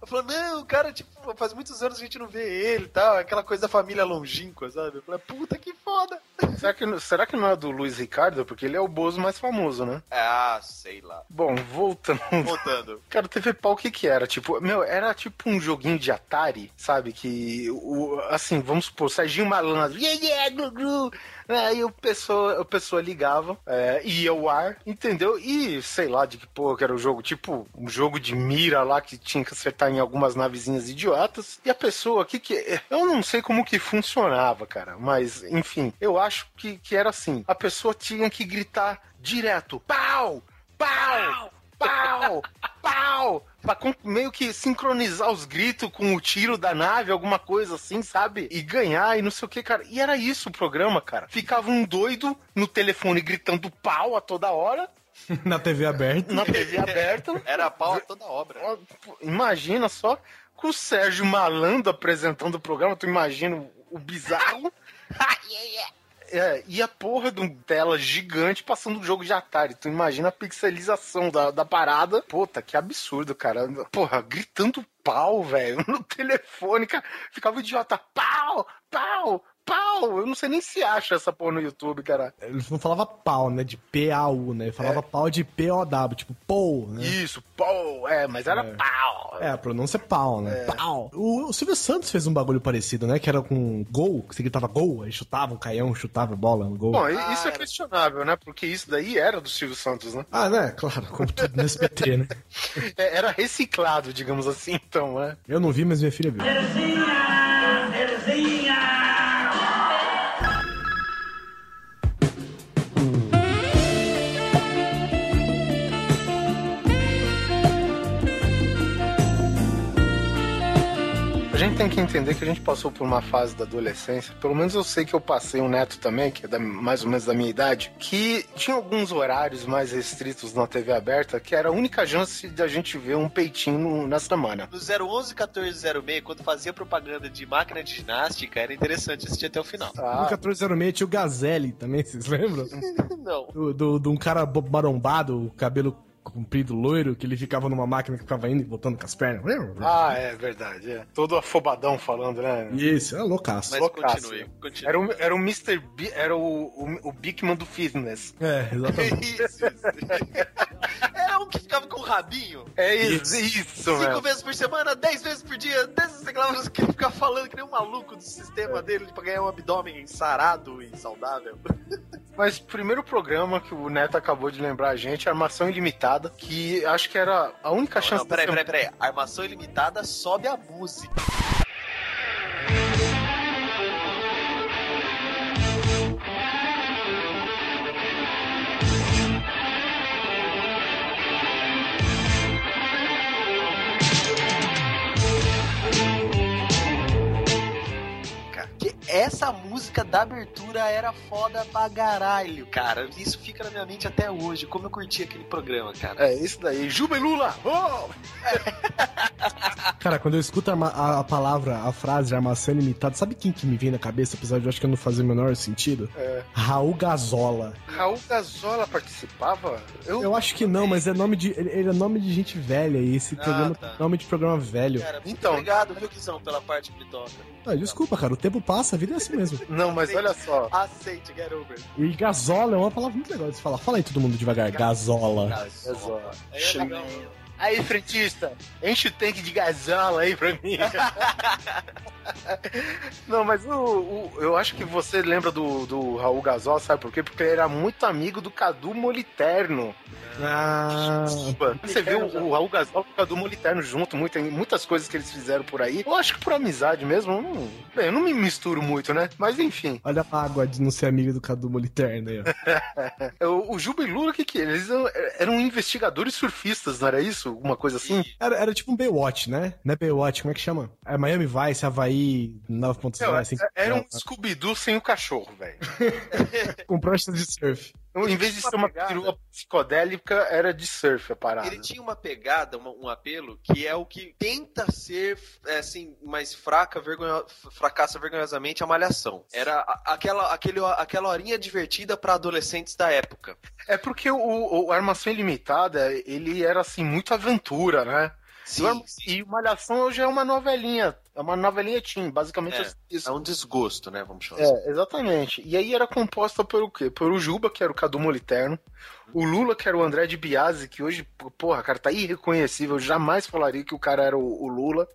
S5: Eu falei, não, o cara, tipo, faz muitos anos que a gente não vê ele e tal. Aquela coisa da família longínqua, sabe? Eu falei, puta que foda.
S1: Será que, será que não é do Luiz Ricardo? Porque ele é o Bozo mais famoso, né?
S5: Ah, sei lá.
S1: Bom, voltando.
S5: Voltando.
S1: Cara, TV Pau, o que que era? Tipo, meu, era tipo um joguinho de Atari, sabe? Que, o, assim, vamos supor, Serginho Malandro, yeah, yeah, glu, glu. Aí o pessoa, a pessoa ligava, é, ia ao ar, entendeu? E sei lá de que porra que era o jogo, tipo um jogo de mira lá que tinha que acertar em algumas navezinhas idiotas. E a pessoa, o que. Eu não sei como que funcionava, cara, mas enfim, eu acho que, que era assim: a pessoa tinha que gritar direto: pau! Pau! Pau! Pau! Pra meio que sincronizar os gritos com o tiro da nave, alguma coisa assim, sabe? E ganhar e não sei o que, cara. E era isso o programa, cara. Ficava um doido no telefone gritando pau a toda hora,
S4: Na TV aberta.
S1: na TV aberta.
S5: Era pau a toda obra.
S1: Imagina só com o Sérgio Malandro apresentando o programa, tu imagina o, o bizarro. É, e a porra de uma tela gigante passando um jogo de Atari. Tu imagina a pixelização da, da parada. Puta, que absurdo, cara. Porra, gritando pau, velho, no telefone, cara. Ficava idiota. Pau, pau, pau. Eu não sei nem se acha essa porra no YouTube, cara.
S4: Ele não falava pau, né? De P-A-U, né? Ele falava pau de P-O-W, tipo pou, né?
S1: Isso, pau. É, mas era pau.
S4: É, a pronúncia é pau, né? Pau. O, o Silvio Santos fez um bagulho parecido, né? Que era com gol, que você gritava gol, aí chutava um caião, chutava a bola no gol.
S1: Bom, e- isso é questionável, né? Porque isso daí era do Silvio Santos, né?
S4: Ah, né? Claro, como tudo no SBT, né?
S1: É, Era reciclado, digamos assim, então, né?
S4: Eu não vi, mas minha filha viu.
S1: Gente tem que entender que a gente passou por uma fase da adolescência, pelo menos eu sei que eu passei um neto também, que é da- mais ou menos da minha idade, que tinha alguns horários mais restritos na TV aberta, que era a única chance de a gente ver um peitinho na semana.
S5: No 011 1406, quando fazia propaganda de máquina de ginástica, era interessante assistir até o final.
S1: Ah.
S4: No 1406 tinha o Gazelle também, vocês lembram?
S5: Não.
S4: Do, um cara marombado, o cabelo comprido, loiro, que ele ficava numa máquina que ficava indo e voltando com as pernas.
S1: Ah, é verdade. É. Todo afobadão falando, né?
S4: Isso, é loucaço.
S5: Mas
S1: Loucaço.
S5: continue, continue.
S1: Era o, era o Mr. B, era o, o, o Bigman do fitness.
S4: É, exatamente.
S5: Isso, isso. Era um que ficava com o rabinho.
S1: É isso, isso,
S5: Cinco
S1: velho.
S5: vezes por semana, dez vezes por dia, dez reclamações que ele ficava falando que nem um maluco do sistema dele pra ganhar um abdômen sarado e saudável.
S1: Mas o primeiro programa que o Neto acabou de lembrar a gente, Armação Ilimitada, que acho que era a única
S5: Não,
S1: chance
S5: não, peraí, peraí, peraí. Armação ilimitada sobe a música. Essa música da abertura era foda pra caralho, cara. Isso fica na minha mente até hoje. Como eu curti aquele programa, cara.
S1: É, isso daí. Juba e Lula! Oh!
S4: Cara, quando eu escuto a, a- a palavra, a frase armação ilimitada, sabe quem que me vem na cabeça, apesar de eu acho que não fazer o menor sentido?
S1: É.
S4: Raul Gazola.
S1: Raul Gazola participava? Eu,
S4: Eu acho que não, mas é nome de. Ele, ele é nome de gente velha e esse
S5: Ah,
S4: programa
S5: tá.
S4: é nome de programa velho.
S5: Cara, muito
S1: Então.
S5: obrigado, viu, Guizão, pela parte que me toca.
S4: Ah, desculpa, cara, o tempo passa, a vida é assim mesmo.
S1: Não, mas olha só.
S5: Aceite, get over.
S4: E gazola é uma palavra muito legal de se falar. Fala aí todo mundo devagar, gazola.
S1: Gazola.
S5: Aí é legal.
S1: Aí, frentista, enche o tanque de gasola aí pra mim. Não, mas o, o- eu acho que você lembra do, do Raul Gazola, sabe por quê? Porque ele era muito amigo do Cadu Moliterno.
S4: Ah,
S1: Você vê o, Raul Gazola e o Cadu Moliterno junto, muita, muitas coisas que eles fizeram por aí. Eu acho que por amizade mesmo. eu não- bem, eu não me misturo muito, né? Mas enfim.
S4: olha a água de não ser amigo do Cadu Moliterno aí, ó.
S1: O, o Juba e Lula, o que que é? Eles eram, eram investigadores surfistas, não era isso? Alguma coisa assim?
S4: Era, era tipo um Baywatch, né? Não é Baywatch, como é que chama? É Miami Vice, Havaí 9.0,
S1: Não,
S4: assim.
S1: era um Scooby-Doo sem o cachorro, velho.
S4: Com pranchas de surf.
S1: Então, em vez de ser uma
S5: pegada.
S1: perua psicodélica, era de surf a parada.
S5: Ele tinha uma pegada, uma- um apelo, que é o que tenta ser, é, assim, mais fraca, vergonho, fracassa vergonhosamente a malhação. Era a- aquela, aquele, aquela horinha divertida pra adolescentes da época.
S1: É porque o, o, o Armação Ilimitada, ele era assim, muito aventura, né? E o Arma- E Malhação hoje é uma novelinha. É uma novelinha teen, basicamente
S5: É,
S1: isso.
S5: é um desgosto, né? Vamos chamar assim.
S1: É, exatamente. E aí era composta por o quê? Por o Juba, que era o Cadu Moliterno, o Lula, que era o André de Biase, que hoje, porra, cara, tá irreconhecível. Eu jamais falaria que o cara era o, o Lula.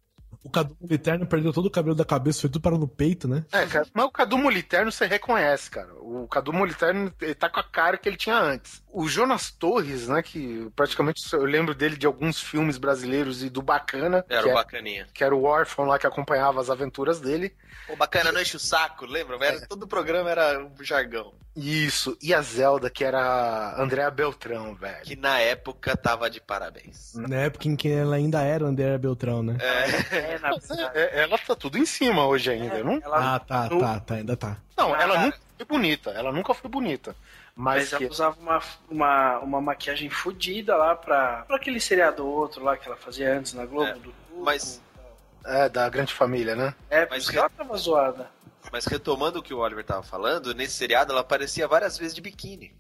S4: O Cadu Moliterno perdeu todo o cabelo da cabeça, foi tudo para no peito, né?
S1: É, cara, mas o Cadu Moliterno você reconhece, cara. O Cadu Moliterno ele tá com a cara que ele tinha antes. O Jonas Torres, né, que praticamente eu lembro dele de alguns filmes brasileiros e do Bacana,
S5: Era
S1: que,
S5: o
S1: é-
S5: bacaninha.
S1: que era o órfão lá que acompanhava as aventuras dele.
S5: O bacana não enche o saco, lembra? Era, Todo o programa era um jargão.
S1: Isso, e a Zelda, que era a Andréa Beltrão, velho.
S5: Que na época tava de parabéns.
S4: Na época em que ela ainda era Andréa Beltrão, né?
S5: É.
S2: É, na
S1: é, é, ela tá tudo em cima hoje ainda, não?
S2: ela,
S4: Ah, tá,
S1: no-
S4: tá, tá, ainda tá.
S1: Não, ela
S2: Ah.
S1: nunca foi bonita. Ela nunca foi bonita.
S2: mas
S1: Mas
S2: ela
S1: que...
S2: usava uma, uma, uma maquiagem fodida lá pra, pra aquele seriado outro lá que ela fazia antes na Globo.
S5: É,
S2: do
S5: mas-
S1: É, da grande família, né?
S2: É,
S5: mas
S2: ela tava zoada.
S5: Mas retomando o que o Oliver tava falando, nesse seriado ela aparecia várias vezes de biquíni.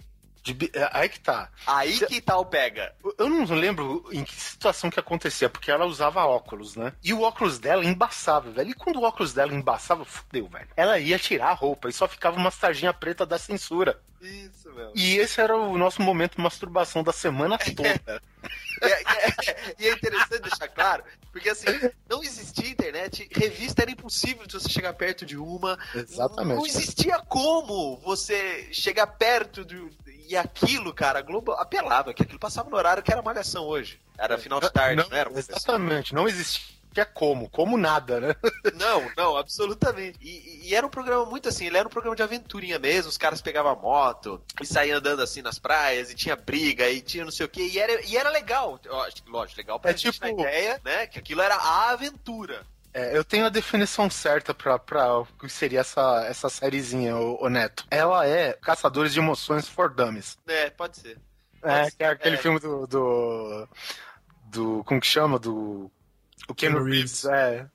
S1: De é, aí que tá.
S5: Aí que tal pega?
S1: Eu não lembro em que situação que acontecia, porque ela usava óculos, né? E o óculos dela embaçava, velho. E quando o óculos dela embaçava, fudeu, velho. Ela ia tirar a roupa e só ficava uma sarjinha preta da censura.
S5: Isso, meu.
S1: E esse era o nosso momento de masturbação da semana toda.
S5: E é, e é- e é interessante deixar claro, porque assim, não existia internet, revista era impossível de você chegar perto de uma.
S1: Exatamente.
S5: Não existia como você chegar perto do. E aquilo, cara, a Globo apelava, que aquilo passava no horário que era malhação hoje. Era final de tarde, não, era? professor?
S1: Exatamente, não existia como, como nada, né?
S5: Não, não, absolutamente. E, e era um programa muito assim, ele era um programa de aventurinha mesmo, os caras pegavam a moto e saíam andando assim nas praias, e tinha briga, e tinha não sei o que, e era, e era legal. Que, Lógico, legal pra
S1: É
S5: gente
S1: tipo-
S5: na ideia, né? Que aquilo era a aventura.
S1: É, eu tenho a definição certa pra, pra o que seria essa, essa sériezinha, ô, ô Neto. Ela é Caçadores de Emoções for Dummies.
S5: É, pode ser.
S1: É,
S5: Pode
S1: que é aquele
S5: é.
S1: filme do, do. do. Como que chama? Do. O Keanu
S4: Keanu
S1: Reeves, é.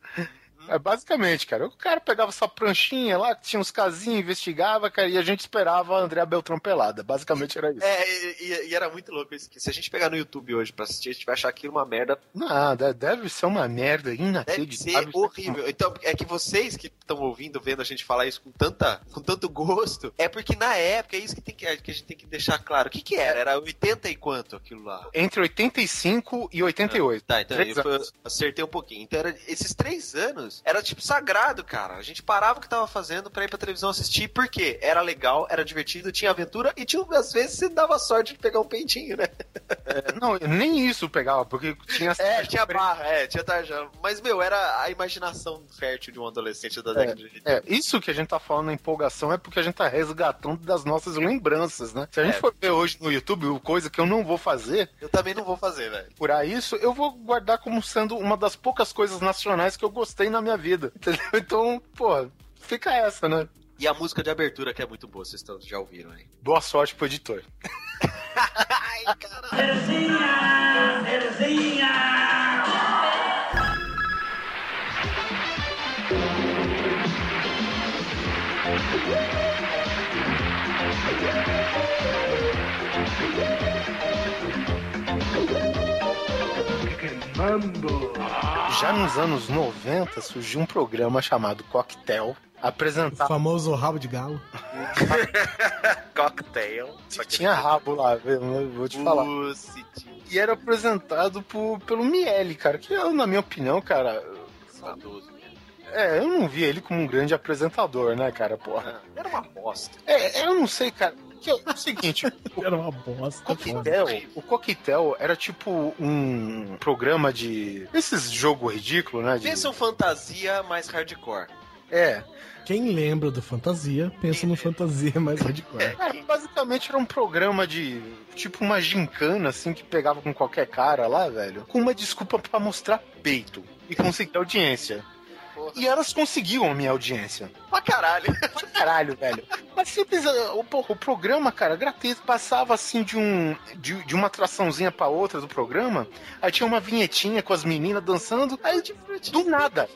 S1: É basicamente, cara. O cara pegava essa pranchinha lá, tinha uns casinhos, investigava, cara, e a gente esperava a Andrea Beltrão pelada. Basicamente era isso.
S5: É, e, e- era muito louco isso. Se a gente pegar no YouTube hoje pra assistir, a gente vai achar aquilo uma merda.
S1: Nada, deve ser uma merda
S5: Deve
S1: inacreditável.
S5: ser horrível. Então, é que vocês que estão ouvindo, vendo a gente falar isso com, tanta, com tanto gosto, é porque na época, é isso que, tem que, que a gente tem que deixar claro. O que que era? Era 80 e quanto aquilo lá?
S1: Entre 85 e 88.
S5: Tá, então eu acertei um pouquinho. Então, era, esses três anos era tipo sagrado, cara. A gente parava o que tava fazendo pra ir pra televisão assistir, porque era legal, era divertido, tinha aventura e tinha, às vezes você dava sorte de pegar um peitinho, né?
S1: É, não, nem isso pegava, porque tinha.
S5: É, tinha barra, é, tinha tarja. Mas, meu, era a imaginação fértil de um adolescente da década de 80.
S1: É, isso que a gente tá falando na empolgação é porque a gente tá resgatando das nossas lembranças, né? Se a gente
S5: É.
S1: for ver hoje no YouTube, coisa que eu não vou fazer,
S5: Eu também não vou fazer, velho.
S1: por isso, eu vou guardar como sendo uma das poucas coisas nacionais que eu gostei na minha vida. Entendeu? Então, pô, fica essa, né?
S5: E a música de abertura que é muito boa, vocês todos já ouviram aí.
S1: Boa sorte pro editor. Já nos anos 90 surgiu um programa chamado Cocktail,
S4: O
S1: apresentado
S4: famoso rabo de galo.
S5: Cocktail.
S1: Só tinha rabo lá, vou te falar. E era apresentado por, pelo Miele, cara, que eu, na minha opinião, cara.
S5: Saudoso?
S1: É, eu não via ele como um grande apresentador, né, cara, porra.
S5: Era uma bosta.
S1: É, eu não sei, cara. Que é o seguinte,
S4: Era uma bosta.
S1: Coquetel, o Coquetel era tipo um programa de. Esses jogo ridículo, né? De...
S5: Pensa um fantasia mais hardcore.
S1: É.
S4: Quem lembra do Fantasia, pensa no Fantasia mais hardcore.
S1: É, basicamente era um programa de. Tipo uma gincana, assim, que pegava com qualquer cara lá, velho. Com uma desculpa pra mostrar peito. E conseguir audiência. E elas conseguiam a minha audiência.
S5: Pra caralho.
S1: Pra caralho, velho. Mas simples, o, porra, o programa, cara, gratuito, passava assim de um de, de uma atraçãozinha pra outra do programa, aí tinha uma vinhetinha com as meninas dançando, aí do nada,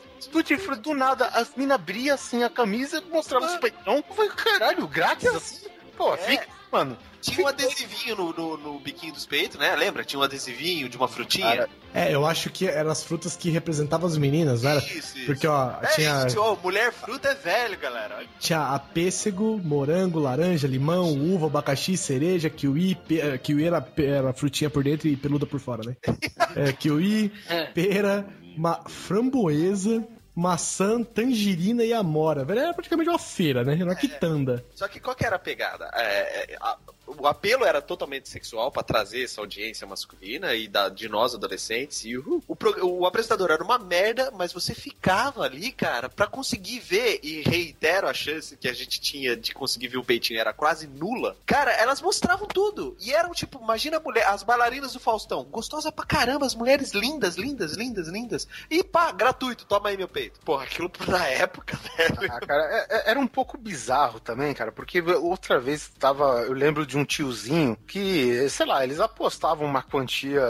S1: do nada, as minas abriam assim a camisa e mostravam os peitão. Falei, caralho, grátis assim? Pô,
S5: É.
S1: fica, mano.
S5: Tinha um adesivinho no, no, no biquinho dos peitos, né? Lembra? Tinha um adesivinho de uma frutinha.
S1: Cara,
S4: É, eu acho que eram as frutas que representavam as meninas, não era?
S5: Isso, isso.
S4: Porque, ó,
S5: É
S4: tinha,
S5: isso, ó, mulher fruta é velho, galera.
S4: tinha a pêssego, morango, laranja, limão, uva, abacaxi, cereja, kiwi, pe... eh, kiwi era, era frutinha por dentro e peluda por fora, né? É, kiwi, pera, ma... framboesa, maçã, tangerina e amora. Velho, era praticamente uma feira, né? Era uma quitanda.
S5: Só que qual que era a pegada? É, é, a- o apelo era totalmente sexual pra trazer essa audiência masculina e da, de nós adolescentes. E o, o, apresentador era uma merda, mas você ficava ali, cara, pra conseguir ver. E reitero a chance que a gente tinha de conseguir ver o peitinho era quase nula. Cara, elas mostravam tudo. E eram tipo, imagina a mulher, as bailarinas do Faustão, gostosa pra caramba, as mulheres lindas, lindas, lindas, lindas. E pá, gratuito, toma aí meu peito. Porra, aquilo na época, velho.
S1: Ah, cara, é- é- era um pouco bizarro também, cara, porque outra vez tava. Eu lembro de um tiozinho que, sei lá, eles apostavam uma quantia,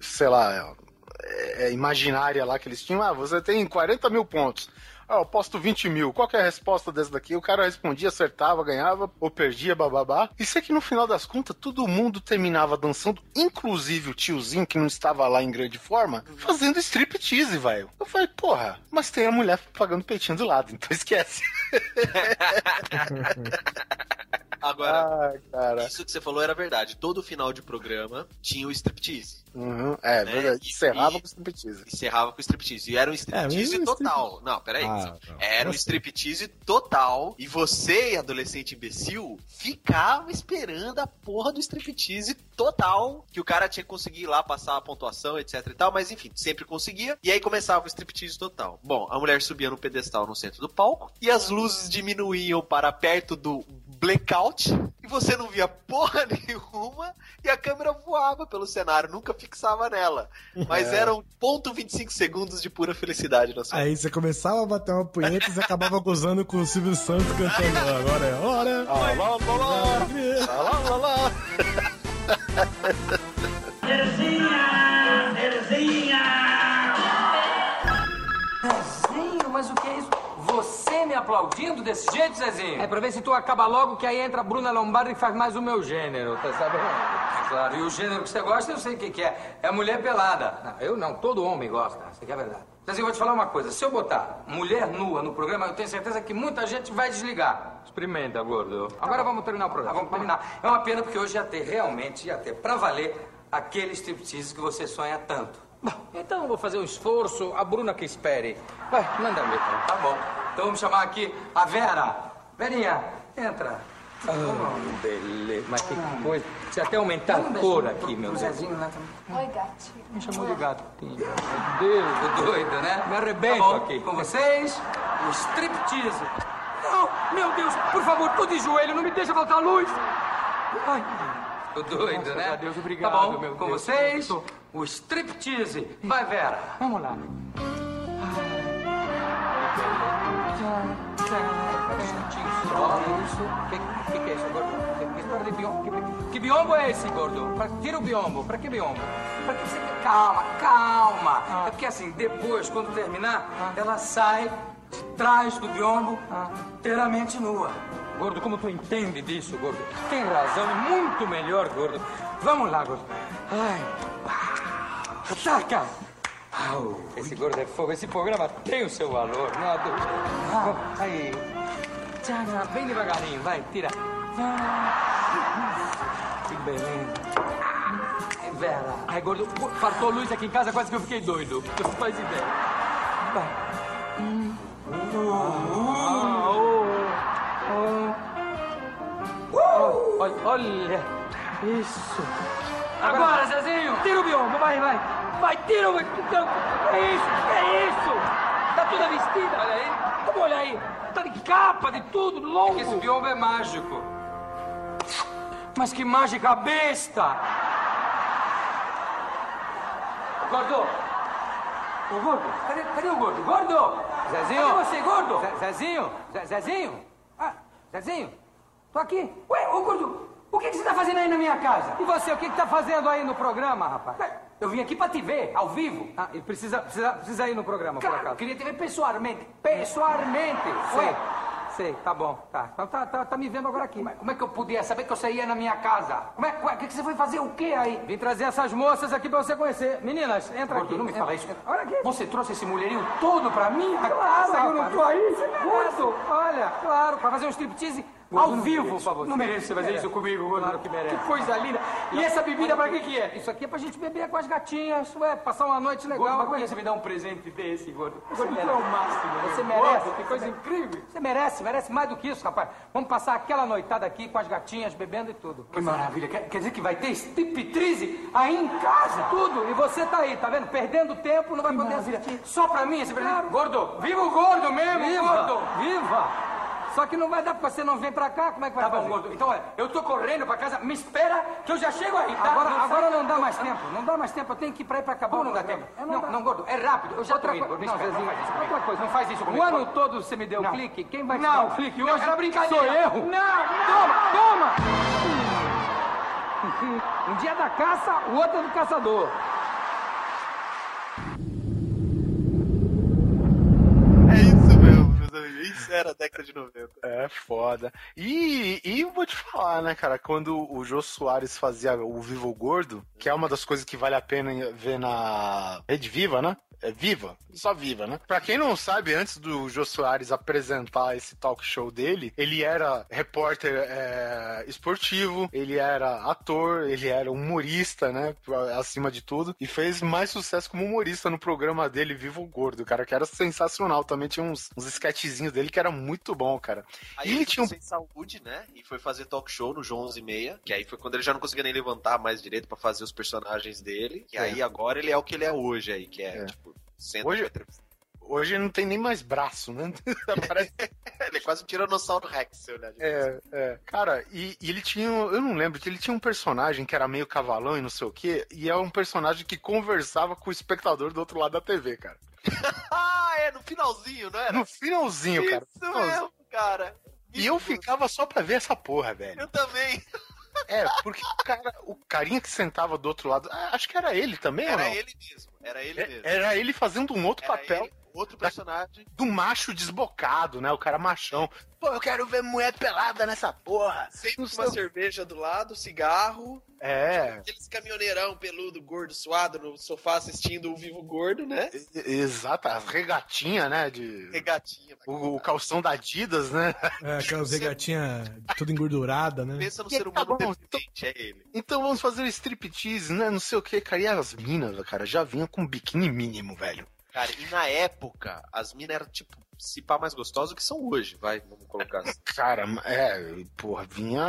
S1: sei lá, é, é, imaginária lá que eles tinham. Ah, você tem 40 mil pontos. Ah, eu aposto 20 mil. Qual é a resposta desse daqui? O cara respondia, acertava, ganhava, ou perdia, bababá. Isso é que no final das contas todo mundo terminava dançando, inclusive o tiozinho que não estava lá em grande forma, fazendo striptease, velho. Eu falei, porra, mas tem a mulher pagando peitinho do lado, então esquece.
S5: Agora,
S1: Ah, cara.
S5: isso que você falou era verdade. Todo final de programa tinha o striptease.
S1: Uhum, é,
S5: Né?
S1: verdade.
S5: E-
S1: Encerrava
S5: e-
S1: com striptease.
S5: Encerrava com o striptease. E era um striptease
S4: É, mas o
S5: total. Não, peraí.
S4: Ah, não.
S5: Era um striptease total. E você, adolescente imbecil, ficava esperando a porra do striptease total. Que o cara tinha que conseguir ir lá passar a pontuação, etc e tal. Mas enfim, sempre conseguia. E aí começava o striptease total. Bom, a mulher subia no pedestal no centro do palco. E as luzes diminuíam para perto do blackout. E você não via porra nenhuma. E a câmera voava pelo cenário. Nunca fixava nela. Mas
S4: É.
S5: eram ponto 25 segundos de pura felicidade na sua
S4: Aí você começava a bater uma punheta e você acabava gozando com o Silvio Santos cantando. Agora é hora.
S1: Ah, lá, lá, lá. Ah,
S14: aplaudindo desse jeito, Zezinho? É pra ver se tu acaba logo que aí entra a Bruna Lombardi e faz mais o meu gênero, tá sabendo? Claro, e o gênero que você gosta eu sei o que, que é. É mulher pelada. Não, eu não, todo homem gosta, isso aqui é verdade. Zezinho, vou te falar uma coisa. Se eu botar mulher nua no programa, eu tenho certeza que muita gente vai desligar. Experimenta, gordo. Agora vamos terminar o programa. vamos terminar. É uma pena porque hoje ia ter realmente, ia ter pra valer aquele striptease que você sonha tanto. Bom, então eu vou fazer um esforço, a Bruna que espere. Vai, manda ver, então. Tá bom. Então vamos chamar aqui a Vera. Verinha, entra. Ah, beleza. Mas que coisa. Você até aumentar a cor aqui, meu Deus.
S8: Zezinho lá também. Oi, gatinho.
S14: Me chamou de gatinho. Meu Deus, tô doido, né? Me arrebento
S15: Tá
S14: aqui. Com vocês, o striptease. Não, meu Deus, por favor, tô de joelho, não me deixa faltar a luz. Ai, tô doido,
S15: Graças
S14: né?
S15: Deus, obrigado,
S14: Tá bom,
S15: meu
S14: com
S15: Deus.
S14: vocês, o striptease. Vai, Vera.
S15: Vamos lá.
S14: Que, que, que é isso, gordo? Que, que história de biombo? Que, que biombo é esse, gordo? Pra, tira o biombo. Pra que biombo? Pra que você? Calma, calma. É porque assim, depois, quando terminar, ela sai de trás do biombo inteiramente nua. Gordo, como tu entende disso, gordo? Tem razão, é muito melhor, gordo. Vamos lá, gordo. Ai. Ataca! Au, esse gordo é fogo. Esse programa tem o seu valor, não há dúvida. Ah, aí. Tcharam, bem devagarinho, vai, tira. Ah, Que beleza. Vera. Ai, gordo, faltou luz aqui em casa, quase que eu fiquei doido. Tu faz ideia. Vai. Hum. Ah, oh, oh. Olha, olha. Isso. Agora, Zezinho, tira o biombo, vai, vai. Vai, tira o... Não, É isso, é isso. Tá toda vestida. Olha aí. Como olha aí? Tá de capa, de tudo, longo. esse biombo é mágico. Mas que mágica besta. Gordo. Ô, gordo, cadê, cadê o gordo? Gordo!
S15: Zezinho?
S14: Cadê você, gordo?
S15: Ze- Zezinho? Ze- Zezinho?
S14: Ah, Zezinho, tô aqui. Ué, ô, gordo, o que, que você tá fazendo aí na minha casa?
S15: E você, o que, que tá fazendo aí no programa, rapaz?
S14: Ué, Eu vim aqui pra te ver, ao vivo.
S15: Ah, e precisa, precisa, precisa ir no programa, por
S14: Cara, eu
S15: acaso?
S14: queria te ver pessoalmente. Pessoalmente.
S15: Sei,
S14: Ué,
S15: sei, tá bom, tá. Então tá, tá, tá me vendo agora aqui.
S14: mas como é que eu podia saber que você ia na minha casa? Como é, ué, o que, que você foi fazer o quê aí?
S15: Vim trazer essas moças aqui pra você conhecer. Meninas, entra
S14: Gordo,
S15: aqui.
S14: não me
S15: entra.
S14: fala isso.
S15: Olha aqui.
S14: Você trouxe esse mulherinho todo pra mim?
S15: Claro,
S14: casa, eu não tô aí.
S15: Gordo, olha, claro, pra fazer um striptease ao vivo pra você.
S14: Não merece você fazer isso comigo, gordo.
S15: Claro que merece.
S14: Que coisa linda. E essa bebida pra que que é?
S15: Isso aqui é pra gente beber com as gatinhas, ué, passar uma noite legal.
S14: Gordo, mas por que você me dá um presente desse, gordo? Você
S15: Gordo,
S14: é o máximo.
S15: Você
S14: meu.
S15: merece.
S14: Que coisa incrível.
S15: Você merece, merece mais do que isso, rapaz. Vamos passar aquela noitada aqui com as gatinhas, bebendo e tudo.
S14: Que maravilha. Quer, quer dizer que vai ter striptease aí em casa?
S15: Tudo. E você tá aí, tá vendo? Perdendo tempo, não vai poder
S14: maravilha.
S15: assistir.
S14: Só pra mim esse presente? Gordo, viva o gordo mesmo,
S15: Viva,
S14: gordo.
S15: viva. Só que não vai dar porque você não vem pra cá, como é que vai
S14: Tá bom,
S15: fazer?
S14: gordo. Então, olha, eu tô correndo pra casa. Me espera que eu já chego aí, tá?
S15: Agora,
S14: Não
S15: agora não dá mais tempo, não dá mais tempo. Eu tenho que ir pra ir pra acabar.
S14: Como não dá tempo?
S15: É,
S14: Não,
S15: dá.
S14: não, gordo, é rápido. Eu já
S15: Outra
S14: tô indo, gordo.
S15: Não,
S14: espera,
S15: Zezinho,
S14: não faz isso comigo.
S15: outra coisa.
S14: Não faz isso comigo.
S15: O ano
S14: gordo.
S15: todo você me deu
S14: Não.
S15: clique, quem vai te
S14: Não,
S15: dar o clique hoje?
S14: era brincadeira.
S15: Sou erro.
S14: Não, não.
S15: Toma, toma! Um dia é da caça, o outro é do caçador.
S1: É isso mesmo, meus amigos. Isso
S5: era a década de 90.
S1: É foda. E, e vou te falar, né, cara, quando o Jô Soares fazia o Vivo Gordo, que é uma das coisas que vale a pena ver na Rede Viva, né? É Viva, só Viva, né? Pra quem não sabe, antes do Jô Soares apresentar esse talk show dele, ele era repórter é, esportivo, ele era ator, ele era humorista, né? Acima de tudo, e fez mais sucesso como humorista no programa dele, Vivo Gordo, cara, que era sensacional. Também tinha uns, uns sketchzinhos dele que era muito bom, cara.
S5: Aí
S1: E
S5: ele
S1: tinha um
S5: sem saúde, né? E foi fazer talk show no João 11 e meia, que aí foi quando ele já não conseguia nem levantar mais direito pra fazer os personagens dele. E
S1: É.
S5: aí agora ele é o que ele é hoje aí, que é, tipo, senta
S1: Hoje-. Hoje não tem nem mais braço, né? Parece-
S5: ele é quase um tiranossauro Rex, de
S1: É, é. Cara, e, e ele tinha. Eu não lembro, ele tinha um personagem que era meio cavalão e não sei o quê, e é um personagem que conversava com o espectador do outro lado da TV, cara.
S5: Ah, é, no finalzinho, não era?
S1: No finalzinho, cara.
S5: Isso mesmo, cara.
S1: E eu ficava só pra ver essa porra, velho.
S5: Eu também.
S1: É, porque o cara, o carinha que sentava do outro lado, ah, acho que era ele também,
S5: Era ele mesmo. Era ele
S1: É-
S5: mesmo.
S1: Era ele fazendo um outro
S5: Era
S1: papel.
S5: ele. outro personagem.
S1: Do macho desbocado, né? O cara machão. Pô, eu quero ver mulher pelada nessa porra.
S5: Sempre uma cerveja do lado, cigarro.
S1: É.
S5: Aqueles caminhoneirão peludo, gordo, suado no sofá assistindo o Vivo Gordo, né?
S1: Exato, as regatinhas, né? De...
S5: Regatinha.
S1: O, o calção da Adidas, né?
S4: É, aquelas regatinhas tudo engordurada, né?
S5: Pensa no
S1: E
S5: ser
S1: tá
S5: humano
S1: bom,
S5: deficiente, é ele.
S1: Então vamos fazer striptease, né? Não sei o que, cara. E as minas, cara, já vinham com biquíni mínimo, velho.
S5: Cara, e na época, as minas eram, tipo, se pá mais gostosas do que são hoje, vai, vamos colocar assim.
S1: Cara, é, porra, vinha.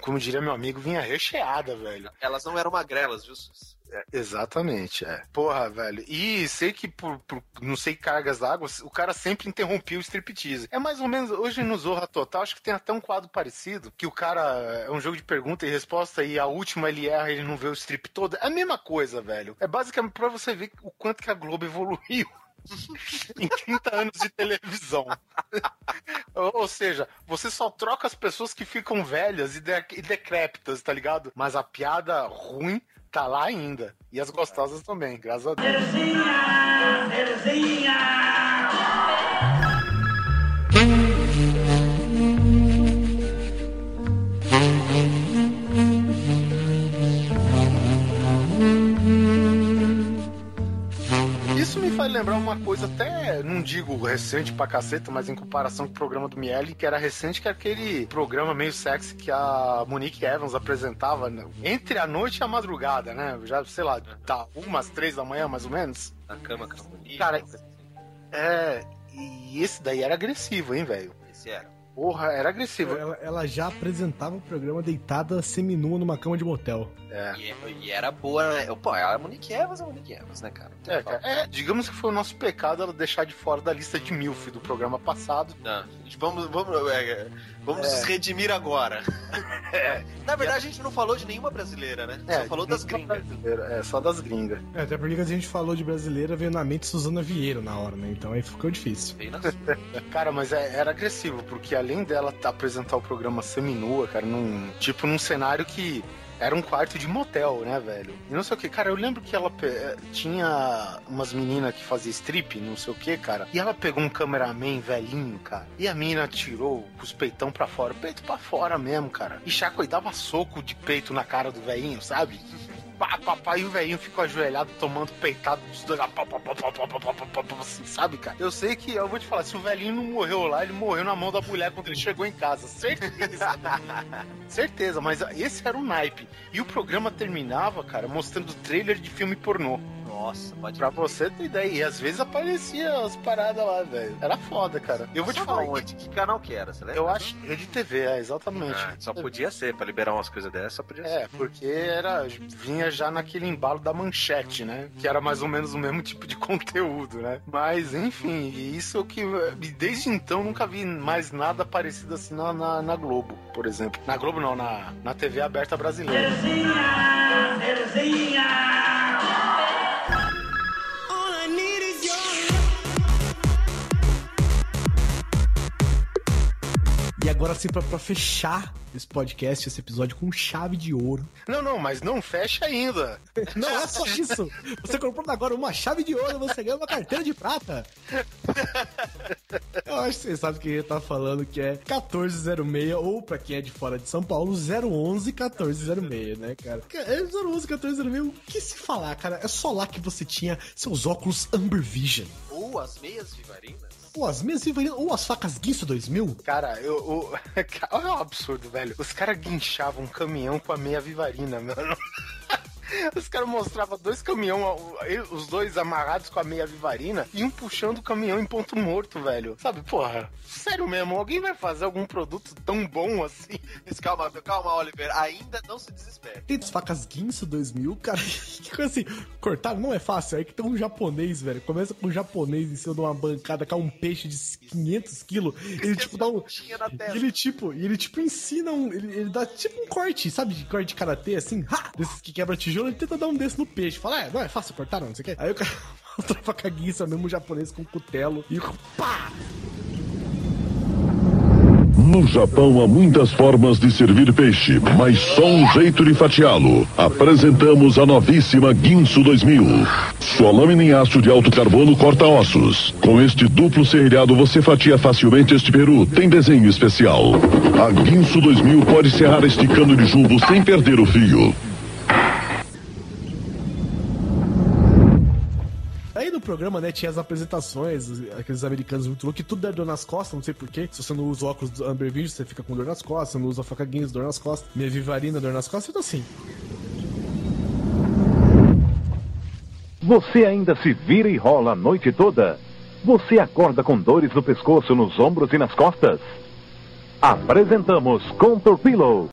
S1: Como diria meu amigo, vinha recheada, velho.
S5: Elas não eram magrelas, viu?
S1: É, exatamente, é. Porra, velho. E sei que por, por não sei cargas d'água, o cara sempre interrompia o striptease. É mais ou menos, hoje no Zorra Total, acho que tem até um quadro parecido, que o cara é um jogo de pergunta e resposta e a última ele erra e ele não vê o strip todo. É a mesma coisa, velho. É basicamente pra você ver o quanto que a Globo evoluiu. em 30 anos de televisão. ou, seja, você só troca as pessoas que ficam velhas e, de, e decrépitas, tá ligado? Mas a piada ruim tá lá ainda. E as gostosas também, graças a Deus. Me faz lembrar uma coisa até, não digo recente pra caceta, mas em comparação com o programa do Miele, que era recente, que era aquele programa meio sexy que a Monique Evans apresentava né, entre a noite e a madrugada, né? Já, sei lá, tá umas três da manhã, mais ou menos.
S5: Na cama com a bonita.
S1: Cara, é. E esse daí era agressivo, hein, velho?
S5: Esse era.
S1: Porra, era agressivo.
S4: Ela, ela já apresentava o programa deitada seminua numa cama de motel.
S1: É.
S5: E, e era boa, né? Pô, a Monique Evans é a Monique Evans, né, cara?
S1: É, cara, é, digamos que foi o nosso pecado ela deixar de fora da lista de MILF do programa passado.
S5: Não, vamos, vamos, é, vamos
S1: É.
S5: nos redimir agora. Na verdade, a gente não falou de nenhuma brasileira, né? Só falou das gringas.
S1: É, só das gringas.
S4: É, até porque a gente falou de brasileira, veio na mente Suzana Vieira na hora, né? Então aí ficou difícil.
S1: Cara, mas é- era agressivo, porque além dela apresentar o programa seminua, cara, num, tipo num cenário que era um quarto de motel, né, velho? E não sei o que, cara, eu lembro que ela eh, tinha umas meninas que faziam strip, não sei o que, cara, e ela pegou um cameraman velhinho, cara, e a menina tirou com os peitão pra fora, peito pra fora mesmo, cara, e Chaco dava soco de peito na cara do velhinho, sabe? Pá, pá, pá, e o velhinho ficou ajoelhado tomando peitado dos dois, pá, pá, pá, pá, pá, pá, pá, pá, pá, pá, assim, sabe, cara? Eu sei que, eu vou te falar, se o velhinho não morreu lá, ele morreu na mão da mulher quando ele chegou em casa, certeza. certeza, mas esse era o naipe. E o programa terminava, cara, mostrando trailer de filme pornô.
S5: Nossa, pode
S1: Pra você ter ideia. E às vezes aparecia as paradas lá, velho. Era foda, cara. Eu vou te
S5: Só
S1: falar.
S5: onde? Que canal que era, você lembra?
S1: Eu acho que é de TV, é, exatamente.
S5: Ah, só podia ser, pra liberar umas coisas dessas, só podia ser.
S1: É, porque era vinha já naquele embalo da manchete, né? Que era mais ou menos o mesmo tipo de conteúdo, né? Mas, enfim, isso que e desde então nunca vi mais nada parecido assim na, na, na Globo, por exemplo. Na Globo não, na, na TV aberta brasileira.
S4: E agora sim, pra, pra fechar esse podcast, esse episódio com chave de ouro.
S1: Não, não, mas não fecha ainda.
S4: Não é só isso. Você comprando agora uma chave de ouro, você ganha uma carteira de prata. Eu acho que você sabe que ele tá falando que é 1406, ou pra quem é de fora de São Paulo, 011 1406, né, cara? É 011 1406, o que se falar, cara? É só lá que você tinha seus óculos Amber Vision.
S5: Ou as meias vivarinas.
S4: Ou as minhas vivarinas, ou as facas Guinso 2000.
S1: Cara, eu, eu- olha o absurdo, velho. Os caras guinchavam um caminhão com a meia vivarina, mano. Os caras mostravam dois caminhões, os dois amarrados com a meia vivarina e um puxando o caminhão em ponto morto, velho. Sabe, porra, sério mesmo, alguém vai fazer algum produto tão bom assim?
S5: Mas calma, calma, Oliver, ainda não se desespere.
S4: Tem as facas Guinso 2000, cara. Que coisa assim, cortar não é fácil. Aí que tem um japonês, velho. Começa com um japonês em cima de uma bancada com um peixe de 500 quilos. Ele, tipo, dá um. Ele, tipo, ele, tipo, ensina um. Ele, ele dá tipo um corte, sabe? De corte de karatê, assim, ha! Desses que quebra tijolo, ele tenta dar um desse no peixe. Fala, é, não é fácil cortar, não, não sei o quê. Aí o cara mostra a Guinso, mesmo japonês com cutelo, e pá!
S16: No Japão há muitas formas de servir peixe, mas só um jeito de fatiá-lo. Apresentamos a novíssima Guinso 2000. Sua lâmina em aço de alto carbono corta ossos. Com este duplo serrilhado você fatia facilmente este peru. Tem desenho especial. A Guinso 2000 pode serrar este cano de jumbo sem perder o fio.
S4: Programa, né, tinha as apresentações, aqueles americanos muito loucos, que tudo dá dor nas costas, não sei porquê. Se você não usa óculos do Amber Vision, você fica com dor nas costas, você não usa faca Guinness, dor nas costas, minha vivarina, dor nas costas, tudo assim.
S17: Você ainda se vira e rola a noite toda? Você acorda com dores no pescoço, nos ombros e nas costas? Apresentamos Contour Pillow.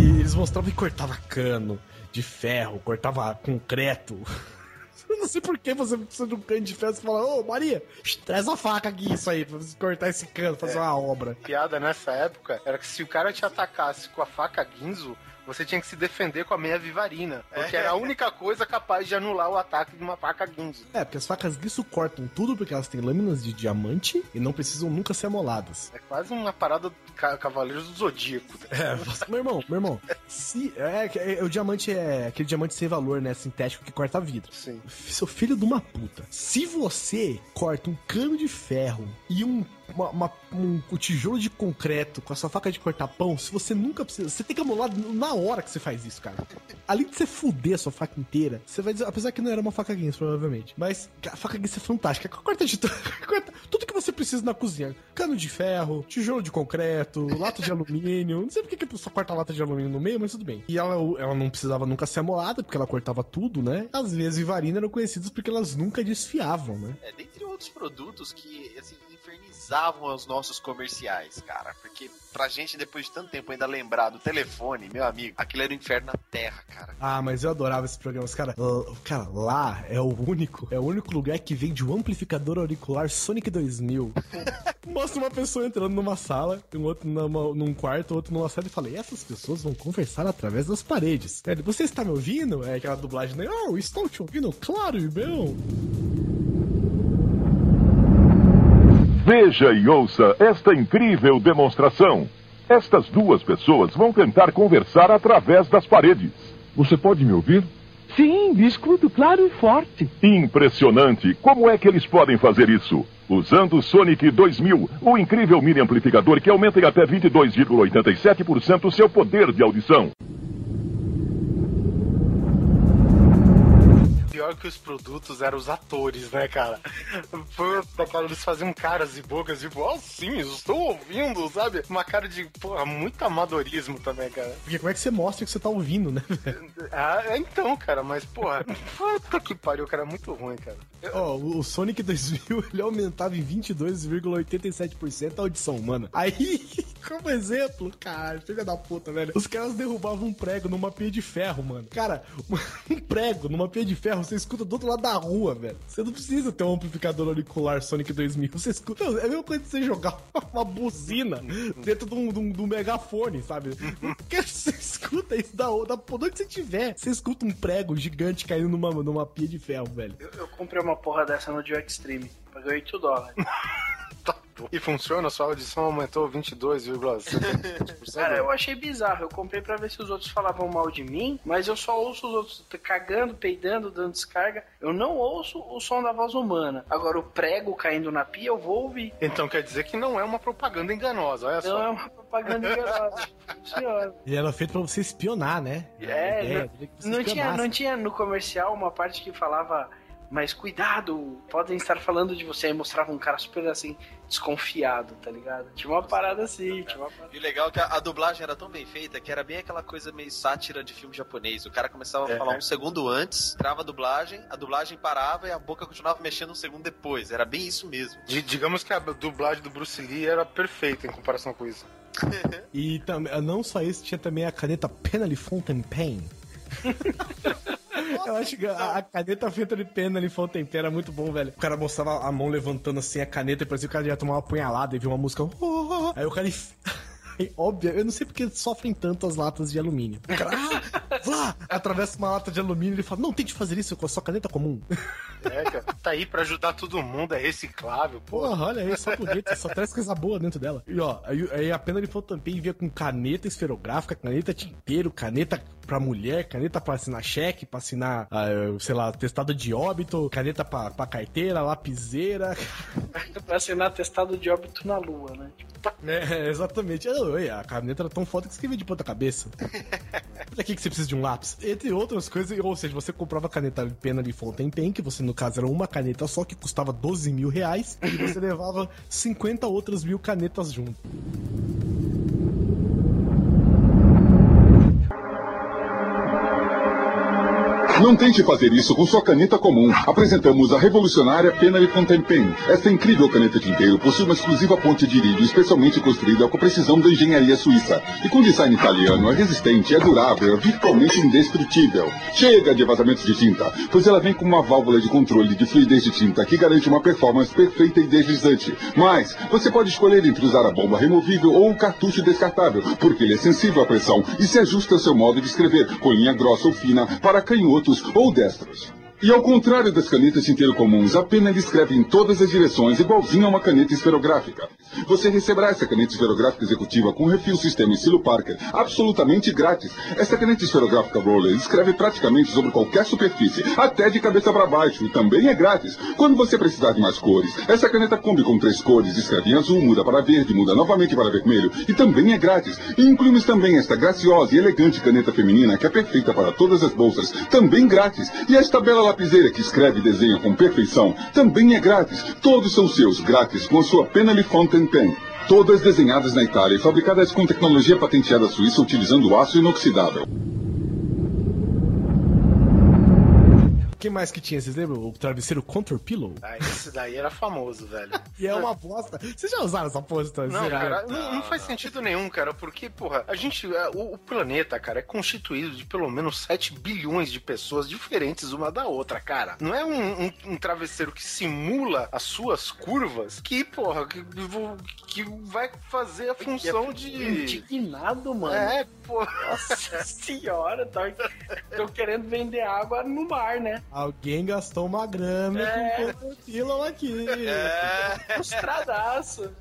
S4: E eles mostravam que cortava cano de ferro, cortava concreto. Eu não sei por que você precisa de um cano de ferro. Você fala, ô Maria, traz a faca aqui, isso aí, pra você cortar esse cano, fazer uma obra.
S1: piada nessa época era que se o cara te atacasse com a faca Ginzo, você tinha que se defender com a meia vivarina. Porque
S4: É.
S1: era a única coisa capaz de anular o ataque de uma faca Ginzo.
S4: É, porque as facas Guisso cortam tudo porque elas têm lâminas de diamante e não precisam nunca ser amoladas.
S1: É quase uma parada do ca Cavaleiros do Zodíaco.
S4: É, meu irmão, meu irmão, se, é, é, é, o diamante é aquele diamante sem valor, né, sintético que corta vidro.
S1: Sim.
S4: Seu filho de uma puta. Se você corta um cano de ferro e um, uma- uma- um, um tijolo de concreto com a sua faca de cortar pão, se você nunca precisa, você tem que amolar na hora que você faz isso, cara. Além de você fuder a sua faca inteira, você vai dizer, apesar que não era uma faca Guinness, provavelmente, mas a faca Guinness é fantástica. Corta de tudo, corta tudo que você precisa na cozinha. Cano de ferro, tijolo de concreto, lata de alumínio. Não sei porque que a pessoa corta a lata de alumínio no meio, mas tudo bem. E ela, ela não precisava nunca ser amolada, porque ela cortava tudo, né? Às vezes Vivarina eram conhecidas porque elas nunca desfiavam, né?
S5: É, dentre outros produtos que, assim, infernizavam os nossos comerciais, cara. Porque pra gente, depois de tanto tempo, ainda lembrar do telefone, meu amigo, aquilo era o inferno na terra, cara.
S4: Ah, mas eu adorava esses programas, cara. Cara, lá é o único, é o único lugar que vende um amplificador auricular Sonic 2000. Mostra uma pessoa entrando numa sala, um outro numa- num quarto, outro numa sala e fala: e essas pessoas vão conversar através das paredes. Você está me ouvindo? É aquela dublagem, né? Oh, estou te ouvindo, claro, irmão.
S16: Veja e ouça esta incrível demonstração. Estas duas pessoas vão tentar conversar através das paredes. Você pode me ouvir?
S18: Sim, escuto claro e forte.
S16: Impressionante! Como é que eles podem fazer isso? Usando o Sonic 2000, o incrível mini amplificador que aumenta em até 22,87% o seu poder de audição.
S1: Pior que os produtos eram os atores, né, cara? Puta, cara, eles faziam caras e bocas, tipo, oh, sim, estou ouvindo, sabe? Uma cara de, porra, muito amadorismo também, cara.
S4: Porque como é que você mostra que você tá ouvindo, né?
S1: Ah, é então, cara, mas, porra, puta que pariu, cara, é muito ruim, cara.
S4: Ó, o o Sonic 2000 ele aumentava em 22,87% a audição humana. Aí, como exemplo, cara, filha da puta, velho. Os caras derrubavam um prego numa pia de ferro, mano. Cara, um prego numa pia de ferro você escuta do outro lado da rua, velho. Você não precisa ter um amplificador auricular Sonic 2000. Você escuta. É a mesma coisa de você jogar uma buzina dentro de um, de um- de um megafone, sabe? Porque você escuta isso da, da onde você tiver. Você escuta um prego gigante caindo numa, numa pia de ferro, velho.
S2: Eu, eu comprei uma porra dessa no Dio Extreme. Paguei 8 dólares.
S1: E funciona? Sua audição aumentou 22,7%.
S2: Cara, eu achei bizarro. Eu comprei pra ver se os outros falavam mal de mim, mas eu só ouço os outros cagando, peidando, dando descarga. Eu não ouço o som da voz humana. Agora, o prego caindo na pia, eu vou ouvir.
S1: Então quer dizer que não é uma propaganda enganosa, olha só.
S2: Não é uma propaganda enganosa. Senhora.
S4: Ele era feito pra você espionar, né?
S2: É, não,
S4: é você
S2: não tinha, não tinha no comercial uma parte que falava, mas cuidado, podem estar falando de você. Aí mostrava um cara super assim, desconfiado, tá ligado? Tinha uma parada assim, tinha uma parada.
S5: E o legal é que a, a dublagem era tão bem feita que era bem aquela coisa meio sátira de filme japonês. O cara começava a
S1: É.
S5: falar um segundo antes, trava a dublagem, a dublagem parava e a boca continuava mexendo um segundo depois. Era bem isso mesmo.
S1: Di- Digamos que a dublagem do Bruce Lee era perfeita em comparação com isso.
S4: E também, não só isso, tinha também a caneta Penalty Fountain Pen. Eu acho que a, a caneta feita de Penalty Fountain Pen era muito bom, velho. O cara mostrava a mão levantando assim a caneta e parecia que o cara ia tomar uma punhalada e viu uma música. "Oh, oh, oh". Aí o cara. óbvio, eu não sei porque sofrem tanto as latas de alumínio. O cara, ah, atravessa uma lata de alumínio e ele fala, não tente fazer isso com a sua caneta comum.
S1: É, cara. Tá aí pra ajudar todo mundo, é reciclável, pô.
S4: Porra, olha aí, só bonito, só traz coisa boa dentro dela. E ó, aí, aí a pena de fototampei vinha com caneta esferográfica, caneta tinteiro, caneta pra mulher, caneta pra assinar cheque, pra assinar, ah, sei lá, testado de óbito, caneta pra, pra carteira, lapiseira.
S2: pra assinar testado de óbito na lua, né?
S4: É, exatamente. Ah, A caneta era tão foda que escrevia de ponta cabeça. Pra que, que você precisa de um lápis? Entre outras coisas, ou seja, você comprava caneta pena de Fountain Pen, que você no caso era uma caneta só, que custava 12 mil reais, e você levava 50 outras mil canetas junto.
S16: Não tente fazer isso com sua caneta comum. Apresentamos a revolucionária Penary Fountain Pen. Esta incrível caneta tinteiro possui uma exclusiva ponte de irídio especialmente construída com precisão da engenharia suíça. E com design italiano, é resistente, é durável, é virtualmente indestrutível. Chega de vazamentos de tinta, pois ela vem com uma válvula de controle de fluidez de tinta que garante uma performance perfeita e deslizante. Mas, você pode escolher entre usar a bomba removível ou o cartucho descartável, porque ele é sensível à pressão e se ajusta ao seu modo de escrever, com linha grossa ou fina, para canhotos ou destros. E ao contrário das canetas tinteiro comuns, a pena escreve em todas as direções igualzinho a uma caneta esferográfica. Você receberá essa caneta esferográfica executiva com refil sistema estilo Parker, absolutamente grátis. Essa caneta esferográfica Roller escreve praticamente sobre qualquer superfície, até de cabeça para baixo, e também é grátis. Quando você precisar de mais cores, essa caneta Kombi com três cores escreve em azul, muda para verde, muda novamente para vermelho, e também é grátis. E incluímos também esta graciosa e elegante caneta feminina que é perfeita para todas as bolsas, também grátis. E esta bela lapiseira que escreve e desenha com perfeição também é grátis. Todos são seus, grátis, com a sua Penally Fountain Pen. Todas desenhadas na Itália e fabricadas com tecnologia patenteada suíça utilizando aço inoxidável.
S4: O que mais que tinha? Vocês lembram? O travesseiro Contour Pillow?
S1: Ah, esse daí era famoso, velho.
S4: E é uma bosta. Vocês já usaram essa porra?
S1: Não, cara, não, não faz sentido nenhum, cara, porque, porra, a gente, o, o planeta, cara, é constituído de pelo menos 7 bilhões de pessoas diferentes uma da outra, cara. Não é um, um, um travesseiro que simula as suas curvas que, porra, que, que vai fazer a função de.
S2: Indignado, mano.
S1: É, porra.
S2: Nossa senhora, tá, tô querendo vender água no mar, né?
S4: Alguém gastou uma grana
S2: É.
S4: com Pillow aqui.
S2: Frustradaço.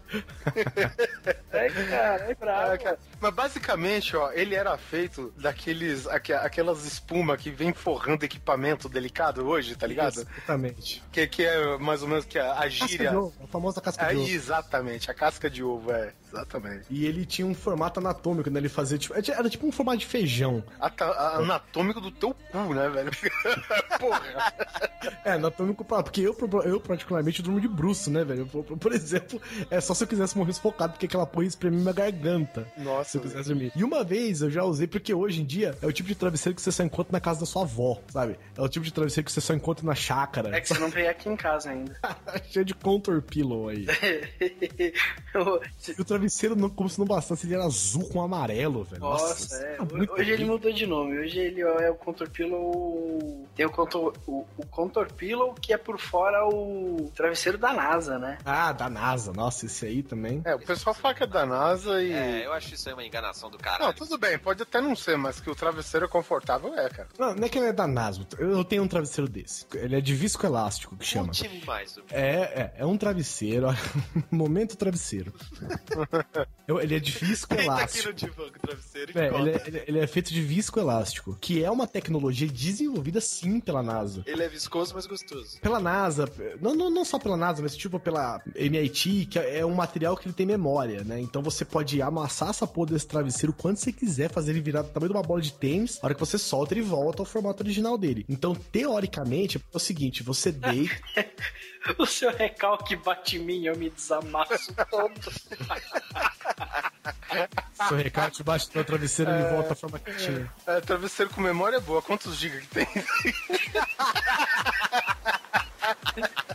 S2: É, cara, é bravo.
S1: É, cara. Mas basicamente, ó, ele era feito daqueles. aque- aquelas espuma que vem forrando equipamento delicado hoje, tá ligado?
S4: Exatamente.
S1: Que, que é mais ou menos que a, a
S4: Casca
S1: gíria.
S4: de ovo, a famosa casca de
S1: Aí,
S4: ovo.
S1: exatamente, a casca de ovo, é. Exatamente.
S4: E ele tinha um formato anatômico, né? Ele fazia tipo. Era tipo um formato de feijão.
S1: Ata- anatômico do teu cu, né, velho? Porra.
S4: É, anatômico pra. Porque eu, eu particularmente, durmo de bruxo, né, velho? Por, por- exemplo, é só se eu quisesse morrer sufocado, porque aquela porra ia espremia minha garganta.
S1: Nossa.
S4: Se eu quisesse dormir. E uma vez eu já usei, porque hoje em dia é o tipo de travesseiro que você só encontra na casa da sua avó, sabe? É o tipo de travesseiro que você só encontra na chácara.
S2: É que você não veio aqui em casa ainda.
S4: Cheio de contour pillow aí. O travesseiro, não, como se não bastasse, ele era azul com amarelo, velho.
S2: Nossa, é.
S4: tá muito
S2: Hoje ele mudou de nome. Hoje ele é o Contour Pillow. Tem o Contour, o, o Contour Pillow que é por fora o travesseiro da NASA, né?
S4: Ah, da NASA. Nossa, esse aí também.
S1: É, o pessoal fala que é da NASA e.
S5: É, eu acho isso aí uma enganação do
S1: Não,
S5: caralho.
S1: tudo bem, pode até não ser, mas que o travesseiro é confortável, é, cara.
S4: Não, não é que ele é da NASA. Eu tenho um travesseiro desse. Ele é de viscoelástico, que chama.
S5: Mais.
S4: É, é, é um travesseiro. Momento travesseiro. Ele é de viscoelástico.
S5: e
S4: É, ele, é, ele- ele é feito de viscoelástico, que é uma tecnologia desenvolvida sim pela NASA.
S5: Ele é viscoso, mas gostoso.
S4: Pela NASA, não, não, não só pela NASA, mas tipo pela MIT, que é um material que ele tem memória, né? Então você pode amassar essa porra desse travesseiro quando você quiser, fazer ele virar do tamanho de uma bola de tênis. A hora que você solta, ele volta ao formato original dele. Então, teoricamente, é o seguinte: você deita.
S2: O seu recalque bate em mim, eu me desamasso todo.
S4: seu recado debaixo do travesseiro, ele volta à forma que tinha.
S1: É, travesseiro com memória é boa. Quantos gigas que tem?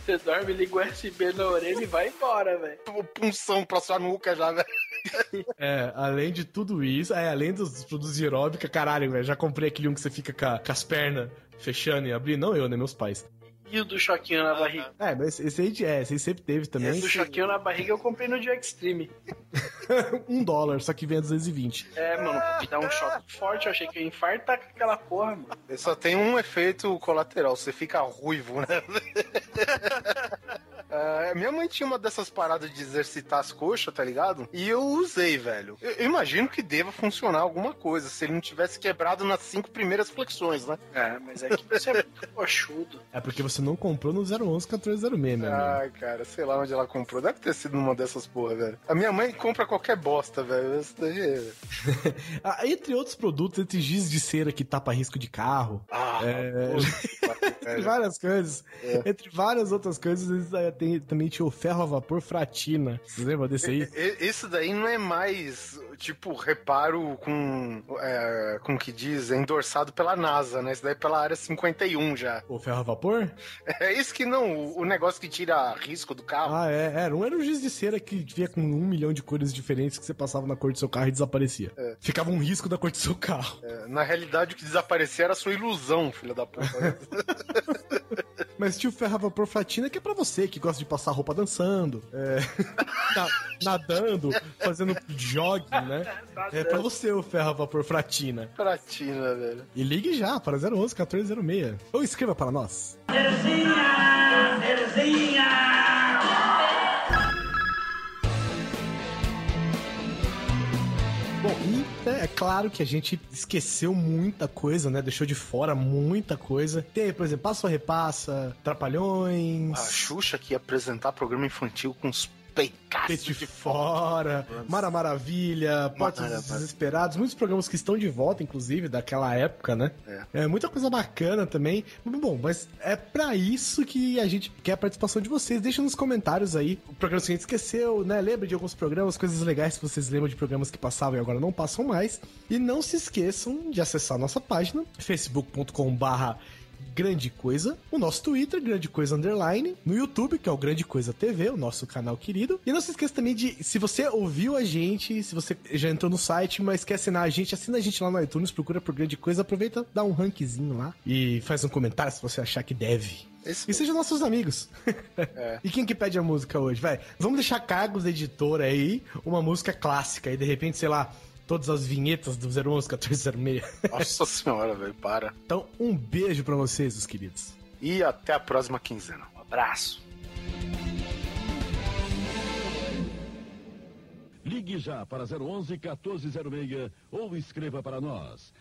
S2: Você dorme, liga o USB na orelha e vai embora, velho.
S1: Punção pra sua nuca já, né?
S4: É, além de tudo isso, é, além dos produtos de aeróbica, caralho, velho, já comprei aquele um que você fica com, a- com as pernas fechando e abrindo. Não eu, né? Meus pais.
S2: E o do choquinho na barriga?
S4: É, mas esse aí, é, esse aí sempre teve também.
S2: Esse do choquinho na barriga eu comprei no dia Extreme.
S4: um dólar, só que vem a 220.
S2: É, mano, me dá um choque forte, eu achei que eu ia infartar com aquela porra, mano.
S1: Ele só tem um efeito colateral, você fica ruivo, né? É, minha mãe tinha uma dessas paradas de exercitar as coxas, tá ligado? E eu usei, velho. Eu, eu imagino que deva funcionar alguma coisa, se ele não tivesse quebrado nas cinco primeiras flexões, né?
S2: É, mas é que você é muito coxudo.
S4: É porque você não comprou no 011 1406, né?
S1: Ai, cara, sei lá onde ela comprou. Deve ter sido numa dessas porra, velho. A minha mãe compra qualquer bosta, velho. Isso daí é...
S4: Ah, entre outros produtos, entre giz de cera que tapa risco de carro.
S1: Ah,
S4: é... entre várias coisas.
S1: É.
S4: Entre várias outras coisas, eles, eh, tem, também tinha o ferro a vapor fratina. Você lembra desse aí?
S1: Isso daí não é mais, tipo, reparo com, é, com o que diz, é endossado pela NASA, né? Isso daí é pela área 51 já.
S4: O ferro a vapor?
S1: É isso que não, o- negócio que tira risco do carro.
S4: Ah, é. Era um, era um giz de cera que vinha com um milhão de cores diferentes que você passava na cor do seu carro e desaparecia.
S1: É.
S4: Ficava um risco da cor do seu carro.
S1: É, na realidade, o que desaparecia era a sua ilusão, filha da puta.
S4: Mas tinha o ferro a vapor fratina que é pra você que gosta de passar roupa dançando, é, na- nadando, fazendo jogging, né? É pra você o ferro a vapor fratina.
S1: Pratina, velho.
S4: E ligue já para 011 1406. Ou escreva para nós. Bom, e é claro que a gente esqueceu muita coisa, né? Deixou de fora muita coisa. Tem, por exemplo, Passa ou Repassa, Trapalhões,
S1: A Xuxa que ia apresentar programa infantil com os
S4: Peito de Fora, Mara Maravilha, Portos
S1: Mara-
S4: dos Desesperados, muitos programas que estão de volta, inclusive, daquela época, né? É. muita coisa bacana também. Bom, mas é pra isso que a gente quer a participação de vocês. Deixa nos comentários aí o programa que a gente esqueceu, né? Lembra de alguns programas, coisas legais que vocês lembram de programas que passavam e agora não passam mais. E não se esqueçam de acessar a nossa página, facebook.com barra Grande Coisa, o nosso Twitter, Grande Coisa Underline, no YouTube, que é o Grande Coisa TV, o nosso canal querido. E não se esqueça também de, se você ouviu a gente, se você já entrou no site, mas quer assinar a gente, assina a gente lá no iTunes, procura por Grande Coisa, aproveita, dá um rankzinho lá e faz um comentário se você achar que deve. E sejam nossos amigos. E quem que pede a música hoje? Vai, vamos deixar cargos da editora aí, uma música clássica, e de repente, sei lá, todas as vinhetas do 011 1406.
S1: Nossa senhora, velho, para.
S4: Então, um beijo pra vocês, os queridos.
S1: E até a próxima quinzena.
S2: Um abraço.
S19: Ligue já para 011 1406 ou escreva para nós.